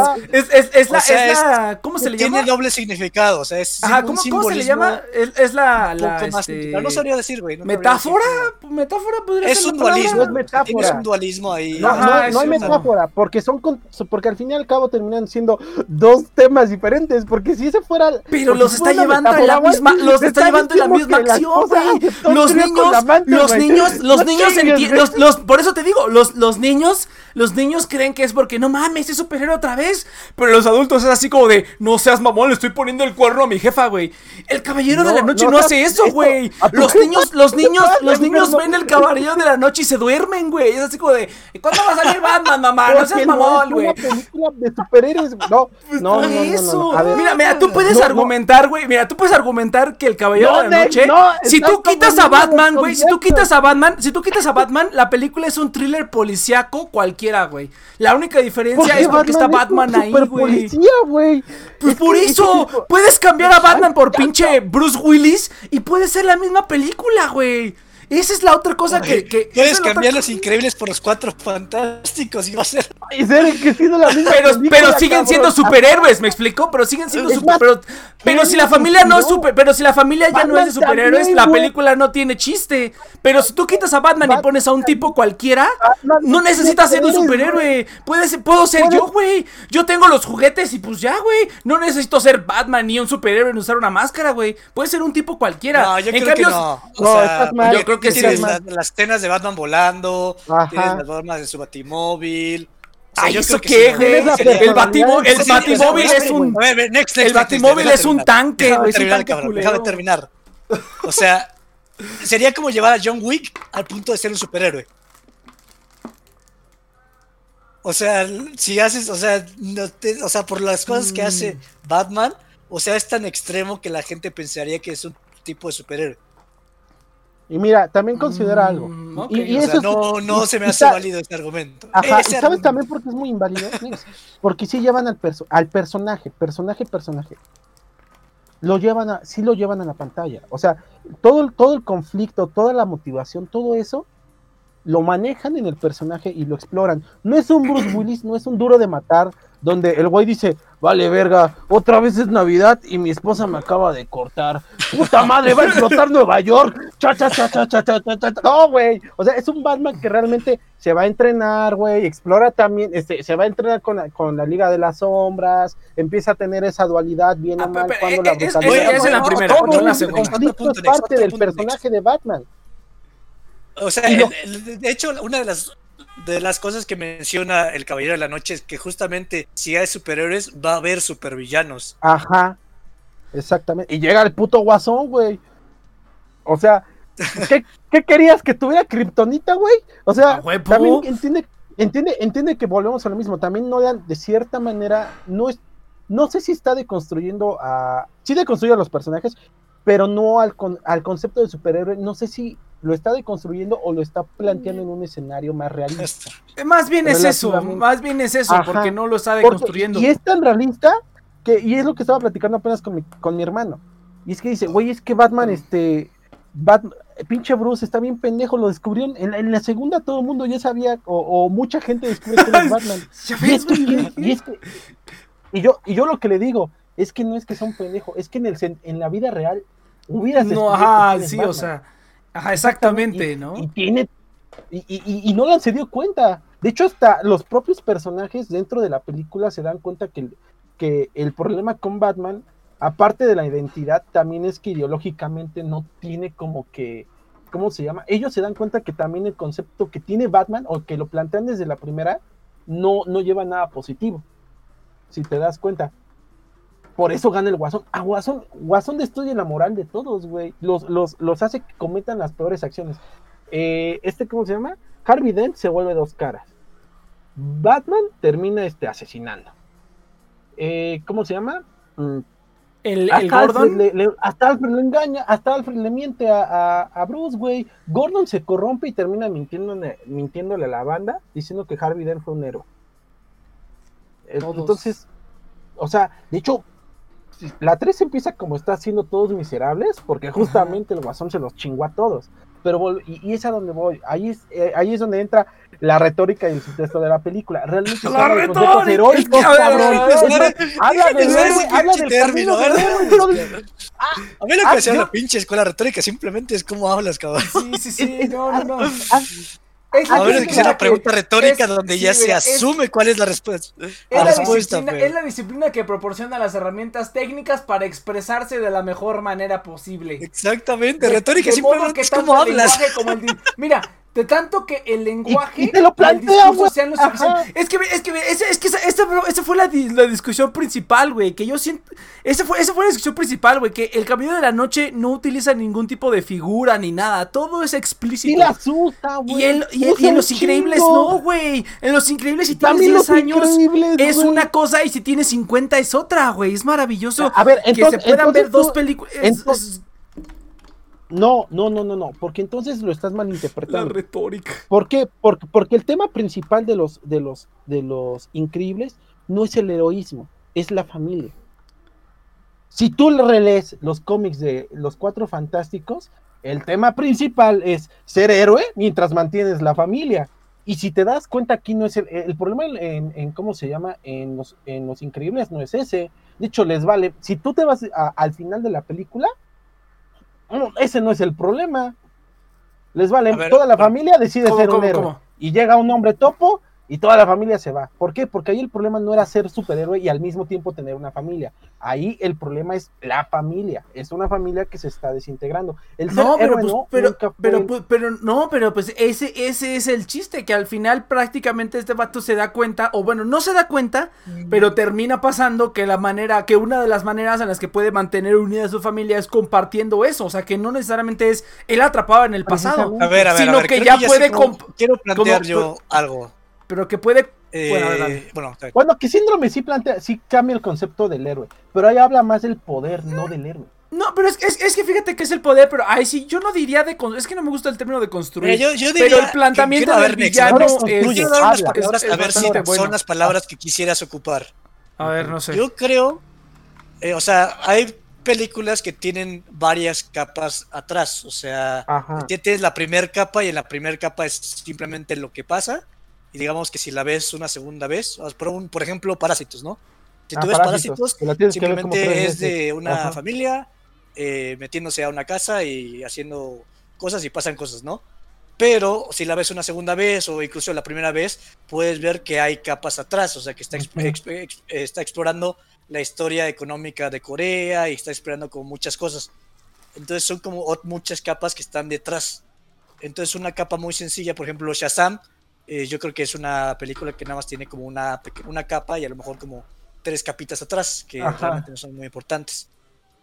Speaker 1: es, es, la, es la. ¿Cómo se le llama?
Speaker 3: Tiene doble significado. O sea, es.
Speaker 1: Ajá, ¿cómo, ¿cómo se le llama? Es, la. la
Speaker 3: este... No sabría decir, güey.
Speaker 1: ¿Metáfora? ¿Metáfora podría
Speaker 3: es
Speaker 1: ser?
Speaker 3: Un dualismo.
Speaker 2: Es metáfora.
Speaker 3: Tienes un dualismo ahí.
Speaker 2: No, no, no hay metáfora. Porque son. Porque al fin y al cabo terminan siendo dos temas diferentes. Porque si ese fuera.
Speaker 1: Pero los está llevando en la misma. Los está llevando en la misma acción, güey. Los niños. Los niños. Los niños los, Por eso te digo, los, los niños. Los niños creen que es porque no mames, es superhéroe otra vez. Pero los adultos es así como de no seas mamón, le estoy poniendo el cuerno a mi jefa, güey. El caballero de la noche no, hace eso, güey. Los niños, los niños, los niños ven el caballero de la noche y se duermen, güey. Es así como de ¿cuándo va a salir Batman, mamá? No seas mamón, güey.
Speaker 2: de superhéroes, no, no, no,
Speaker 1: Mira, mira, tú puedes argumentar, güey. Mira, tú puedes argumentar que el caballero de la noche. si tú quitas a Batman, güey. Si tú quitas a Batman, si tú quitas a Batman, la película es un thriller policíaco cualquiera, güey. La única diferencia es porque está Batman ahí, güey. Pues por eso, puedes cambiar a Batman por pinche Bruce Willis y puede ser la misma película, güey. Esa es la otra cosa que, que.
Speaker 3: Quieres cambiar los increíbles por los cuatro fantásticos y va a ser.
Speaker 1: pero, pero siguen siendo superhéroes, ¿me explico? Pero siguen siendo superhéroes. Pero, si la familia no es super. Pero si la familia ya no es de superhéroes, la película no tiene chiste. Pero si tú quitas a Batman y pones a un tipo cualquiera, no necesitas ser un superhéroe. Puedes, puedo ser yo, güey. Yo tengo los juguetes y pues ya, güey. No necesito ser Batman ni un superhéroe ni usar una máscara, güey. Puede ser un tipo cualquiera.
Speaker 3: No, yo creo que no. O yo creo que tienes las, escenas de Batman volando, tienes las formas de su batimóvil.
Speaker 1: O sea, ¿eso qué, güey? El, batimóvil, el batimóvil es un. el batimóvil es un tanque,
Speaker 3: güey. Déjame terminar, Déjame terminar. O sea, sería como llevar a John Wick al punto de ser un superhéroe. O sea, si haces, o sea, o sea, por las cosas que hace mm. Batman, o sea, es tan extremo que la gente pensaría que es un tipo de superhéroe.
Speaker 2: Y mira, también considera algo.
Speaker 3: Mm, y, eso no, no se me hace válido este argumento.
Speaker 2: Ajá, ¿sabes también por qué es muy inválido? <laughs> Porque sí llevan al, perso al personaje, personaje, personaje. Lo llevan a, sí lo llevan a la pantalla. O sea, todo, todo el conflicto, toda la motivación, todo eso, lo manejan en el personaje y lo exploran. No es un Bruce Willis, no es un duro de matar, donde el güey dice, vale verga, otra vez es Navidad y mi esposa me acaba de cortar. Puta madre, va a explotar Nueva York. Cha, cha, cha, cha, cha, cha, cha, No, güey. O sea, es un Batman que realmente se va a entrenar, güey, explora también, este, se va a entrenar con la, con la Liga de las Sombras, empieza a tener esa dualidad bien o mal cuando la
Speaker 1: brutalidad. Es, la primera, no la segunda.
Speaker 2: es parte del personaje de Batman.
Speaker 3: O sea, de hecho, una de las de las cosas que menciona el Caballero de la Noche es que justamente si hay superhéroes va a haber supervillanos.
Speaker 2: Ajá. Exactamente. Y llega el puto guasón, güey. O sea, ¿qué, querías? ¿Que tuviera kriptonita, güey? O sea, también entiende, entiende, entiende que volvemos a lo mismo. También Nolan, de cierta manera, no es, no sé si está deconstruyendo a. Sí deconstruye a los personajes, pero no al, al concepto de superhéroe. No sé si lo está deconstruyendo o lo está planteando en un escenario más realista.
Speaker 1: Más bien es eso, más bien es eso, porque no lo está deconstruyendo.
Speaker 2: y es tan realista que, y es lo que estaba platicando apenas con mi, con mi hermano. Y es que dice, güey, es que Batman, este, pinche Bruce está bien pendejo, lo descubrieron. En, la segunda todo el mundo ya sabía, o, mucha gente descubrió que <laughs> <laughs> es Batman. y, es que, y, yo, y yo lo que le digo, es que no es que sea un pendejo, es que en, el, en la vida real hubieras
Speaker 1: No, ajá, sí, o sea Ajá, exactamente, ¿no?
Speaker 2: Y, tiene. Y, y, Nolan se dio cuenta. De hecho, hasta los propios personajes dentro de la película se dan cuenta que, que el problema con Batman, aparte de la identidad, también es que ideológicamente no tiene como que. ¿Cómo se llama? Ellos se dan cuenta que también el concepto que tiene Batman, o que lo plantean desde la primera, no, no lleva nada positivo. Si te das cuenta. Por eso gana el Guasón. A Guasón, Guasón destruye la moral de todos, güey. Los, los, los hace que cometan las peores acciones. Eh, este, ¿cómo se llama? Harvey Dent se vuelve dos caras. Batman termina este, asesinando. Eh, ¿Cómo se llama?
Speaker 1: Mm. El, Gordon.
Speaker 2: hasta Alfred le engaña, hasta Alfred le miente a, a, Bruce, güey. Gordon se corrompe y termina mintiéndole, mintiéndole a la banda, diciendo que Harvey Dent fue un héroe. Entonces, o sea, de hecho, la 3 empieza como está haciendo todos miserables, porque justamente el guasón se los chingó a todos. Pero y, es a donde voy, ahí es, eh, ahí es donde entra la retórica y el subtexto de la película. Realmente
Speaker 1: la retórica heroicos, cabrón.
Speaker 3: Habla del habla del término. A <laughs> mí lo que me la pinche escuela retórica simplemente es cómo hablas, cabrón.
Speaker 1: Sí, sí, sí, no, no, no.
Speaker 3: Es, a ver, que sea una pregunta retórica donde ya se asume cuál es la respuesta.
Speaker 1: Es la, disciplina, es la, disciplina, que proporciona las herramientas técnicas para expresarse de la mejor manera posible.
Speaker 3: Exactamente, retórica simplemente es como hablas.
Speaker 1: Como el, <laughs> mira, de tanto que el lenguaje
Speaker 2: y, te lo plantea, güey.
Speaker 1: Es que, es que, es que esa, esa, fue la, la, discusión principal, güey. Que yo siento. Esa fue, esa fue la discusión principal, güey. Que el Camino de la Noche no utiliza ningún tipo de figura ni nada. Todo es explícito.
Speaker 2: Y la asusta, güey.
Speaker 1: Y, y, en Los Increíbles no, güey. En Los Increíbles, si tienes 10 años, es una cosa. Y si tienes 50, es otra, güey. Es maravilloso.
Speaker 2: A ver,
Speaker 1: entonces, que se puedan ver dos películas.
Speaker 2: No, no, no, no, no, porque entonces lo estás malinterpretando.
Speaker 1: La retórica.
Speaker 2: ¿Por qué? Porque, porque el tema principal de los, de los, de los increíbles no es el heroísmo, es la familia. Si tú relees los cómics de los cuatro fantásticos, el tema principal es ser héroe mientras mantienes la familia. Y si te das cuenta, aquí no es el, el problema en, cómo se llama, en los, en los increíbles no es ese. De hecho, les vale. Si tú te vas al final de la película, ese no es el problema. Les vale, toda la familia decide ser un héroe. Y llega un hombre topo y toda la familia se va. ¿Por qué? Porque ahí el problema no era ser superhéroe y al mismo tiempo tener una familia. Ahí el problema es la familia. Es una familia que se está desintegrando. El
Speaker 1: no, pero, pues, pero, pero, pues, pero, no, pero pues ese, ese es el chiste, que al final prácticamente este vato se da cuenta, o bueno, no se da cuenta, mm. pero termina pasando que la manera, que una de las maneras en las que puede mantener unida a su familia es compartiendo eso. O sea, que no necesariamente es él atrapado en el pasado,
Speaker 3: a ver, a ver, sino
Speaker 1: que ya puede...
Speaker 3: quiero plantear yo algo
Speaker 1: pero que puede.
Speaker 3: Eh, bueno,
Speaker 2: bueno, que síndrome sí plantea, sí cambia el concepto del héroe, pero ahí habla más del poder, no del héroe.
Speaker 1: No, pero es, es, que fíjate que es el poder, pero ahí sí, yo no diría de es que no me gusta el término de construir.
Speaker 3: yo, yo
Speaker 1: pero el planteamiento del villano es,
Speaker 3: a ver si son las palabras que quisieras ocupar.
Speaker 1: A ver, no sé.
Speaker 3: Yo creo, eh, o sea, hay películas que tienen varias capas atrás, o sea, tienes la primera capa y en la primera capa es simplemente lo que pasa y digamos que si la ves una segunda vez, por, por ejemplo, Parásitos, ¿no? Si tú ah, ves Parásitos, simplemente es de una familia eh, metiéndose a una casa y haciendo cosas y pasan cosas, ¿no? Pero si la ves una segunda vez o incluso la primera vez, puedes ver que hay capas atrás, o sea, que está, está explorando la historia económica de Corea y está explorando como muchas cosas. Entonces son como muchas capas que están detrás. Entonces una capa muy sencilla, por ejemplo, Shazam, eh, yo creo que es una película que nada más tiene como una, una capa y a lo mejor como tres capitas atrás, que realmente no son muy importantes.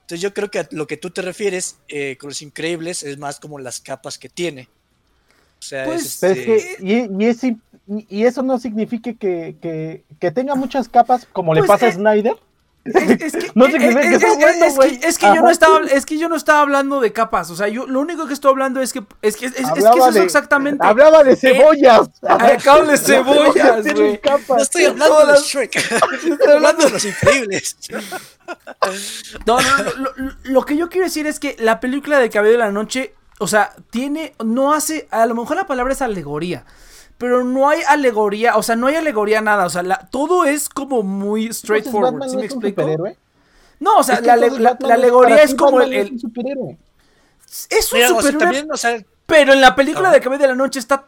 Speaker 3: Entonces yo creo que lo que tú te refieres eh, con los increíbles es más como las capas que tiene. O sea,
Speaker 2: pues, este y, y, eso no significa que, que, que, tenga muchas capas como le pues, pasa a eh, Snyder.
Speaker 1: Es, que, <laughs> no sé qué es, es, que, yo no estaba es que yo no estaba hablando de capas, o sea, yo lo único que estoy hablando es que es que es, que eso exactamente.
Speaker 2: Hablaba de cebollas.
Speaker 1: Eh, de cebollas, <laughs> <laughs> güey.
Speaker 3: No estoy hablando de Shrek. estoy hablando de los increíbles.
Speaker 1: No, no, lo, lo, que yo quiero decir es que la película de Cabello de la Noche, o sea, tiene no hace a lo mejor la palabra es alegoría pero no hay alegoría, o sea, no hay alegoría nada, o sea, todo es como muy straightforward, ¿sí me explico? No, o sea, la, alegoría es como el, Es un superhéroe. pero en la película de Cabello de la Noche está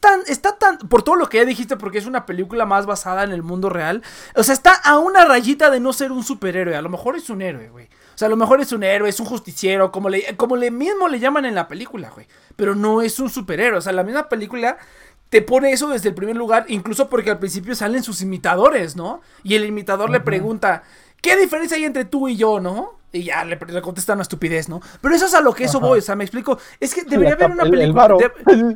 Speaker 1: tan, está tan, por todo lo que ya dijiste, porque es una película más basada en el mundo real, o sea, está a una rayita de no ser un superhéroe, a lo mejor es un héroe, güey. O sea, a lo mejor es un héroe, es un justiciero, como le, como le mismo le llaman en la película, güey. Pero no es un superhéroe, o sea, la misma película te pone eso desde el primer lugar, incluso porque al principio salen sus imitadores, ¿no? Y el imitador le pregunta, ¿qué diferencia hay entre tú y yo, no? Y ya le, contesta una estupidez, ¿no? Pero eso es a lo que eso voy, o sea, me explico. Es que debería haber una película.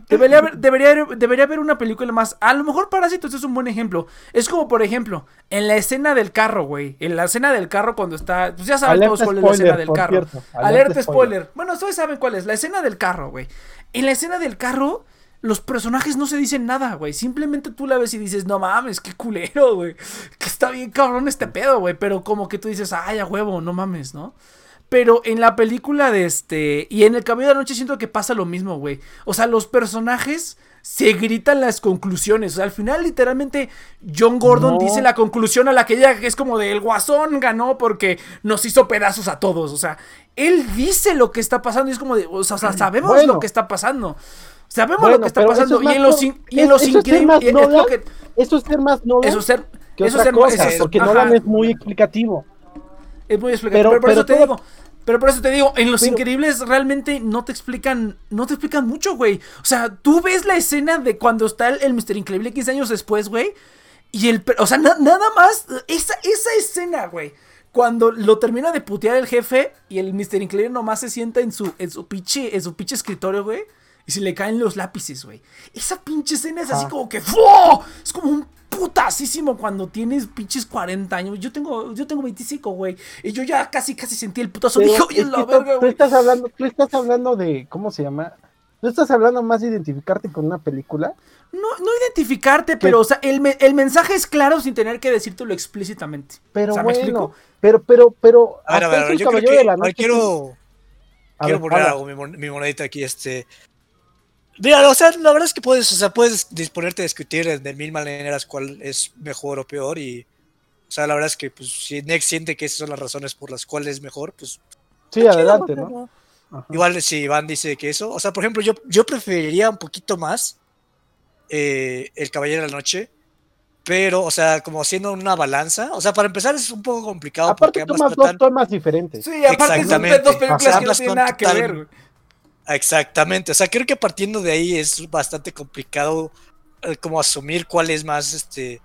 Speaker 1: debería, haber, debería, haber, una película más. A lo mejor Parásitos es un buen ejemplo. Es como, por ejemplo, en la escena del carro, güey. En la escena del carro cuando está. Pues ya saben todos cuál es la escena del carro. Alerta, spoiler. spoiler. Bueno, ustedes saben cuál es. La escena del carro, güey. En la escena del carro los personajes no se dicen nada, güey. Simplemente tú la ves y dices, no mames, qué culero, güey. Que está bien cabrón este pedo, güey. Pero como que tú dices, ay, a huevo, no mames, ¿no? Pero en la película de este. Y en el Cabello de la Noche siento que pasa lo mismo, güey. O sea, los personajes se gritan las conclusiones. O sea, al final, literalmente, John Gordon dice la conclusión a la que llega, que es como de el guasón ganó porque nos hizo pedazos a todos. O sea, él dice lo que está pasando y es como de. O sea, sabemos lo que está pasando. Sabemos lo que está pasando. Y en los, y en los increíbles.
Speaker 2: Eso es ser más noble.
Speaker 1: Eso es ser.
Speaker 2: Que eso otra cosa, porque Nolan es muy explicativo.
Speaker 1: Es muy explicativo. Pero, por eso te digo. Pero por eso te digo, en Los Increíbles realmente no te explican, no te explican mucho, güey. O sea, tú ves la escena de cuando está el, el Mr. Increíble 15 años después, güey. Y el, o sea, nada más, esa, esa escena, güey. Cuando lo termina de putear el jefe y el Mr. Increíble nomás se sienta en su, en su pinche, en su pinche escritorio, güey. Y se le caen los lápices, güey. Esa pinche escena es así como que ¡Fu! Es como un putasísimo cuando tienes pinches 40 años. Yo tengo, yo tengo 25, güey. Y yo ya casi, casi sentí el putazo. Dije, oye, la verga,
Speaker 2: güey. Tú estás hablando, tú estás hablando de, ¿cómo se llama? ¿No estás hablando más de identificarte con una película?
Speaker 1: No, no identificarte, pero, o sea, el, el, mensaje es claro sin tener que decírtelo explícitamente.
Speaker 2: Pero bueno, pero, pero, pero.
Speaker 3: A ver, a ver, yo creo que, quiero, quiero poner algo, mi, mi monedita aquí, este. Mira, o sea, la verdad es que puedes, o sea, puedes disponerte a discutir de mil maneras cuál es mejor o peor y, o sea, la verdad es que, pues, si Next siente que esas son las razones por las cuales es mejor, pues...
Speaker 2: Sí, adelante, ¿no?
Speaker 3: Igual si Iván dice que eso, o sea, por ejemplo, yo, yo preferiría un poquito más eh, El Caballero de la Noche, pero, o sea, como haciendo una balanza, o sea, para empezar es un poco complicado.
Speaker 2: Aparte porque tomas dos tomas diferentes.
Speaker 1: Sí, aparte son dos películas que no tienen nada que ver,
Speaker 3: Exactamente, o sea, creo que partiendo de ahí es bastante complicado eh, como asumir cuál es más este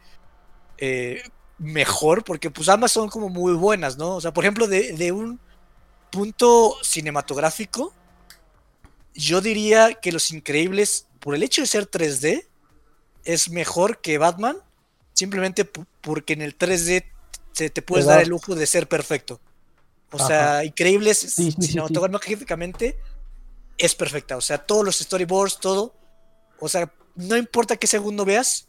Speaker 3: eh, mejor, porque pues ambas son como muy buenas, ¿no? O sea, por ejemplo, de, un punto cinematográfico, yo diría que Los Increíbles, por el hecho de ser 3D, es mejor que Batman, simplemente porque en el 3D se te puedes dar el lujo de ser perfecto. O sea, Increíbles cinematográficamente es perfecta. O sea, todos los storyboards, todo. O sea, no importa qué segundo veas,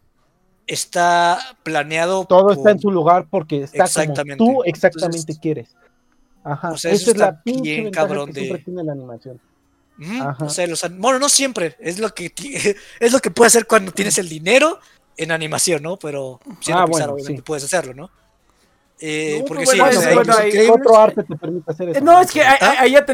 Speaker 3: está planeado.
Speaker 2: Todo está en su lugar porque está exactamente. como tú exactamente quieres. Ajá. O sea, eso es la bien cabrón de. Siempre tiene la animación.
Speaker 3: O sea, bueno, no siempre. Es lo que <laughs> es lo que puedes hacer cuando tienes el dinero en animación, ¿no? Pero ah, bueno, sí. puedes hacerlo, ¿no? Eh, porque sí,
Speaker 2: otro arte te permite hacer eso.
Speaker 1: No, es que ahí ya,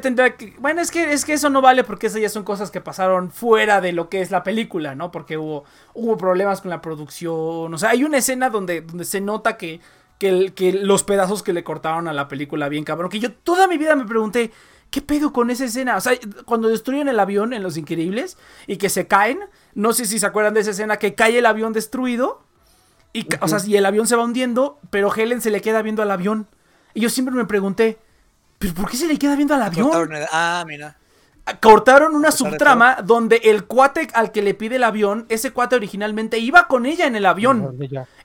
Speaker 1: tendrá, que. Bueno, es que, es que eso no vale porque esas ya son cosas que pasaron fuera de lo que es la película, ¿no? Porque hubo, hubo problemas con la producción. O sea, hay una escena donde, donde se nota que, que, que los pedazos que le cortaron a la película, bien cabrón. Que yo toda mi vida me pregunté, ¿qué pedo con esa escena? O sea, cuando destruyen el avión en Los Increíbles y que se caen, no sé si se acuerdan de esa escena, que cae el avión destruido y, O sea, y el avión se va hundiendo, pero Helen se le queda viendo al avión. Y yo siempre me pregunté, ¿pero por qué se le queda viendo al avión?
Speaker 3: Cortaron, ah, mira.
Speaker 1: Cortaron una subtrama donde el cuate al que le pide el avión, ese cuate originalmente iba con ella en el avión.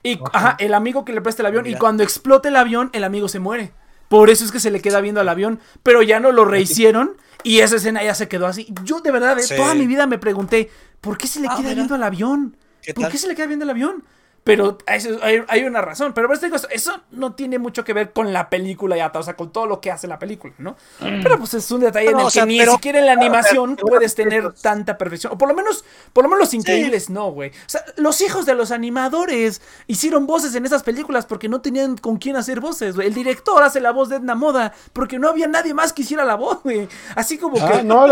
Speaker 1: Y ajá, el amigo que le presta el avión. Y cuando explota el avión, el amigo se muere. Por eso es que se le queda viendo al avión. Pero ya no lo rehicieron. Y esa escena ya se quedó así. Yo de verdad, toda mi vida me pregunté, ¿por qué se le ah, queda viendo al avión? ¿Por qué se le queda viendo al avión? Pero hay, una razón. Pero eso no tiene mucho que ver con la película ya, o sea, con todo lo que hace la película, ¿no? Mm. Pero pues es un detalle en el que ni siquiera en la animación puedes tener tanta perfección. O por lo menos, por lo menos los increíbles no, güey. O sea, los hijos de los animadores hicieron voces en esas películas porque no tenían con quién hacer voces, güey. El director hace la voz de Edna Moda porque no había nadie más que hiciera la voz, güey. Así como
Speaker 2: ah,
Speaker 1: que.
Speaker 2: No,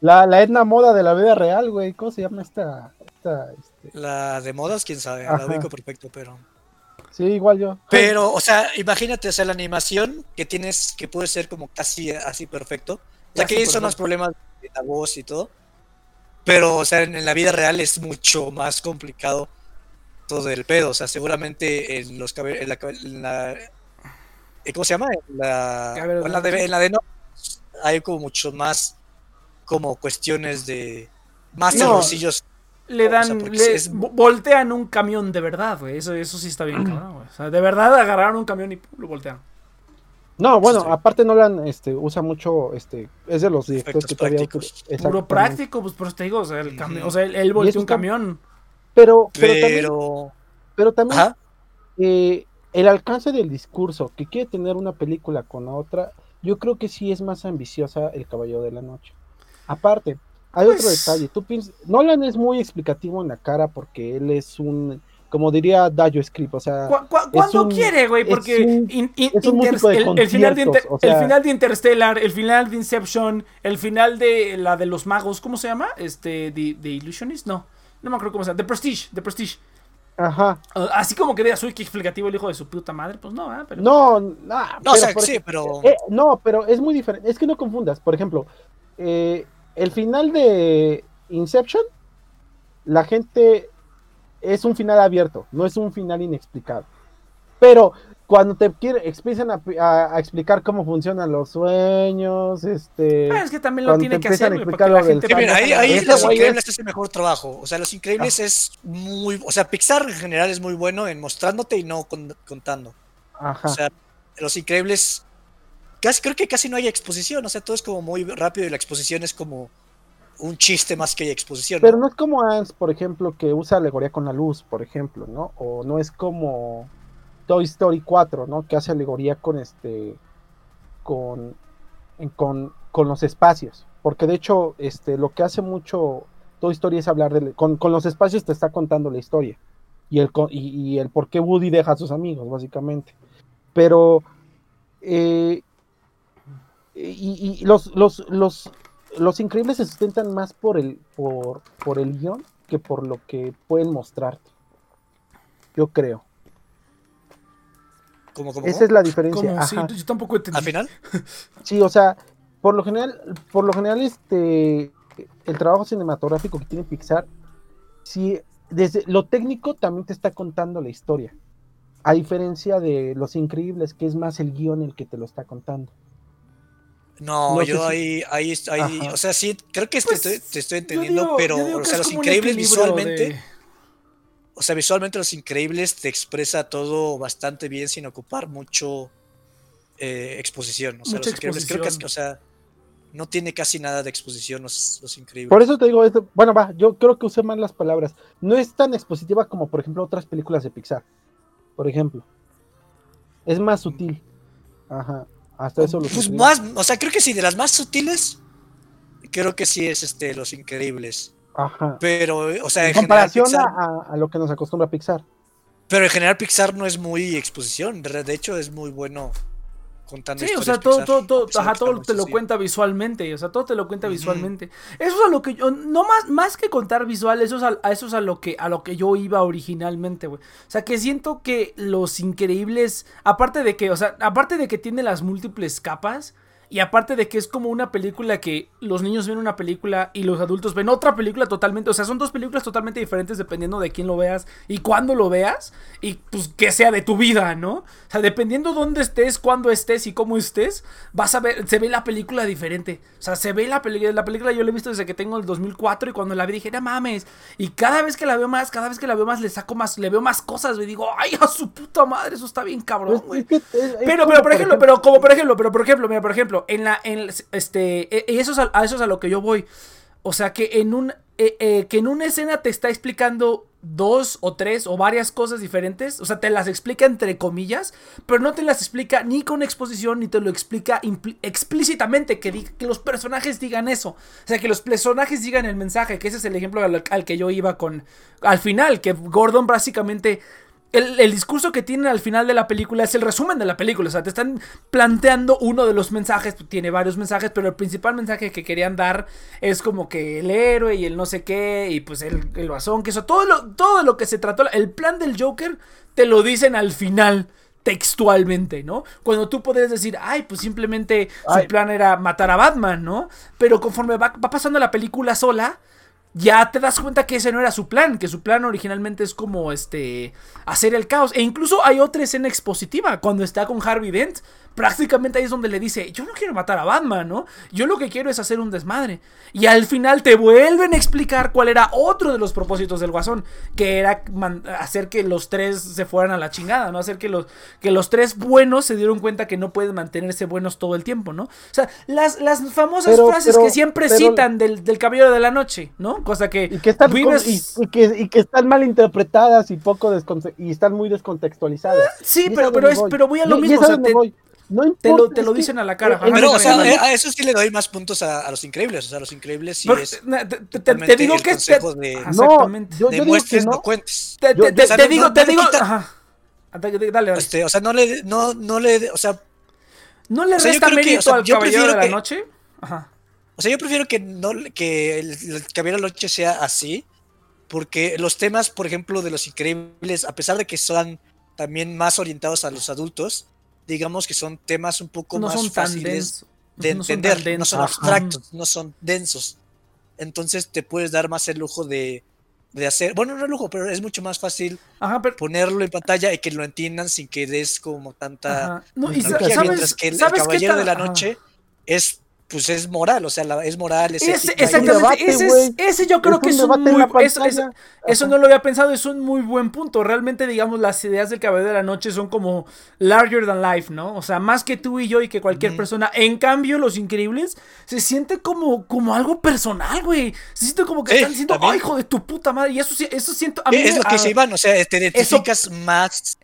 Speaker 2: la, la, Edna Moda de la vida real, güey. ¿Cómo se llama esta? esta
Speaker 3: la de modas, quién sabe, la ubico perfecto, pero.
Speaker 2: Sí, igual yo.
Speaker 3: Pero, o sea, imagínate, o sea, la animación que tienes, que puede ser como casi así perfecto. O sea, que son los problemas de la voz y todo. Pero, o sea, en, la vida real es mucho más complicado todo el pedo. O sea, seguramente en los en la, eh, ¿Cómo se llama? En la, en la, de, en la de no. Hay como mucho más como cuestiones de más no,
Speaker 1: le dan, le voltean un camión de verdad, güey. Eso, eso sí está bien, cabrón, güey. O sea, de verdad agarraron un camión y lo voltean.
Speaker 2: No, bueno, aparte Nolan este, usa mucho, este, es de los directores que todavía...
Speaker 1: Puro práctico, pues por eso te digo, o sea, el o sea, él, volteó un camión.
Speaker 2: Pero, pero, pero también, eh, el alcance del discurso que quiere tener una película con otra, yo creo que sí es más ambiciosa El Caballero de la Noche. Aparte, hay otro pues detalle. Tú piensas, Nolan es muy explicativo en la cara porque él es un, como diría Dayo Script, o sea.
Speaker 1: cuando quiere, güey, porque el, final de Interstellar, el final de Inception, el final de la de los magos, ¿cómo se llama? Este, de, Illusionist, no, no me acuerdo cómo se llama, The Prestige, The Prestige.
Speaker 2: Ajá.
Speaker 1: Así como que digas, uy, qué explicativo el hijo de su puta madre, pues no, ¿eh?
Speaker 2: Pero... No,
Speaker 3: no, no, o sea, sí, pero.
Speaker 2: Eh, no, pero es muy diferente. Es que no confundas. Por ejemplo, eh, el final de Inception, la gente es un final abierto, no es un final inexplicado. Pero cuando te quieren, empiezan a, explicar cómo funcionan los sueños, este...
Speaker 1: Ah, es que también lo tiene que hacer,
Speaker 3: ahí, ahí Los Increíbles es el mejor trabajo. O sea, Los Increíbles ah. es muy... O sea, Pixar en general es muy bueno en mostrándote y no contando. Ajá. O sea, Los Increíbles... Creo que casi no hay exposición, o sea, todo es como muy rápido y la exposición es como un chiste más que exposición.
Speaker 2: Pero no, es como Ans, por ejemplo, que usa alegoría con la luz, por ejemplo, ¿no? O no es como Toy Story 4, ¿no? Que hace alegoría con este. con. con, con los espacios. Porque de hecho, este, lo que hace mucho Toy Story es hablar de. Con, con los espacios te está contando la historia. Y el, y, el por qué Woody deja a sus amigos, básicamente. Pero. Eh, y, y los, los, los, los increíbles se sustentan más por el, por, por el guion que por lo que pueden mostrarte. Yo creo.
Speaker 3: ¿Cómo, cómo,
Speaker 2: Esa es la diferencia.
Speaker 1: yo tampoco entendí.
Speaker 3: ¿Al final? <laughs>
Speaker 2: Sí, o sea, por lo general, por lo general, este el trabajo cinematográfico que tiene Pixar, sí, desde lo técnico también te está contando la historia. A diferencia de Los Increíbles, que es más el guion el que te lo está contando.
Speaker 3: No, yo ahí, ahí, ahí o sea, sí, creo que pues, te, estoy, entendiendo, pero, o sea, los increíbles visualmente, o sea, visualmente los increíbles te expresa todo bastante bien sin ocupar mucho eh, exposición. O sea, los increíbles creo que, o sea, no tiene casi nada de exposición los, los increíbles.
Speaker 2: Por eso te digo, esto, bueno, va, yo creo que usé mal las palabras. No es tan expositiva como, por ejemplo, otras películas de Pixar, por ejemplo. Es más sutil. Ajá. Hasta eso
Speaker 3: pues más, o sea, creo que sí, de las más sutiles, creo que sí es este Los Increíbles.
Speaker 2: Ajá.
Speaker 3: Pero, o sea,
Speaker 2: en, comparación a, lo que nos acostumbra Pixar.
Speaker 3: Pero en general Pixar no es muy exposición, de hecho es muy bueno
Speaker 1: Sí, o sea, todo, todo, todo, ajá, todo te lo cuenta visualmente, o sea, todo te lo cuenta visualmente. Eso es a lo que yo, no más, más que contar visual, eso es a, eso es a lo que, a lo que yo iba originalmente, güey. O sea, que siento que los increíbles, aparte de que, o sea, aparte de que tiene las múltiples capas, y aparte de que es como una película que los niños ven una película y los adultos ven otra película totalmente. O sea, son dos películas totalmente diferentes dependiendo de quién lo veas y cuándo lo veas. Y pues que sea de tu vida, ¿no? O sea, dependiendo dónde estés, cuándo estés y cómo estés, vas a ver, se ve la película diferente. O sea, se ve la película. La película yo la he visto desde que tengo el 2004 y cuando la vi dije, no mames. Y cada vez que la veo más, cada vez que la veo más, le saco más, le veo más cosas. Y digo, ay, a su puta madre, eso está bien cabrón, güey. Pero, pero, por ejemplo, pero como por ejemplo, pero por ejemplo, mira, por ejemplo en la, en, este, e, y eso es a, eso es a lo que yo voy. O sea, que en un, e, e, que en una escena te está explicando dos o tres o varias cosas diferentes, o sea, te las explica entre comillas, pero no te las explica ni con exposición, ni te lo explica explícitamente, que, que los personajes digan eso, o sea, que los personajes digan el mensaje, que ese es el ejemplo al que yo iba con, al final, que Gordon básicamente el, discurso que tienen al final de la película es el resumen de la película. O sea, te están planteando uno de los mensajes. Tiene varios mensajes, pero el principal mensaje que querían dar es como que el héroe y el no sé qué. Y pues el, el que eso. Todo lo, todo lo que se trató. El plan del Joker te lo dicen al final textualmente, ¿no? Cuando tú podrías decir, ay, pues simplemente su plan era matar a Batman, ¿no? Pero conforme va, va pasando la película sola, ya te das cuenta que ese no era su plan, que su plan originalmente es como este hacer el caos. E incluso hay otra escena expositiva cuando está con Harvey Dent prácticamente ahí es donde le dice, yo no quiero matar a Batman, ¿no? Yo lo que quiero es hacer un desmadre. Y al final te vuelven a explicar cuál era otro de los propósitos del Guasón, que era hacer que los tres se fueran a la chingada, ¿no? Hacer que los, que los tres buenos se dieron cuenta que no pueden mantenerse buenos todo el tiempo, ¿no? O sea, las, las famosas frases que siempre citan del, del Caballero de la Noche, ¿no? Cosa que...
Speaker 2: Y que están, y, que, y que están mal interpretadas y poco y están muy descontextualizadas.
Speaker 1: Sí, pero, pero, es, pero voy a lo mismo. O sea, te, no te lo, te lo dicen a la cara.
Speaker 3: Pero, o sea, a eso sí le doy más puntos a, los increíbles. O sea, a los increíbles sí es.
Speaker 1: Te, digo que
Speaker 3: exactamente. No, yo, demuestres, no, cuentes.
Speaker 1: Te, digo, te digo. Ajá. Dale, dale.
Speaker 3: Este, o sea, no le, no, no le, o sea,
Speaker 1: ¿No le resta mérito al Caballero de la Noche? Ajá.
Speaker 3: O sea, yo prefiero que, no, que el, Caballero de la Noche sea así, porque los temas, por ejemplo, de los increíbles, a pesar de que son también más orientados a los adultos, digamos que son temas un poco más fáciles de entender, no son abstractos, no son densos. Entonces te puedes dar más el lujo de, de hacer, bueno, no es lujo, pero es mucho más fácil ponerlo en pantalla y que lo entiendan sin que des como tanta,
Speaker 1: no, y mientras
Speaker 3: que el, Caballero de la Noche es pues es moral, o sea, es moral, es
Speaker 1: ese, exactamente, ese, ese, yo creo que es un muy, eso, eso, no lo había pensado, es un muy buen punto. Realmente, digamos, las ideas del Caballero de la Noche son como larger than life, ¿no? O sea, más que tú y yo y que cualquier persona. En cambio, Los Increíbles se siente como, como algo personal, güey. Se siente como que están diciendo, ay, hijo de tu puta madre. Y eso, eso siento.
Speaker 3: A mí, es lo que se iban, o sea, te identificas más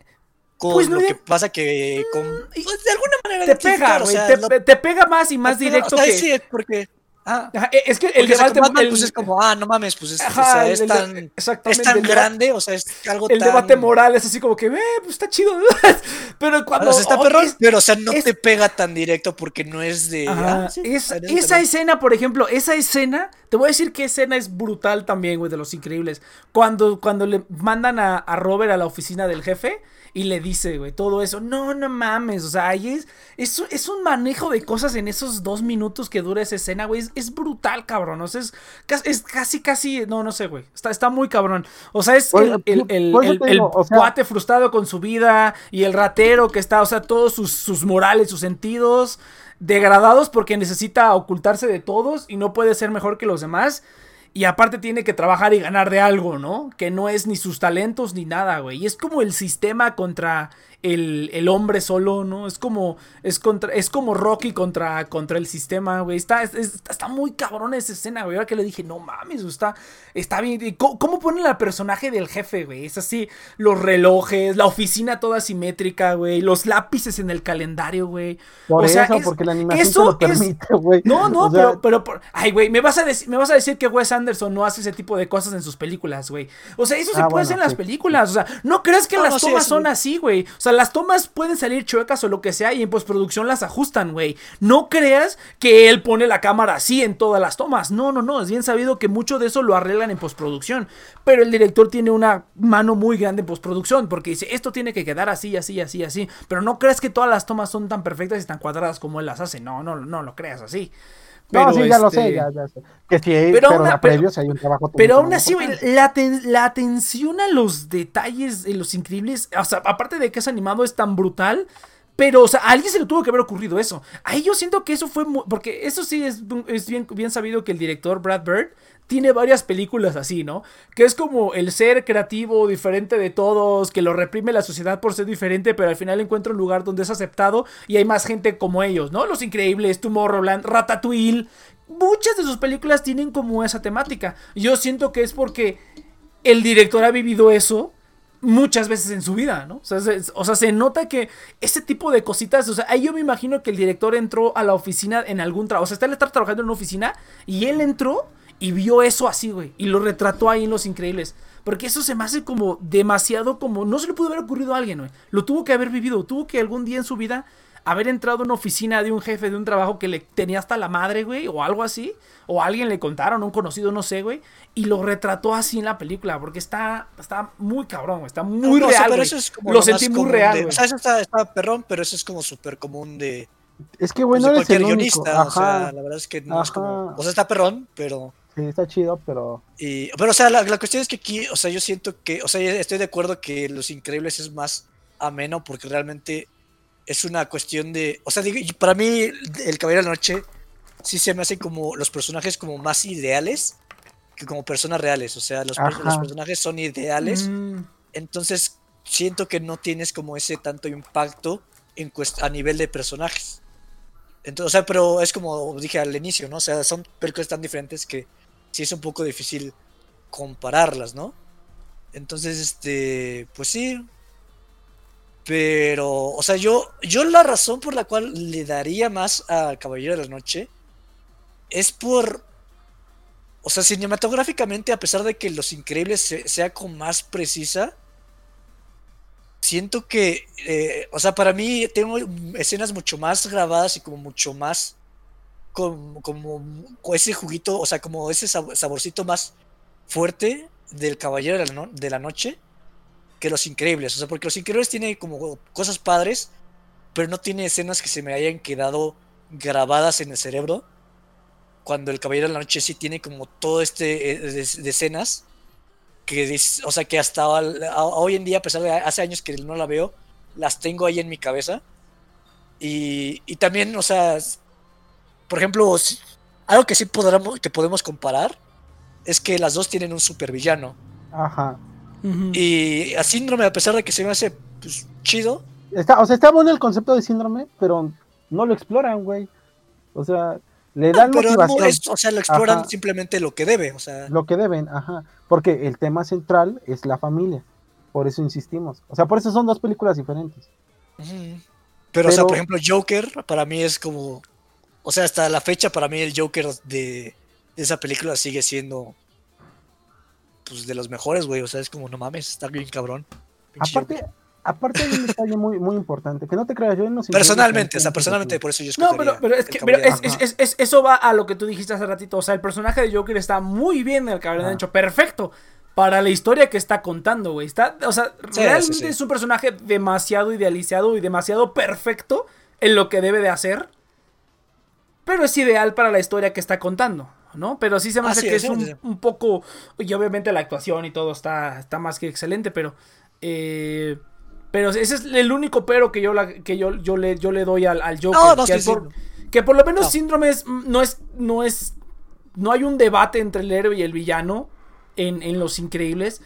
Speaker 3: pues lo que pasa que con, pues, de alguna manera
Speaker 1: te pega, o sea, te, pega más y más directo que
Speaker 3: sí, porque Ah,
Speaker 1: e, es que el debate
Speaker 3: el, pues es como, ah, no mames, pues es, o sea, es tan, es tan grande, o sea, es algo
Speaker 1: el debate moral es así como que, eh, pues está chido, <laughs> pero cuando...
Speaker 3: está perrón, pero o sea, no te pega tan directo porque no es de...
Speaker 1: Ah, esa escena, por ejemplo, esa escena, te voy a decir que escena es brutal también, güey, de los increíbles. Cuando, cuando le mandan a, a Robert a la oficina del jefe y le dice, güey, todo eso. No, no mames. O sea, ahí es, es, es, un manejo de cosas en esos dos minutos que dura esa escena, güey. Es, brutal, cabrón. O sea, es, es, casi, casi. No, no sé, güey. Está, está muy cabrón. O sea, es el, el, el, el, cuate frustrado con su vida y el ratero que está, o sea, todos sus, sus morales, sus sentidos degradados porque necesita ocultarse de todos y no puede ser mejor que los demás. Y aparte tiene que trabajar y ganar de algo, ¿no? Que no es ni sus talentos ni nada, güey. Y es como el sistema contra el, hombre solo, ¿no? Es como, es contra, es como Rocky contra, contra el sistema, güey. Está, está muy cabrón esa escena, güey. Ahora que le dije, no mames, está, está bien. ¿Cómo, ¿Cómo, ponen al personaje del jefe, güey? Es así, los relojes, la oficina toda simétrica, güey. Los lápices en el calendario, güey.
Speaker 2: Por o sea, eso, porque la animación eso lo permite, güey.
Speaker 1: No, no, pero, pero, ay, güey, me vas a decir, me vas a decir que Wes Anderson no hace ese tipo de cosas en sus películas, güey. O sea, eso se ah, puede hacer en las películas. O sea, no creas que las tomas son así, güey. O sea, las tomas pueden salir chuecas o lo que sea y en postproducción las ajustan, güey. No creas que él pone la cámara así en todas las tomas. No, no, no. Es bien sabido que mucho de eso lo arreglan en postproducción. Pero el director tiene una mano muy grande en postproducción porque dice, esto tiene que quedar así, así, así, así. Pero no creas que todas las tomas son tan perfectas y tan cuadradas como él las hace. No, no, no lo creas así.
Speaker 2: Pero, no, sí, ya lo sé, este, ya, ya sé. Que sí, pero, pero, previo, hay un trabajo
Speaker 1: pero aún así, la, la, atención a los detalles de los increíbles, o sea, aparte de que es animado, es tan brutal. Pero, o sea, a alguien se le tuvo que haber ocurrido eso. Ahí yo siento que eso fue. porque eso sí es, es bien, bien sabido que el director Brad Bird tiene varias películas así, ¿no? Que es como el ser creativo, diferente de todos, que lo reprime la sociedad por ser diferente, pero al final encuentra un lugar donde es aceptado y hay más gente como ellos, ¿no? Los Increíbles, Tomorrowland, Ratatouille. Muchas de sus películas tienen como esa temática. Yo siento que es porque el director ha vivido eso muchas veces en su vida, ¿no? O sea, se, o sea, se nota que ese tipo de cositas, o sea, ahí yo me imagino que el director entró a la oficina en algún trabajo, o sea, está, está trabajando en una oficina y él entró y vio eso así, güey. Y lo retrató ahí en Los Increíbles. Porque eso se me hace como demasiado como... No se le pudo haber ocurrido a alguien, güey. Lo tuvo que haber vivido. Tuvo que algún día en su vida haber entrado en una oficina de un jefe de un trabajo que le tenía hasta la madre, güey. O algo así. O alguien le contaron, un conocido, no sé, güey. Y lo retrató así en la película. Porque está, está muy cabrón, güey. Está muy real. pero eso es como lo, sentí muy real,
Speaker 3: O sea, eso está, está perrón, pero eso es como súper común de...
Speaker 2: Es que bueno,
Speaker 3: pues cualquier guionista, o sea, la verdad es que no es como, o sea, está perrón, pero
Speaker 2: Sí, está chido, pero.
Speaker 3: Y, pero, o sea, la, cuestión es que aquí, o sea, yo siento que, o sea, estoy de acuerdo que Los Increíbles es más ameno porque realmente es una cuestión de. O sea, para mí, el Caballero de la Noche sí se me hace como los personajes como más ideales que como personas reales. O sea, los, personajes son ideales. Mm. Entonces, siento que no tienes como ese tanto impacto en a nivel de personajes. Entonces, o sea, pero es como dije al inicio, ¿no? O sea, son películas tan diferentes que sí es un poco difícil compararlas, ¿no? Entonces, este, pues sí. Pero, o sea, yo, yo la razón por la cual le daría más a Caballero de la Noche es por, o sea, cinematográficamente, a pesar de que Los Increíbles sea con más precisa, siento que, eh, o sea, para mí tengo escenas mucho más grabadas y como mucho más, como, como, ese juguito, o sea, como ese saborcito más fuerte del Caballero de la Noche Los Increíbles. O sea, porque Los Increíbles tiene como cosas padres, pero no tiene escenas que se me hayan quedado grabadas en el cerebro. Cuando el Caballero de la Noche sí tiene como todo este eh, de escenas que, o sea, que hasta hoy en día, a pesar de hace años que no la veo, las tengo ahí en mi cabeza. Y, también, o sea, por ejemplo, algo que sí podamos, que podemos comparar es que las dos tienen un supervillano.
Speaker 2: Ajá.
Speaker 3: Y a síndrome, a pesar de que se me hace pues, chido.
Speaker 2: Está, o sea, está bueno el concepto de síndrome, pero no lo exploran, güey. O sea, le dan pero
Speaker 3: o sea, lo exploran simplemente lo que debe, o sea.
Speaker 2: Lo que deben, ajá. Porque el tema central es la familia. Por eso insistimos. O sea, por eso son dos películas diferentes.
Speaker 3: pero, o sea, por ejemplo, Joker para mí es como. O sea, hasta la fecha, para mí el Joker de, esa película sigue siendo. Pues de los mejores, güey. O sea, es como, no mames, está bien cabrón.
Speaker 2: Aparte, Aparte hay un detalle muy, muy importante, que no te creas, yo no
Speaker 3: Personalmente, o sea, personalmente, por eso yo No,
Speaker 1: pero, pero es que pero es, es, es, eso va a lo que tú dijiste hace ratito. O sea, el personaje de Joker está muy bien en el de hecho, perfecto para la historia que está contando, güey. Está, o sea, realmente es un personaje demasiado idealizado y demasiado perfecto en lo que debe de hacer. Pero es ideal para la historia que está contando, ¿no? Pero sí se me hace que es, un, un, poco. Y obviamente la actuación y todo está, está más que excelente, pero. Eh, pero ese es el único pero que yo, la, que yo, yo, le, yo le doy al, al Joker. que, por, lo menos Síndrome no es, no es. No hay un debate entre el héroe y el villano en, Los Increíbles.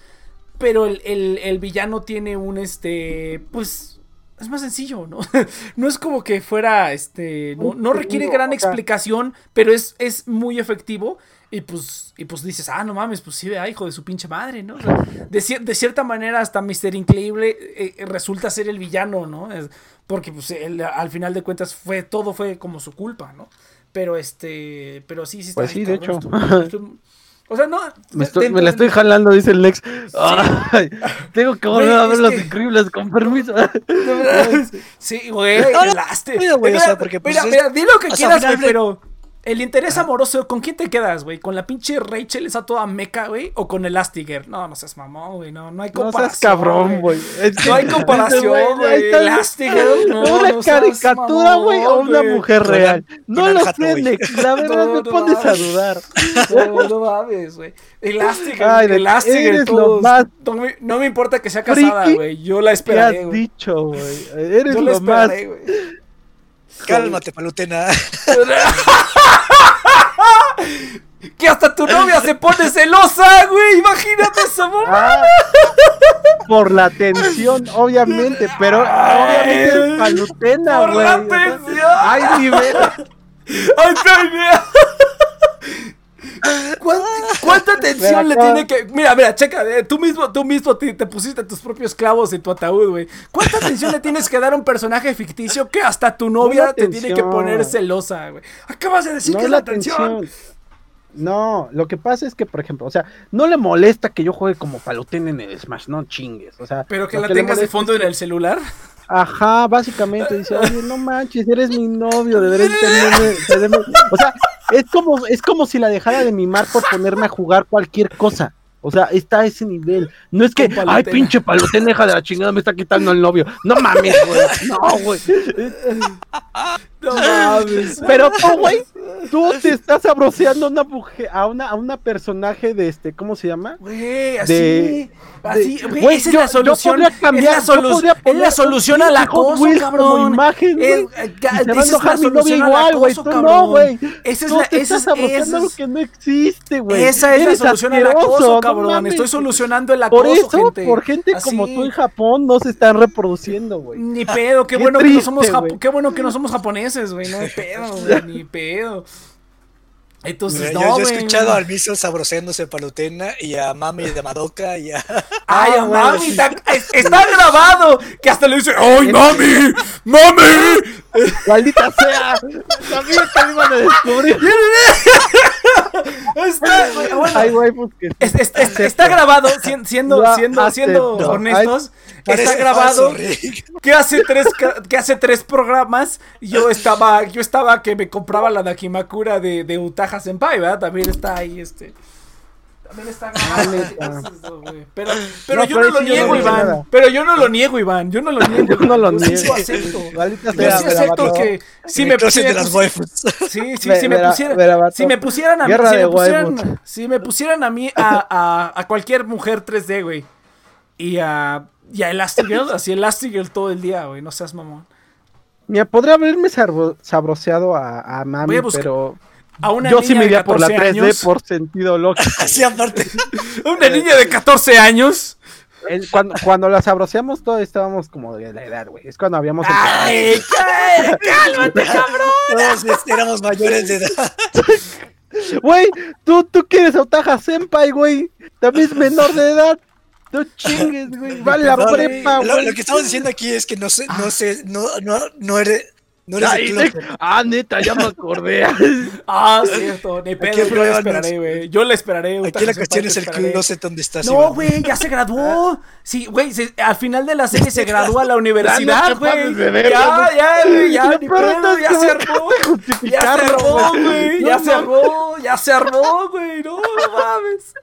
Speaker 1: Pero el, villano tiene un este. Pues. Es más sencillo, ¿no? <laughs> no es como que fuera. Este. No, requiere gran explicación. Pero es, es muy efectivo. Y pues, y pues dices, ah, no mames, pues sí, hijo de su pinche madre, ¿no? de, cierta manera, hasta Mr. Increíble eh, resulta ser el villano, ¿no? porque pues al final de cuentas fue, todo fue como su culpa, ¿no? Pero este, pero sí, sí
Speaker 2: está Pues sí, de hecho.
Speaker 1: O sea, no.
Speaker 2: Me, la estoy jalando, dice el Lex. tengo que volver a ver los increíbles, con permiso. <laughs>
Speaker 1: sí, güey, Mira, porque, pues, mira, mira, di lo que quieras, pero el interés amoroso, ¿con quién te quedas, güey? ¿Con la pinche Rachel esa toda meca, güey? ¿O con Elastiger? No, no seas mamón, güey. No, no hay comparación. No seas
Speaker 2: cabrón, güey.
Speaker 1: No hay comparación, güey. Elastiger, no.
Speaker 2: Una caricatura, güey, o una mujer real. No lo sé, Nex. La <laughs> verdad me pones a dudar.
Speaker 1: No, no mames, güey. Elastiger, Elastiger, todos. No me, importa que sea casada, güey. Yo la esperaré,
Speaker 2: ¿Qué has dicho, güey? Eres Yo lo más.
Speaker 3: Cálmate, palutena. <laughs>
Speaker 1: que hasta tu novia se pone celosa, güey. Imagínate esa mamá.
Speaker 2: por la tensión, obviamente, pero obviamente es palutena, güey. Por la tensión. Ay, nivel. Ay,
Speaker 1: ¿Cuánta, atención le tiene que.? Mira, mira, checa, eh, tú mismo, tú mismo te, pusiste tus propios clavos en tu ataúd, güey. ¿Cuánta atención le tienes que dar a un personaje ficticio que hasta tu novia te tiene que poner celosa, güey? Acabas de decir que es la atención.
Speaker 2: No, lo que pasa es que, por ejemplo, o sea, no le molesta que yo juegue como palutén en el Smash, no chingues, o sea.
Speaker 1: Pero que la tengas de fondo en el celular.
Speaker 2: Ajá, básicamente dice, oye, no manches, eres mi novio, deberías <laughs> tenerme, O sea, es como, es como si la dejara de mimar por ponerme a jugar cualquier cosa. O sea, está a ese nivel. No es que, ay, pinche palotén, deja de la chingada, me está quitando el novio. No mames, güey. No, güey. <laughs> No <laughs> mames. Pero tú, güey, tú te estás abroceando a una mujer, a una, a una personaje de este, ¿cómo se llama?
Speaker 1: Güey, así, así, güey, esa es la solución. Cambiar, es la, solu es la solución al acoso, cabrón.
Speaker 2: Imagen, es, esa es la solución igual, güey. No, güey. Esa es la, esa es, esa es, que no existe, güey.
Speaker 1: Esa es la solución al acoso, cabrón. Estoy solucionando el acoso,
Speaker 2: por eso, gente. Por gente como tú en Japón no se están reproduciendo, güey.
Speaker 1: Ni pedo, qué, bueno que no somos qué bueno que no somos japoneses, güey. No hay <laughs> pedo, güey, ni pedo. Entonces, no,
Speaker 3: yo, he escuchado al Miso sabroseándose palutena y a Mami de Madoka y a. <laughs>
Speaker 1: ¡Ay, a Mami! Está, está, grabado! Que hasta le dice: ¡Ay, Mami! ¡Mami!
Speaker 2: ¡Maldita sea! <laughs> Que me iban a descubrir.
Speaker 1: Está, bueno, Ay, güey, que... es, es, es, está grabado, siendo, siendo, siendo honestos. Está grabado que hace tres que hace tres programas yo estaba yo estaba que me compraba la Nakimakura de, de Utaha Senpai, ¿verdad? También está ahí este también está grabado. <laughs> pero pero yo no, lo niego, Iván. Pero yo no lo niego, Iván. Yo no lo <laughs> niego.
Speaker 2: Yo no lo niego.
Speaker 1: Yo acepto. Yo sí acepto que si me pusieran. <laughs> Sí, sí, si me pusieran. Si me pusieran a mí. Si me pusieran, si me pusieran a mí a, a, a cualquier mujer 3D, güey. Y a y a Elastigirl, así Elastigirl todo el día, güey, no seas mamón.
Speaker 2: Mira, podría haberme sabroseado a, a Mami, pero... A una yo sí me iría por la 3D por sentido lógico. <laughs>
Speaker 3: Así aparte.
Speaker 1: una niña de 14 años.
Speaker 2: cuando, cuando la sabroseamos todos estábamos como de la edad, güey. Es cuando habíamos
Speaker 1: ¡Ay, cálmate, cabrón! <laughs>
Speaker 3: Todos éramos mayores de edad. <laughs>
Speaker 2: Güey, tú, tú quieres Otaja Senpai, güey. También es menor de edad. No chingues, güey. Vale la prepa,
Speaker 3: güey. Lo, que estamos diciendo aquí es que no sé, no sé, no, no, no eres. No eres
Speaker 2: ah, neta, ya me acordé. <laughs>
Speaker 1: ah, cierto. Ni pedo, yo le esperaré, güey. Yo le esperaré.
Speaker 3: Aquí la cuestión es el que no sé dónde estás.
Speaker 1: No, güey, ya se graduó. Sí, güey, al final de la serie se graduó a la universidad, güey. Ya, ya, güey, ya, ni pedo, ya se armó. Ya se armó, güey. Ya se armó, ya se armó, güey. No, no mames.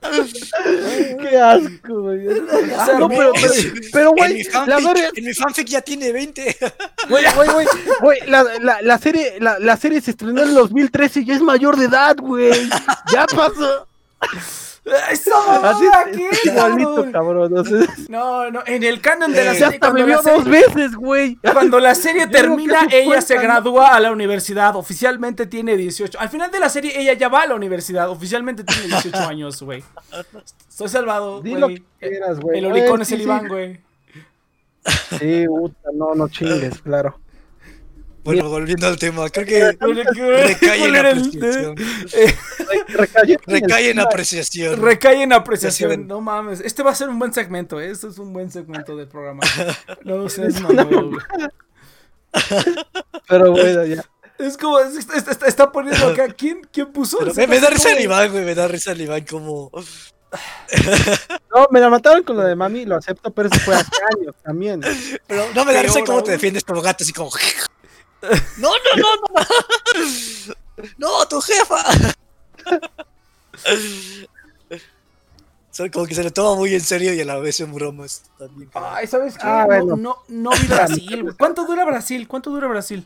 Speaker 2: Qué asco, güey. No, pero, pero, güey,
Speaker 3: la verdad. En mi fanfic ya tiene 20.
Speaker 2: Güey, güey, güey, la, la, serie, la, la, serie se estrenó en el 2013 y ya es mayor de edad, güey. Ya pasó.
Speaker 1: Así aquí,
Speaker 2: igualito, cabrón.
Speaker 1: No, no, en el canon de la
Speaker 2: serie. Hasta me vio dos veces, güey.
Speaker 1: Cuando la serie <laughs> termina, ella se gradúa a la universidad. Oficialmente tiene 18. Al final de la serie, ella ya va a la universidad. Oficialmente tiene 18 <laughs> años, güey. Estoy salvado, güey. El oricón es el Iván, güey.
Speaker 2: Sí, puta, no, no chingues, claro.
Speaker 3: Bueno, volviendo al tema, creo que recae en apreciación. Recae en apreciación.
Speaker 1: Recae en apreciación. No mames. Este va a ser un buen segmento, ¿eh? Este es un buen segmento del programa. No sé, es <laughs>
Speaker 2: Pero bueno, ya.
Speaker 1: Es como, está, poniendo acá. ¿Quién, quién puso?
Speaker 3: Me, me, da risa el Iván, güey. Me da risa el Iván como.
Speaker 2: No, me la mataron con lo de mami, lo acepto, pero eso fue hace años también.
Speaker 3: Pero no me da risa cómo te defiendes como gato, así como. No, no, no, no. No, tu jefa. Son como que se lo toma muy en serio y a la vez en bromas también.
Speaker 1: Ay, ¿sabes qué? Ah, no, no, no vi <laughs> Brasil. ¿Cuánto dura Brasil? ¿Cuánto dura Brasil?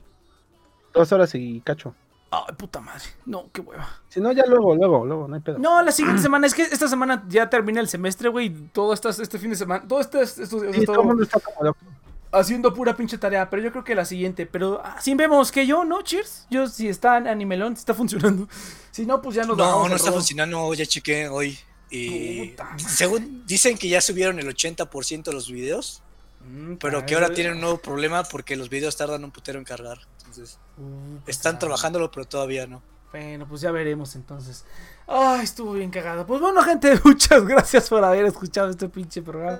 Speaker 2: Dos horas y cacho.
Speaker 1: Ay, puta madre. No, qué hueva.
Speaker 2: Si no, ya luego, luego, luego, no hay pedo.
Speaker 1: No, la siguiente <clears throat> semana. Es que esta semana ya termina el semestre, güey. Todo este, este fin de semana. Todo este. Esto,
Speaker 2: sí, todo, el mundo está como loco
Speaker 1: haciendo pura pinche tarea, pero yo creo que la siguiente. Pero así ah, vemos que yo, ¿no? Cheers. Yo, si está Animelón, está funcionando. <laughs> Si no, pues ya nos
Speaker 3: No, no está funcionando, ya chequé hoy. Y según dicen que ya subieron el 80% de los videos, mm, pero que ahora tienen un nuevo problema porque los videos tardan un putero en cargar. Entonces, están trabajándolo, pero todavía no.
Speaker 1: Bueno, pues ya veremos entonces. Ay, estuvo bien cagado. Pues bueno, gente, <laughs> muchas gracias por haber escuchado este pinche programa.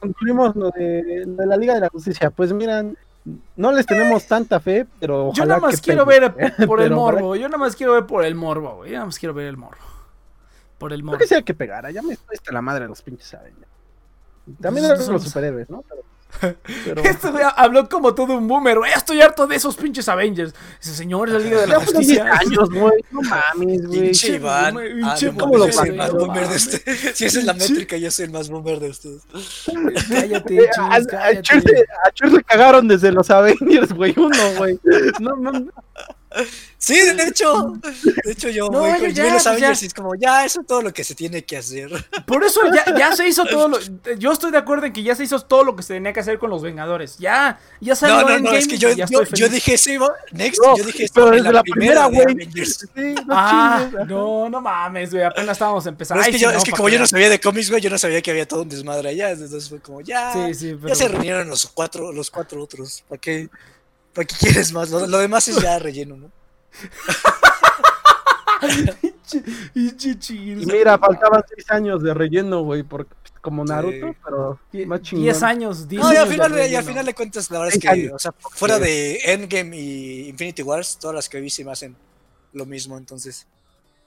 Speaker 2: concluimos lo de, la Liga de la Justicia. Pues miran, no les tenemos tanta fe, pero
Speaker 1: ojalá Yo nada más quiero ver <laughs> por el morbo. Yo nada más quiero ver por el morbo, güey. Yo nada más quiero ver el morbo. Por el morbo.
Speaker 2: Creo que sea que pegara. Ya me hasta la madre de los pinches También pues, de los superhéroes, ¿no? Pero... <laughs>
Speaker 1: Esto habló como todo un boomer, güey. Estoy harto de esos pinches Avengers. Ese señor es la Liga de la Justicia.
Speaker 2: años, güey. No <laughs> mames, güey.
Speaker 3: Pinche Iván. Ah, ¿Cómo lo soy el más boomer de ustedes. <laughs> Si esa es la métrica, yo soy el más boomer de ustedes.
Speaker 1: Cállate,
Speaker 2: A Church le cagaron desde los Avengers, güey. Uno, güey. No, no.
Speaker 3: Sí, de hecho, de hecho yo, no, yo, ya, los Avengers es como, ya, eso es todo lo que se tiene que hacer.
Speaker 1: Por eso ya, ya se hizo todo lo, <laughs> yo estoy de acuerdo en que ya se hizo todo lo que se tenía que hacer con los Vengadores, ya, ya salió
Speaker 3: No, no, no, es que yo, yo, yo, dije sí, Next, yo dije pero desde la, primera, güey. Sí,
Speaker 1: no ah, no, no mames, güey, apenas estábamos empezando.
Speaker 3: es que, yo, es que como yo no sabía de cómics, güey, yo no sabía que había todo un desmadre allá, entonces fue como, ya, sí, sí, pero... ya se reunieron los cuatro, los cuatro otros, ¿para qué, para qué quieres más? Lo, lo demás es ya relleno, ¿no? <laughs>
Speaker 2: y mira, faltaban 6 años de relleno, güey, porque como Naruto, pero más chingón.
Speaker 1: 10 años, 10
Speaker 3: No, y
Speaker 1: al
Speaker 3: final, de, y al final de cuentas, la verdad es que, o sea, fuera de Endgame y Infinity Wars, todas las que vi se me hacen lo mismo, entonces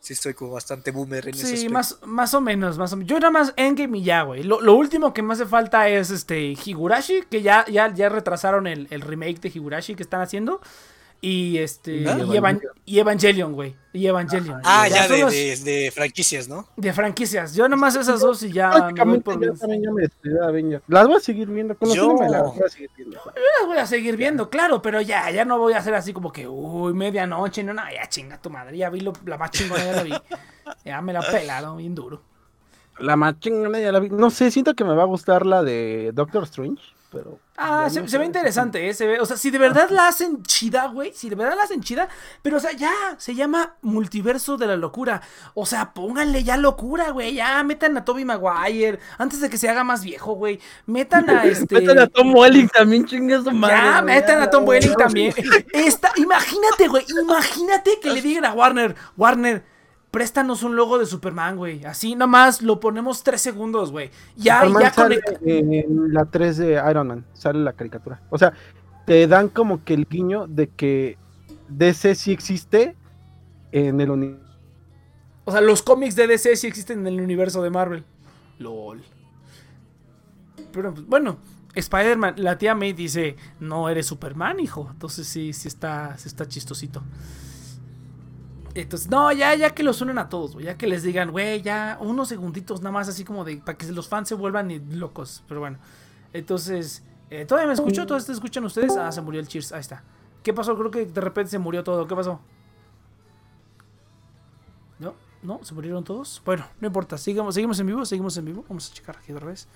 Speaker 3: sí estoy como bastante boomer en sí, ese
Speaker 1: Sí, más, más o menos, más o menos. Yo nada más Endgame y ya, güey. Lo, lo, último que me hace falta es este Higurashi, que ya, ya, ya retrasaron el, el remake de Higurashi que están haciendo. Y este. Y, Evangelion, güey. Y Evangelion.
Speaker 3: Ah, ya, de, de, franquicias, ¿no?
Speaker 1: De franquicias. Yo nomás esas dos y ya.
Speaker 2: Me voy por también ya me Las voy a seguir viendo. Con yo... las voy a seguir viendo. Yo
Speaker 1: las voy a seguir viendo, claro, pero ya, ya no voy a hacer así como que, uy, medianoche. No, no, ya chinga tu madre. Ya vi lo, la más chingona, ya la vi. <laughs> Ya me la pelaron bien duro.
Speaker 2: La más chingona ya la vi. No sé, siento que me va a gustar la de Doctor Strange pero.
Speaker 1: Ah, se, ve interesante, ¿eh? Se ve, o sea, si de verdad la hacen chida, güey, si de verdad la hacen chida, pero o sea, ya, se llama Multiverso de la Locura. O sea, pónganle ya locura, güey, ya, metan a Toby Maguire, antes de que se haga más viejo, güey. Metan a <laughs> este.
Speaker 2: metan a Tom Welling también, chingas madre.
Speaker 1: Ya, metan a Tom Welling también. Esta, imagínate, güey, imagínate que le digan a Warner, Warner préstanos un logo de Superman, güey. Así nomás lo ponemos tres segundos, güey. Ya, ya
Speaker 2: sale En la 3 de Iron Man sale la caricatura. O sea, te dan como que el guiño de que DC sí existe en el universo.
Speaker 1: O sea, los cómics de DC sí existen en el universo de Marvel. LOL. Pero pues, bueno, Spider-Man, la tía May dice, no eres Superman, hijo. Entonces sí, sí está, sí está chistosito. Entonces, no, ya, ya que los unen a todos, Ya que les digan, güey, ya unos segunditos nada más, así como de. Para que los fans se vuelvan locos. Pero bueno. Entonces, eh, ¿todavía me escucho? ¿Todavía te escuchan ustedes? Ah, se murió el Cheers. Ahí está. ¿Qué pasó? Creo que de repente se murió todo. ¿Qué pasó? ¿No? ¿No? ¿Se murieron todos? Bueno, no importa. Sigamos, seguimos en vivo, seguimos en vivo. Vamos a checar aquí otra vez.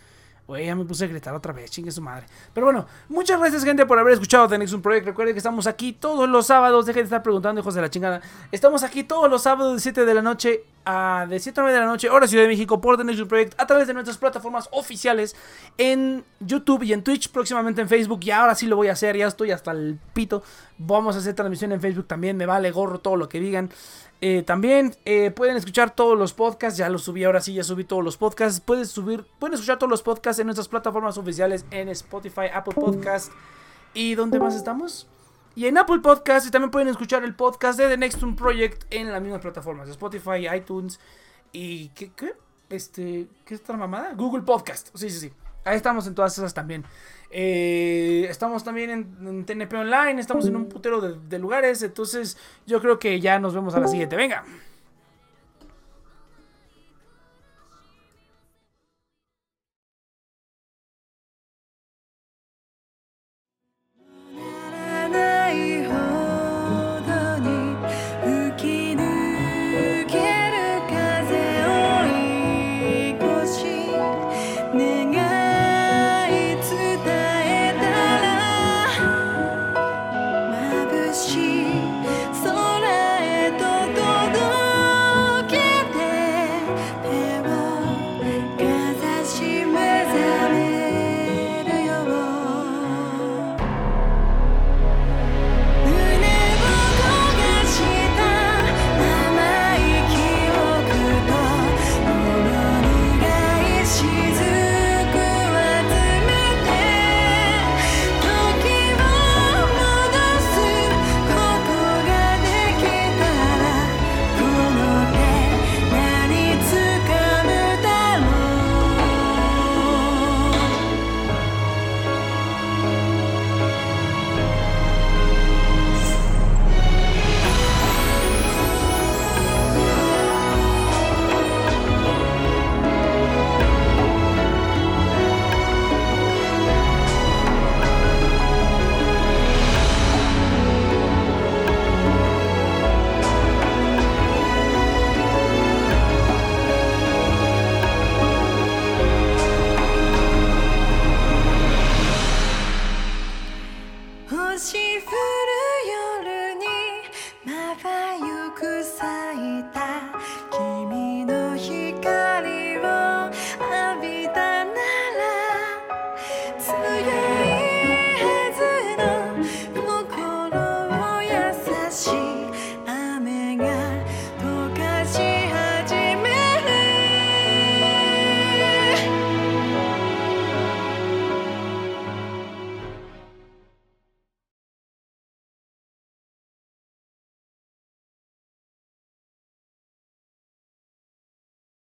Speaker 1: Güey, ya me puse a gritar otra vez, chingue su madre. Pero bueno, muchas gracias, gente, por haber escuchado The Next Project. Recuerden que estamos aquí todos los sábados. Dejen de estar preguntando, hijos de la chingada. Estamos aquí todos los sábados de 7 de la noche a de 7 a 9 de la noche, hora Ciudad de México, por The Next Project, a través de nuestras plataformas oficiales en YouTube y en Twitch, próximamente en Facebook. Y ahora sí lo voy a hacer, ya estoy hasta el pito. Vamos a hacer transmisión en Facebook también, me vale gorro todo lo que digan. Eh, también eh, pueden escuchar todos los podcasts, ya los subí, ahora sí ya subí todos los podcasts. Pueden, subir, pueden escuchar todos los podcasts en nuestras plataformas oficiales en Spotify, Apple Podcast y ¿dónde más estamos? Y en Apple Podcast y también pueden escuchar el podcast de The Next One Project en las mismas plataformas, Spotify, iTunes y ¿qué? qué? Este, ¿qué es esta mamada? Google Podcast. Sí, sí, sí. Ahí estamos en todas esas también. Eh, estamos también en, TNP Online, estamos en un putero de, de lugares. Entonces, yo creo que ya nos vemos a la siguiente. Venga.